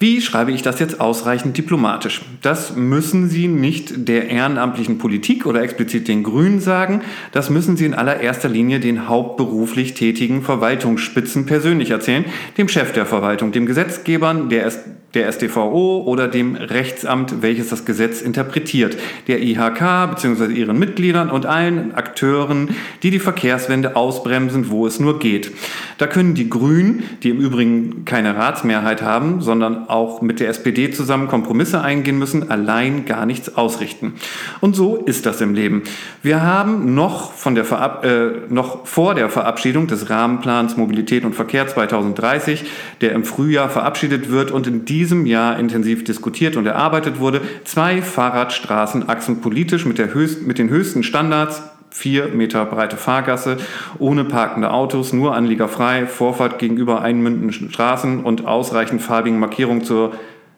wie schreibe ich das jetzt ausreichend diplomatisch? Das müssen Sie nicht der ehrenamtlichen Politik oder explizit den Grünen sagen, das müssen Sie in allererster Linie den hauptberuflich tätigen Verwaltungsspitzen persönlich erzählen, dem Chef der Verwaltung, dem Gesetzgebern, der, der StVO oder dem Rechtsamt, welches das Gesetz interpretiert, der IHK bzw. ihren Mitgliedern und allen Akteuren die die Verkehrswende ausbremsen, wo es nur geht. Da können die Grünen, die im Übrigen keine Ratsmehrheit haben, sondern auch mit der SPD zusammen Kompromisse eingehen müssen, allein gar nichts ausrichten. Und so ist das im Leben. Wir haben noch, von der Verab äh, noch vor der Verabschiedung des Rahmenplans Mobilität und Verkehr 2030, der im Frühjahr verabschiedet wird und in die diesem Jahr intensiv diskutiert und erarbeitet wurde. Zwei Fahrradstraßenachsen politisch mit, höchst, mit den höchsten Standards, vier Meter breite Fahrgasse, ohne parkende Autos, nur anliegerfrei, Vorfahrt gegenüber einmündenden Straßen und ausreichend farbigen Markierungen zur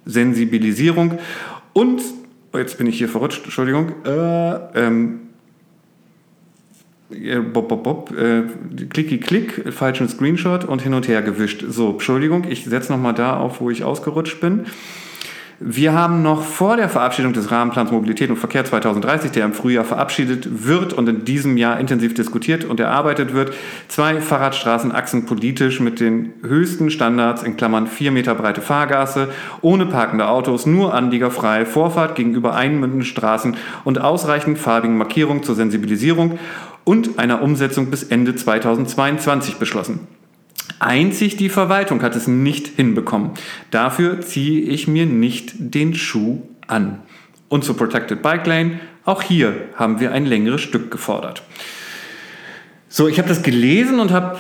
Sensibilisierung. Und, jetzt bin ich hier verrutscht, Entschuldigung, äh, ähm, Bob, bob, bob, äh, klicki klick, falschen Screenshot und hin und her gewischt. So, Entschuldigung, ich setze nochmal da auf, wo ich ausgerutscht bin. Wir haben noch vor der Verabschiedung des Rahmenplans Mobilität und Verkehr 2030, der im Frühjahr verabschiedet wird und in diesem Jahr intensiv diskutiert und erarbeitet wird, zwei Fahrradstraßenachsen politisch mit den höchsten Standards in Klammern 4 Meter breite Fahrgasse, ohne parkende Autos, nur anliegerfrei, Vorfahrt gegenüber einmündenden Straßen und ausreichend farbigen Markierungen zur Sensibilisierung und einer Umsetzung bis Ende 2022 beschlossen. Einzig die Verwaltung hat es nicht hinbekommen. Dafür ziehe ich mir nicht den Schuh an. Und zur Protected Bike Lane, auch hier haben wir ein längeres Stück gefordert. So, ich habe das gelesen und habe...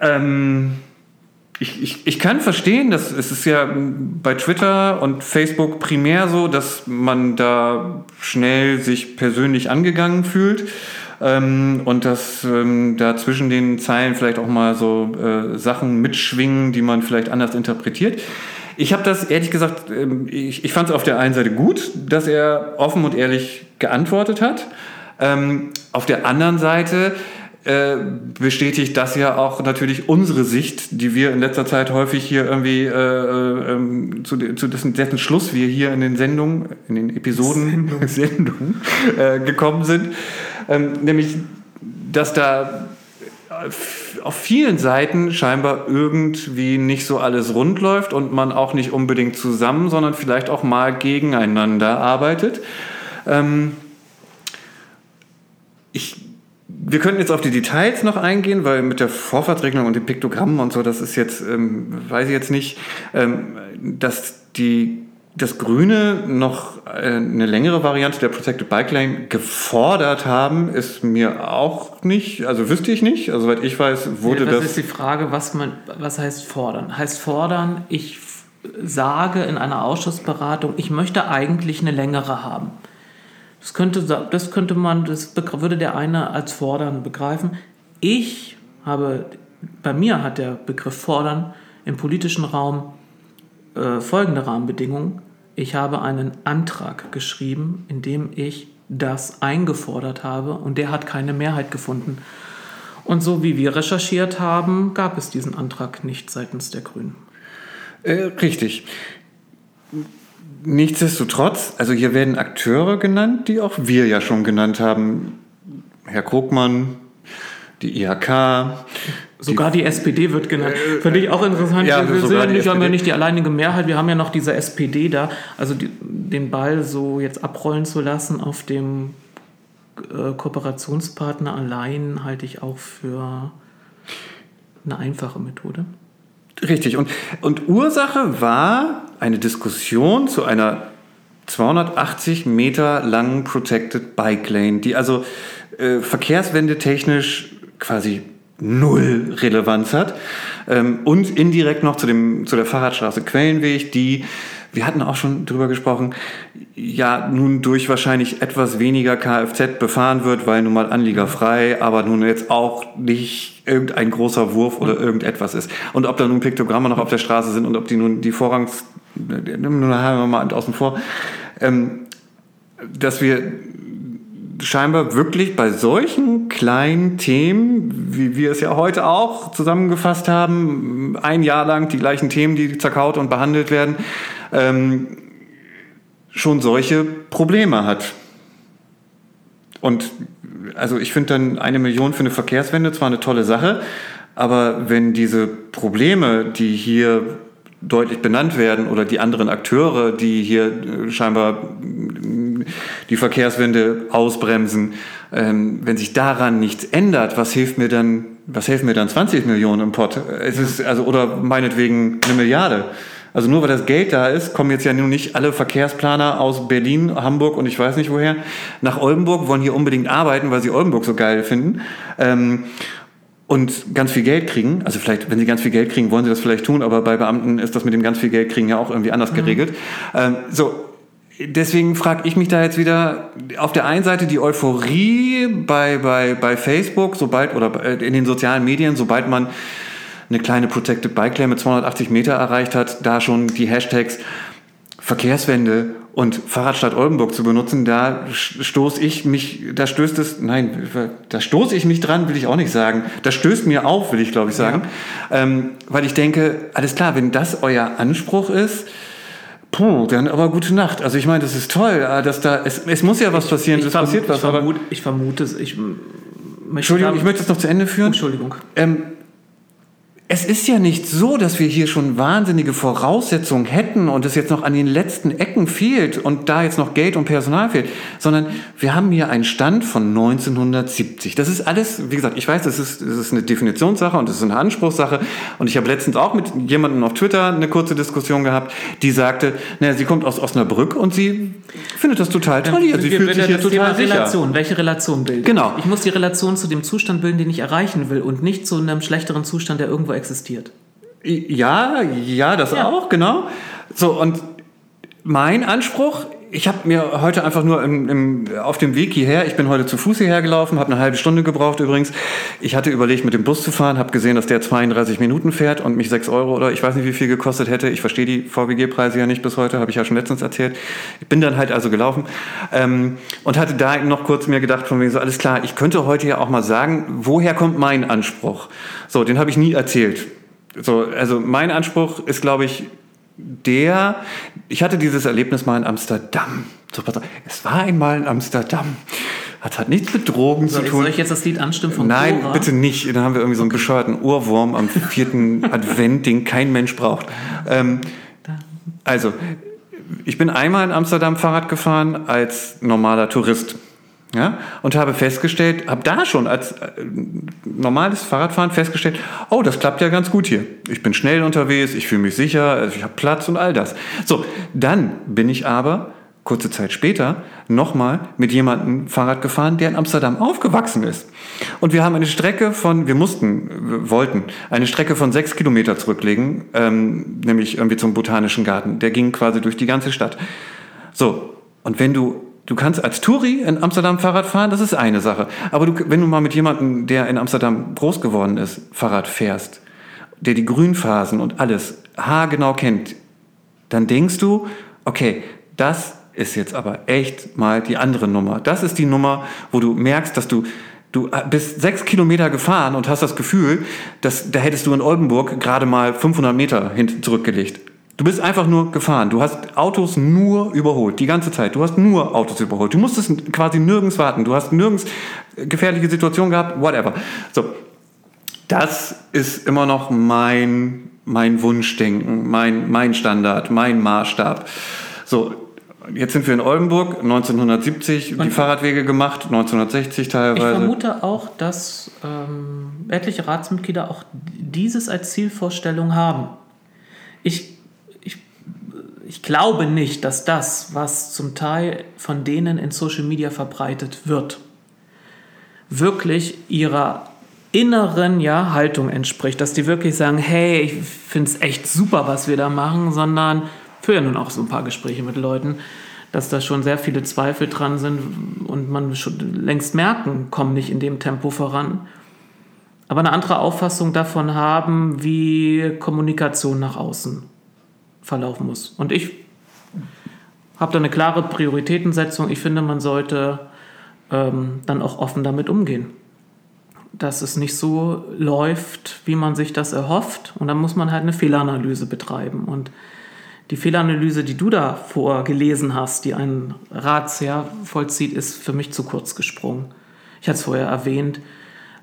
Ähm, ich, ich, ich kann verstehen, dass es ist ja bei Twitter und Facebook primär so, dass man da schnell sich persönlich angegangen fühlt ähm, und dass ähm, da zwischen den Zeilen vielleicht auch mal so äh, Sachen mitschwingen, die man vielleicht anders interpretiert. Ich habe das ehrlich gesagt, ähm, ich, ich fand es auf der einen Seite gut, dass er offen und ehrlich geantwortet hat. Ähm, auf der anderen Seite äh, bestätigt das ja auch natürlich unsere Sicht, die wir in letzter Zeit häufig hier irgendwie äh, äh, ähm, zu, zu dessen, dessen, Schluss wir hier in den Sendungen, in den Episoden Sendung. Sendungen äh, gekommen sind. Ähm, nämlich, dass da auf vielen Seiten scheinbar irgendwie nicht so alles rund läuft und man auch nicht unbedingt zusammen, sondern vielleicht auch mal gegeneinander arbeitet. Ähm, ich, wir könnten jetzt auf die Details noch eingehen, weil mit der Vorfahrtsregelung und den Piktogrammen und so, das ist jetzt, ähm, weiß ich jetzt nicht, ähm, dass die das Grüne noch äh, eine längere Variante der Protected Bike Lane gefordert haben, ist mir auch nicht, also wüsste ich nicht. Also soweit ich weiß, wurde ja, das. Das ist die Frage, was man, was heißt fordern? Heißt fordern, ich sage in einer Ausschussberatung, ich möchte eigentlich eine längere haben. Das könnte, das könnte man, das würde der eine als fordern begreifen. Ich habe, bei mir hat der Begriff fordern im politischen Raum äh, folgende Rahmenbedingungen ich habe einen Antrag geschrieben, in dem ich das eingefordert habe und der hat keine Mehrheit gefunden. Und so wie wir recherchiert haben, gab es diesen Antrag nicht seitens der Grünen. Äh, richtig. Nichtsdestotrotz, also hier werden Akteure genannt, die auch wir ja schon genannt haben. Herr Krugmann, die IHK, Sogar die, die SPD wird genannt. Äh, Finde ich auch interessant. Ja, wir sind ja nicht, haben ja nicht die alleinige Mehrheit. Wir haben ja noch diese SPD da. Also die, den Ball so jetzt abrollen zu lassen auf dem äh, Kooperationspartner allein halte ich auch für eine einfache Methode. Richtig. Und, und Ursache war eine Diskussion zu einer 280 Meter langen Protected Bike Lane, die also äh, verkehrswende technisch quasi null Relevanz hat. Ähm, und indirekt noch zu, dem, zu der Fahrradstraße Quellenweg, die, wir hatten auch schon drüber gesprochen, ja nun durch wahrscheinlich etwas weniger Kfz befahren wird, weil nun mal anliegerfrei, aber nun jetzt auch nicht irgendein großer Wurf oder irgendetwas ist. Und ob da nun Piktogramme noch auf der Straße sind und ob die nun die Vorrangs, nun haben wir mal außen vor, ähm, dass wir scheinbar wirklich bei solchen kleinen Themen, wie wir es ja heute auch zusammengefasst haben, ein Jahr lang die gleichen Themen, die zerkaut und behandelt werden, ähm, schon solche Probleme hat. Und also ich finde dann eine Million für eine Verkehrswende zwar eine tolle Sache, aber wenn diese Probleme, die hier deutlich benannt werden oder die anderen Akteure, die hier äh, scheinbar die Verkehrswende ausbremsen. Ähm, wenn sich daran nichts ändert, was hilft mir dann, was helfen mir dann 20 Millionen im Pott? Es ist, also, oder meinetwegen eine Milliarde. Also nur weil das Geld da ist, kommen jetzt ja nun nicht alle Verkehrsplaner aus Berlin, Hamburg und ich weiß nicht woher nach Oldenburg, wollen hier unbedingt arbeiten, weil sie Oldenburg so geil finden. Ähm, und ganz viel Geld kriegen, also vielleicht, wenn sie ganz viel Geld kriegen, wollen sie das vielleicht tun, aber bei Beamten ist das mit dem ganz viel Geld kriegen ja auch irgendwie anders mhm. geregelt. Ähm, so, deswegen frage ich mich da jetzt wieder auf der einen Seite die Euphorie bei, bei, bei Facebook, sobald oder in den sozialen Medien, sobald man eine kleine Protected Bike Lane mit 280 Meter erreicht hat, da schon die Hashtags Verkehrswende und Fahrradstadt Oldenburg zu benutzen, da stoße ich mich, da stößt es, nein, da stoße ich mich dran, will ich auch nicht sagen. Das stößt mir auf, will ich glaube ich sagen. Ja. Ähm, weil ich denke, alles klar, wenn das euer Anspruch ist, Puh, dann aber gute Nacht. Also ich meine, das ist toll, äh, dass da es, es muss ja was passieren, ich, es passiert was. Ich vermute, ich vermute es. Ich Entschuldigung, ich möchte es noch zu Ende führen. Entschuldigung. Ähm, es ist ja nicht so, dass wir hier schon wahnsinnige Voraussetzungen hätten und es jetzt noch an den letzten Ecken fehlt und da jetzt noch Geld und Personal fehlt, sondern wir haben hier einen Stand von 1970. Das ist alles, wie gesagt, ich weiß, das ist, das ist eine Definitionssache und das ist eine Anspruchssache und ich habe letztens auch mit jemandem auf Twitter eine kurze Diskussion gehabt, die sagte, naja, sie kommt aus Osnabrück und sie findet das total toll hier. Sie fühlt sich hier total sicher. Relation. Welche Relation bildet? Genau. Ich muss die Relation zu dem Zustand bilden, den ich erreichen will und nicht zu einem schlechteren Zustand, der irgendwo existiert. Ja, ja, das ja. auch, genau. So, und mein Anspruch ich habe mir heute einfach nur im, im, auf dem Weg hierher, ich bin heute zu Fuß hierher gelaufen, habe eine halbe Stunde gebraucht übrigens. Ich hatte überlegt, mit dem Bus zu fahren, habe gesehen, dass der 32 Minuten fährt und mich 6 Euro oder ich weiß nicht, wie viel gekostet hätte. Ich verstehe die VWG-Preise ja nicht bis heute, habe ich ja schon letztens erzählt. Ich bin dann halt also gelaufen ähm, und hatte da noch kurz mir gedacht, von wegen so, alles klar, ich könnte heute ja auch mal sagen, woher kommt mein Anspruch? So, den habe ich nie erzählt. So, also mein Anspruch ist, glaube ich, der, ich hatte dieses Erlebnis mal in Amsterdam. Es war einmal in Amsterdam. Hat, hat nichts mit Drogen soll zu tun. Soll ich jetzt das Lied anstimmen von Nein, Cora? bitte nicht. Dann haben wir irgendwie so einen bescheuerten Ohrwurm am vierten Advent, den kein Mensch braucht. Ähm, also, ich bin einmal in Amsterdam Fahrrad gefahren als normaler Tourist. Ja, und habe festgestellt, habe da schon als äh, normales Fahrradfahren festgestellt, oh, das klappt ja ganz gut hier. Ich bin schnell unterwegs, ich fühle mich sicher, ich habe Platz und all das. So, dann bin ich aber kurze Zeit später nochmal mit jemandem Fahrrad gefahren, der in Amsterdam aufgewachsen ist. Und wir haben eine Strecke von, wir mussten, wir wollten eine Strecke von sechs Kilometer zurücklegen, ähm, nämlich irgendwie zum Botanischen Garten. Der ging quasi durch die ganze Stadt. So, und wenn du Du kannst als Touri in Amsterdam Fahrrad fahren, das ist eine Sache. Aber du, wenn du mal mit jemandem, der in Amsterdam groß geworden ist, Fahrrad fährst, der die Grünphasen und alles haargenau kennt, dann denkst du, okay, das ist jetzt aber echt mal die andere Nummer. Das ist die Nummer, wo du merkst, dass du Du bist sechs Kilometer gefahren und hast das Gefühl, dass da hättest du in Oldenburg gerade mal 500 Meter hin zurückgelegt. Du bist einfach nur gefahren. Du hast Autos nur überholt, die ganze Zeit. Du hast nur Autos überholt. Du musstest quasi nirgends warten. Du hast nirgends gefährliche Situationen gehabt, whatever. So, das ist immer noch mein, mein Wunschdenken, mein, mein Standard, mein Maßstab. So, jetzt sind wir in Oldenburg, 1970 Und die Fahrradwege gemacht, 1960 teilweise. Ich vermute auch, dass ähm, etliche Ratsmitglieder auch dieses als Zielvorstellung haben. Ich ich glaube nicht, dass das, was zum Teil von denen in Social Media verbreitet wird, wirklich ihrer inneren ja, Haltung entspricht, dass die wirklich sagen, hey, ich finde es echt super, was wir da machen, sondern führe ja nun auch so ein paar Gespräche mit Leuten, dass da schon sehr viele Zweifel dran sind und man schon längst merken, kommen nicht in dem Tempo voran. Aber eine andere Auffassung davon haben, wie Kommunikation nach außen verlaufen muss. Und ich habe da eine klare Prioritätensetzung. Ich finde, man sollte ähm, dann auch offen damit umgehen. Dass es nicht so läuft, wie man sich das erhofft. Und dann muss man halt eine Fehleranalyse betreiben. Und die Fehleranalyse, die du da vorgelesen hast, die ein Ratsherr vollzieht, ist für mich zu kurz gesprungen. Ich hatte es vorher erwähnt.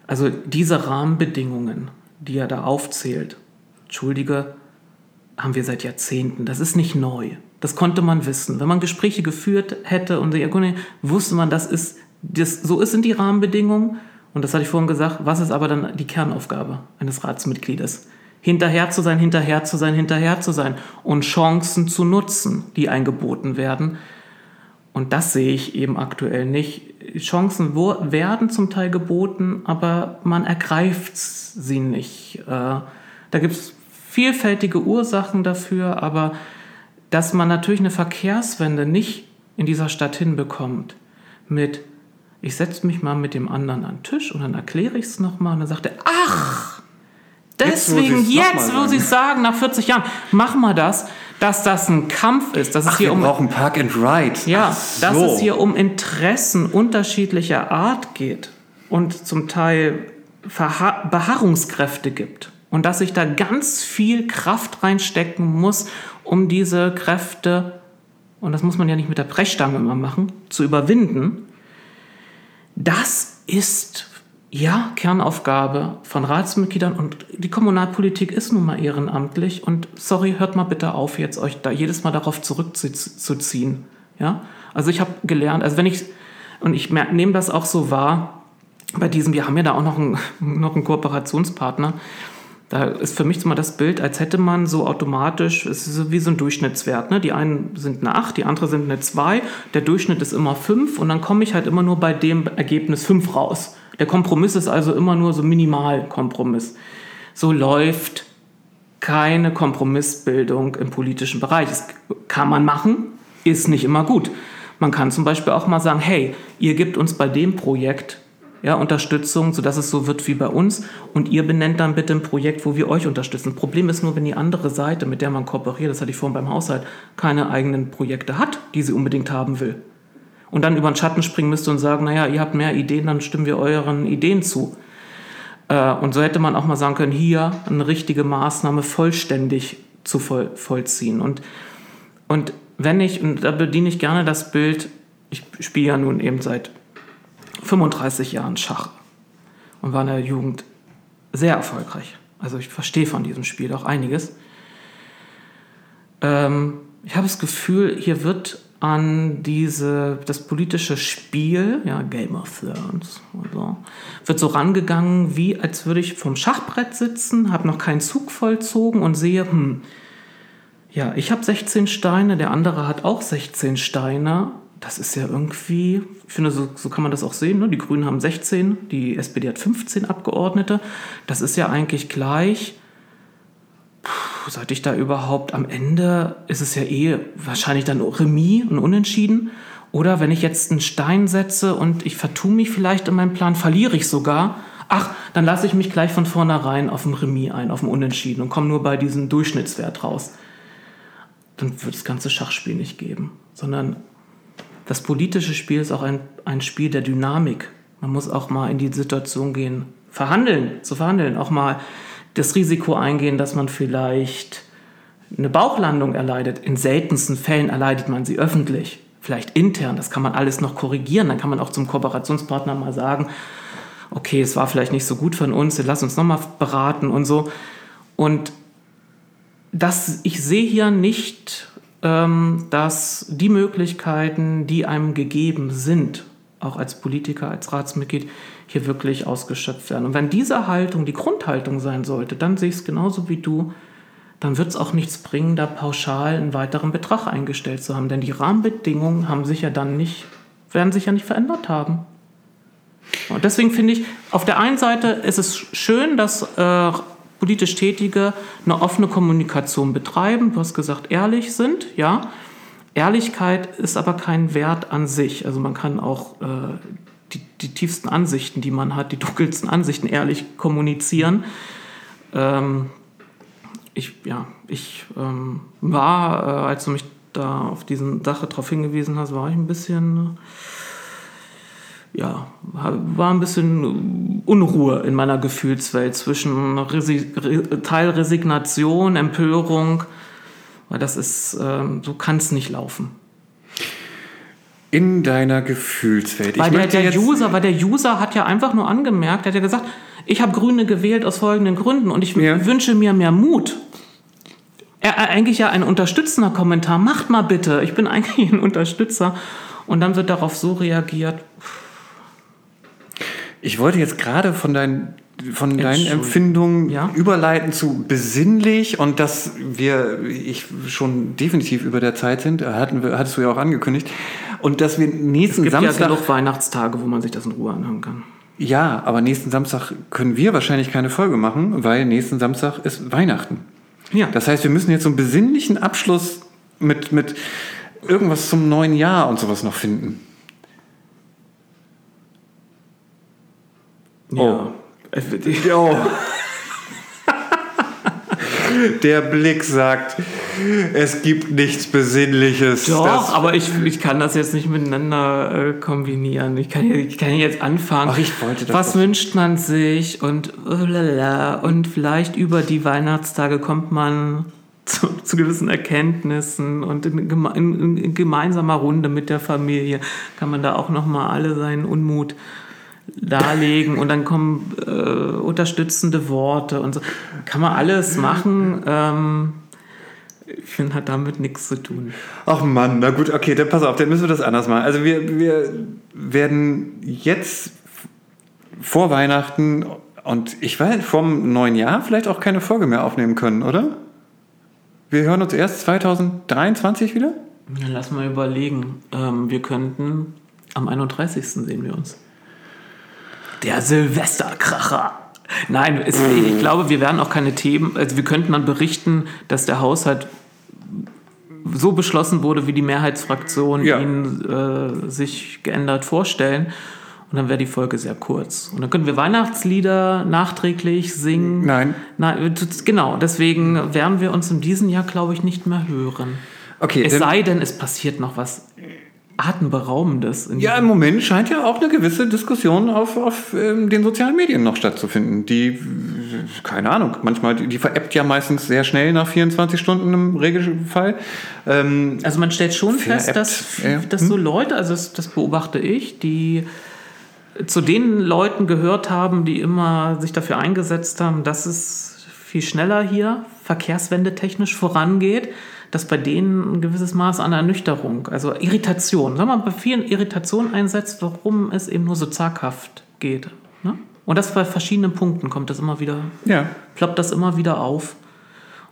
Also diese Rahmenbedingungen, die er da aufzählt, entschuldige, haben wir seit Jahrzehnten. Das ist nicht neu. Das konnte man wissen. Wenn man Gespräche geführt hätte und wusste man, das ist, das, so sind die Rahmenbedingungen. Und das hatte ich vorhin gesagt. Was ist aber dann die Kernaufgabe eines Ratsmitgliedes? Hinterher zu sein, hinterher zu sein, hinterher zu sein und Chancen zu nutzen, die eingeboten werden. Und das sehe ich eben aktuell nicht. Chancen werden zum Teil geboten, aber man ergreift sie nicht. Äh, da gibt es vielfältige Ursachen dafür, aber dass man natürlich eine Verkehrswende nicht in dieser Stadt hinbekommt mit, ich setze mich mal mit dem anderen an den Tisch und dann erkläre ich es nochmal und dann sagt er, ach, deswegen jetzt, wo Sie es sagen, nach 40 Jahren, mach mal das dass das ein Kampf ist. Dass Ach, es hier wir um, brauchen Park and Ride. Ja, so. dass es hier um Interessen unterschiedlicher Art geht und zum Teil Verha Beharrungskräfte gibt. Und dass ich da ganz viel Kraft reinstecken muss, um diese Kräfte, und das muss man ja nicht mit der Brechstange immer machen, zu überwinden. Das ist ja, Kernaufgabe von Ratsmitgliedern und die Kommunalpolitik ist nun mal ehrenamtlich und sorry, hört mal bitte auf, jetzt euch da jedes Mal darauf zurückzuziehen. Ja, also ich habe gelernt, also wenn ich, und ich nehme das auch so wahr, bei diesem, wir haben ja da auch noch einen, noch einen Kooperationspartner, da ist für mich mal das Bild, als hätte man so automatisch, es ist wie so ein Durchschnittswert. Ne? Die einen sind eine 8, die andere sind eine 2, der Durchschnitt ist immer 5 und dann komme ich halt immer nur bei dem Ergebnis 5 raus. Der Kompromiss ist also immer nur so Minimalkompromiss. So läuft keine Kompromissbildung im politischen Bereich. Das kann man machen, ist nicht immer gut. Man kann zum Beispiel auch mal sagen, hey, ihr gebt uns bei dem Projekt ja, Unterstützung, sodass es so wird wie bei uns und ihr benennt dann bitte ein Projekt, wo wir euch unterstützen. Problem ist nur, wenn die andere Seite, mit der man kooperiert, das hatte ich vorhin beim Haushalt, keine eigenen Projekte hat, die sie unbedingt haben will und dann über den Schatten springen müsste und sagen, naja, ihr habt mehr Ideen, dann stimmen wir euren Ideen zu. Äh, und so hätte man auch mal sagen können, hier eine richtige Maßnahme vollständig zu voll, vollziehen. Und, und wenn ich, und da bediene ich gerne das Bild, ich spiele ja nun eben seit 35 Jahren Schach und war in der Jugend sehr erfolgreich. Also ich verstehe von diesem Spiel auch einiges. Ähm, ich habe das Gefühl, hier wird an diese, das politische Spiel, ja, Game of Thrones so, wird so rangegangen, wie als würde ich vom Schachbrett sitzen, habe noch keinen Zug vollzogen und sehe, hm, ja, ich habe 16 Steine, der andere hat auch 16 Steine. Das ist ja irgendwie, ich finde, so, so kann man das auch sehen. Ne? Die Grünen haben 16, die SPD hat 15 Abgeordnete. Das ist ja eigentlich gleich seit ich da überhaupt am Ende ist es ja eh wahrscheinlich dann Remis und Unentschieden. Oder wenn ich jetzt einen Stein setze und ich vertue mich vielleicht in meinem Plan, verliere ich sogar. Ach, dann lasse ich mich gleich von vornherein auf ein Remis ein, auf ein Unentschieden und komme nur bei diesem Durchschnittswert raus. Dann wird das ganze Schachspiel nicht geben, sondern das politische Spiel ist auch ein, ein Spiel der Dynamik. Man muss auch mal in die Situation gehen, verhandeln, zu verhandeln, auch mal das Risiko eingehen, dass man vielleicht eine Bauchlandung erleidet. In seltensten Fällen erleidet man sie öffentlich, vielleicht intern. Das kann man alles noch korrigieren. Dann kann man auch zum Kooperationspartner mal sagen, okay, es war vielleicht nicht so gut von uns, lass uns nochmal beraten und so. Und das, ich sehe hier nicht, dass die Möglichkeiten, die einem gegeben sind, auch als Politiker, als Ratsmitglied, hier wirklich ausgeschöpft werden. Und wenn diese Haltung die Grundhaltung sein sollte, dann sehe ich es genauso wie du, dann wird es auch nichts bringen, da pauschal einen weiteren Betrag eingestellt zu haben. Denn die Rahmenbedingungen haben sich ja dann nicht, werden sich ja nicht verändert haben. Und deswegen finde ich, auf der einen Seite ist es schön, dass äh, politisch Tätige eine offene Kommunikation betreiben, du hast gesagt, ehrlich sind, ja. Ehrlichkeit ist aber kein Wert an sich. Also man kann auch äh, die, die, tiefsten Ansichten, die man hat, die dunkelsten Ansichten ehrlich kommunizieren. Ähm, ich, ja, ich ähm, war, äh, als du mich da auf diesen Sache darauf hingewiesen hast, war ich ein bisschen, ja, war ein bisschen Unruhe in meiner Gefühlswelt zwischen Resi Teilresignation, Empörung, weil das ist, äh, so kann es nicht laufen in deiner Gefühlswelt. Weil der, der User, weil der User hat ja einfach nur angemerkt, er hat ja gesagt, ich habe Grüne gewählt aus folgenden Gründen und ich ja. wünsche mir mehr Mut. Er, eigentlich ja ein unterstützender Kommentar. Macht mal bitte, ich bin eigentlich ein Unterstützer. Und dann wird darauf so reagiert. Ich wollte jetzt gerade von deinen von deinen. Empfindungen Ja? überleiten zu besinnlich und dass wir ich schon definitiv über der Zeit sind, hatten wir, hattest du ja auch angekündigt. Und dass wir nächsten Es gibt Samstag. ja genug Weihnachtstage, wo man sich das in Ruhe anhören kann. Ja, aber nächsten Samstag können wir wahrscheinlich keine Folge machen, weil nächsten Samstag ist Weihnachten. Ja. Das heißt, wir müssen jetzt so einen besinnlichen Abschluss mit, mit irgendwas zum neuen Jahr und sowas noch finden. Oh. Ja. Oh. Der Blick sagt, es gibt nichts Besinnliches. Doch, aber ich, ich kann das jetzt nicht miteinander äh, kombinieren. Ich kann, ich kann jetzt anfangen. Ach, ich wollte das Was wünscht man sich und oh lala, und vielleicht über die Weihnachtstage kommt man zu, zu gewissen Erkenntnissen und in, in, in gemeinsamer Runde mit der Familie kann man da auch noch mal alle seinen Unmut darlegen und dann kommen äh, unterstützende Worte und so. Kann man alles machen. Ähm, ich finde, hat damit nichts zu tun. Ach Mann, na gut, okay, dann pass auf, dann müssen wir das anders machen. Also wir, wir werden jetzt vor Weihnachten und ich weiß, vom neuen Jahr vielleicht auch keine Folge mehr aufnehmen können, oder? Wir hören uns erst 2023 wieder? Ja, lass mal überlegen. Ähm, wir könnten am 31. sehen wir uns. Der Silvesterkracher. Nein, es, ich glaube, wir werden auch keine Themen. Also wir könnten dann berichten, dass der Haushalt so beschlossen wurde, wie die Mehrheitsfraktionen Ja. ihn äh, sich geändert vorstellen. Und dann wäre die Folge sehr kurz. Und dann können wir Weihnachtslieder nachträglich singen. Nein. Nein, genau. Deswegen werden wir uns in diesem Jahr, glaube ich, nicht mehr hören. Okay, Es sei denn, es passiert noch was Atemberaubendes. In Ja, im Moment scheint ja auch eine gewisse Diskussion auf, auf ähm, den sozialen Medien noch stattzufinden. Die, äh, keine Ahnung, manchmal, die, die veräppt ja meistens sehr schnell nach 24 Stunden im Regelfall. Ähm, also man stellt schon fest, dass, ja. dass so Leute, also das, das beobachte ich, die zu den Leuten gehört haben, die immer sich dafür eingesetzt haben, dass es viel schneller hier verkehrswendetechnisch vorangeht, dass bei denen ein gewisses Maß an Ernüchterung, also Irritation, sagen wir mal, bei vielen Irritation einsetzt, warum es eben nur so zaghaft geht. Ne? Und das bei verschiedenen Punkten kommt das immer wieder ja. ploppt das immer wieder auf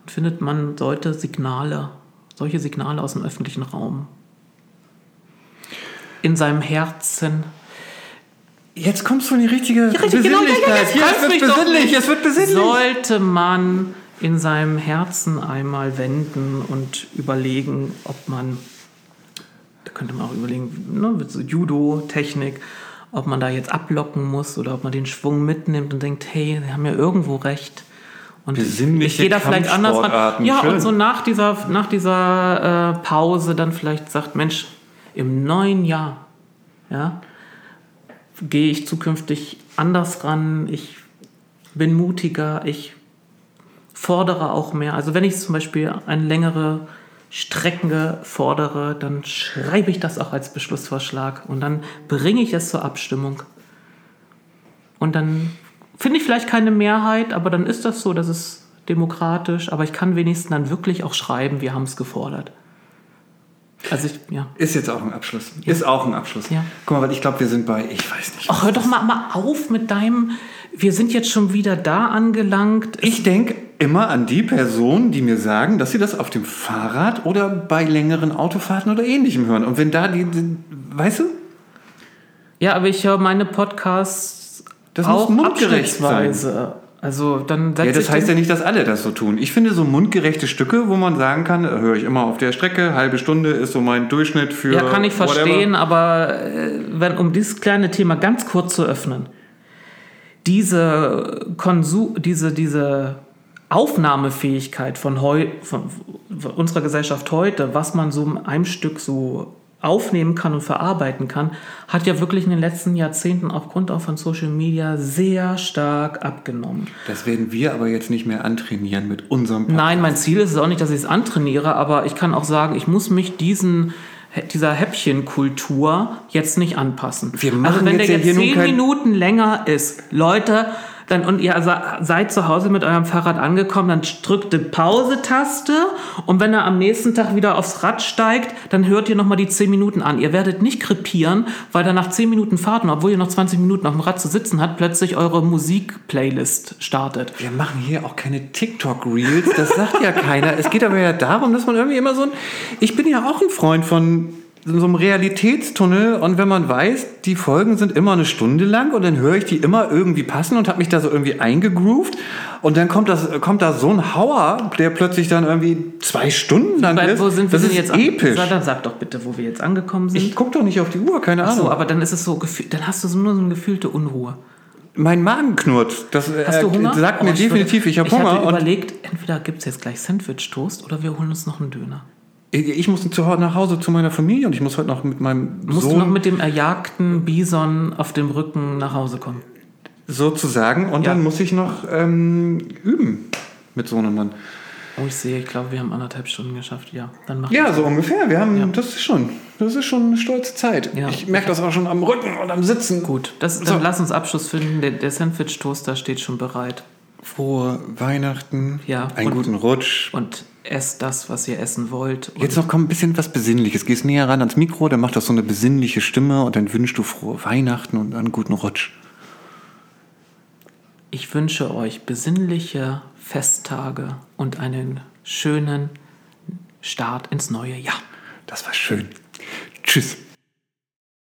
und findet man sollte Signale, solche Signale aus dem öffentlichen Raum in seinem Herzen. Jetzt kommst du in die richtige richtig, genau, ja, ja, Besinnlichkeit. jetzt es wird besinnlich, es wird besinnlich. Sollte man in seinem Herzen einmal wenden und überlegen, ob man, da könnte man auch überlegen, ne, mit so Judo-Technik, ob man da jetzt ablocken muss oder ob man den Schwung mitnimmt und denkt, hey, sie haben ja irgendwo recht. Und ich, gehe da vielleicht anders ran. Ja, schön. und so nach dieser, nach dieser äh, Pause dann vielleicht sagt, Mensch, im neuen Jahr, ja, gehe ich zukünftig anders ran, ich bin mutiger, ich fordere auch mehr. Also wenn ich zum Beispiel eine längere Strecke fordere, dann schreibe ich das auch als Beschlussvorschlag und dann bringe ich es zur Abstimmung. Und dann finde ich vielleicht keine Mehrheit, aber dann ist das so, das ist demokratisch, aber ich kann wenigstens dann wirklich auch schreiben, wir haben es gefordert. Also ich, ja. Ist jetzt auch ein Abschluss. Ist auch ein Abschluss. Ja. Guck mal, weil ich glaube, wir sind bei, ich weiß nicht. Ach, hör doch mal, mal auf mit deinem, wir sind jetzt schon wieder da angelangt. Ich denke immer an die Personen, die mir sagen, dass sie das auf dem Fahrrad oder bei längeren Autofahrten oder ähnlichem hören. Und wenn da die, die weißt du, Ja, aber ich höre meine Podcasts Das muss auch mundgerecht sein. Also dann ja, das heißt ja nicht, dass alle das so tun. Ich finde so mundgerechte Stücke, wo man sagen kann, äh, höre ich immer auf der Strecke, halbe Stunde ist so mein Durchschnitt für. Ja, kann ich whatever. verstehen, aber äh, wenn, um dieses kleine Thema ganz kurz zu öffnen, diese Konsum, diese, diese Aufnahmefähigkeit von, heu, von, von unserer Gesellschaft heute, was man so in einem Stück so aufnehmen kann und verarbeiten kann, hat ja wirklich in den letzten Jahrzehnten aufgrund auch von Social Media sehr stark abgenommen. Das werden wir aber jetzt nicht mehr antrainieren mit unserem Podcast. Nein, mein Ziel ist es auch nicht, dass ich es antrainiere, aber ich kann auch sagen, ich muss mich diesen dieser Häppchenkultur jetzt nicht anpassen. Wir machen also wenn jetzt der jetzt zehn Minuten länger ist, Leute, dann, und ihr seid zu Hause mit eurem Fahrrad angekommen, dann drückt die Pause-Taste und wenn er am nächsten Tag wieder aufs Rad steigt, dann hört ihr nochmal die 10 Minuten an. Ihr werdet nicht krepieren, weil dann nach 10 Minuten Fahrten, obwohl ihr noch 20 Minuten auf dem Rad zu sitzen habt, plötzlich eure Musik-Playlist startet. Wir machen hier auch keine TikTok-Reels, das sagt ja keiner. Es geht aber ja darum, dass man irgendwie immer so ein. Ich bin ja auch ein Freund von in so einem Realitätstunnel und wenn man weiß, die Folgen sind immer eine Stunde lang und dann höre ich die immer irgendwie passen und habe mich da so irgendwie eingegroovt und dann kommt, das, kommt da so ein Hauer, der plötzlich dann irgendwie zwei Stunden lang Weil, ist. wo sind wir das denn ist jetzt episch. An, dann sag doch bitte, wo wir jetzt angekommen sind. Ich gucke doch nicht auf die Uhr, keine Ach Ahnung. so, aber dann ist es so dann hast du so nur so eine gefühlte Unruhe. mein Magen knurrt. Das Hast du äh, Hunger? sagt Oh, mir ich definitiv, ich habe Ich Hunger. hatte und überlegt, entweder gibt es jetzt gleich Sandwich-Toast oder wir holen uns noch einen Döner. Ich, muss zu, nach Hause zu meiner Familie und ich muss heute noch mit meinem Musst Sohn du noch mit dem erjagten Bison auf dem Rücken nach Hause kommen? sozusagen und Ja. dann muss ich noch ähm, üben mit Sohnemann. Oh, ich sehe, ich glaube, wir haben anderthalb Stunden geschafft. Ja, dann mach Ja, so ungefähr. Wir haben, Ja. das ist schon, das ist schon eine stolze Zeit. Ja. Ich merke das auch schon am Rücken und am Sitzen. Gut, das, dann So. lass uns Abschluss finden. Der, der Sandwich-Toaster steht schon bereit. Frohe Weihnachten. Ja, Einen guten Rutsch. Und esst das, was ihr essen wollt. Jetzt noch kommt ein bisschen was Besinnliches. Gehst näher ran ans Mikro, dann macht das so eine besinnliche Stimme und dann wünschst du frohe Weihnachten und einen guten Rutsch. ich wünsche euch besinnliche Festtage und einen schönen Start ins neue Jahr. Das war schön. Tschüss.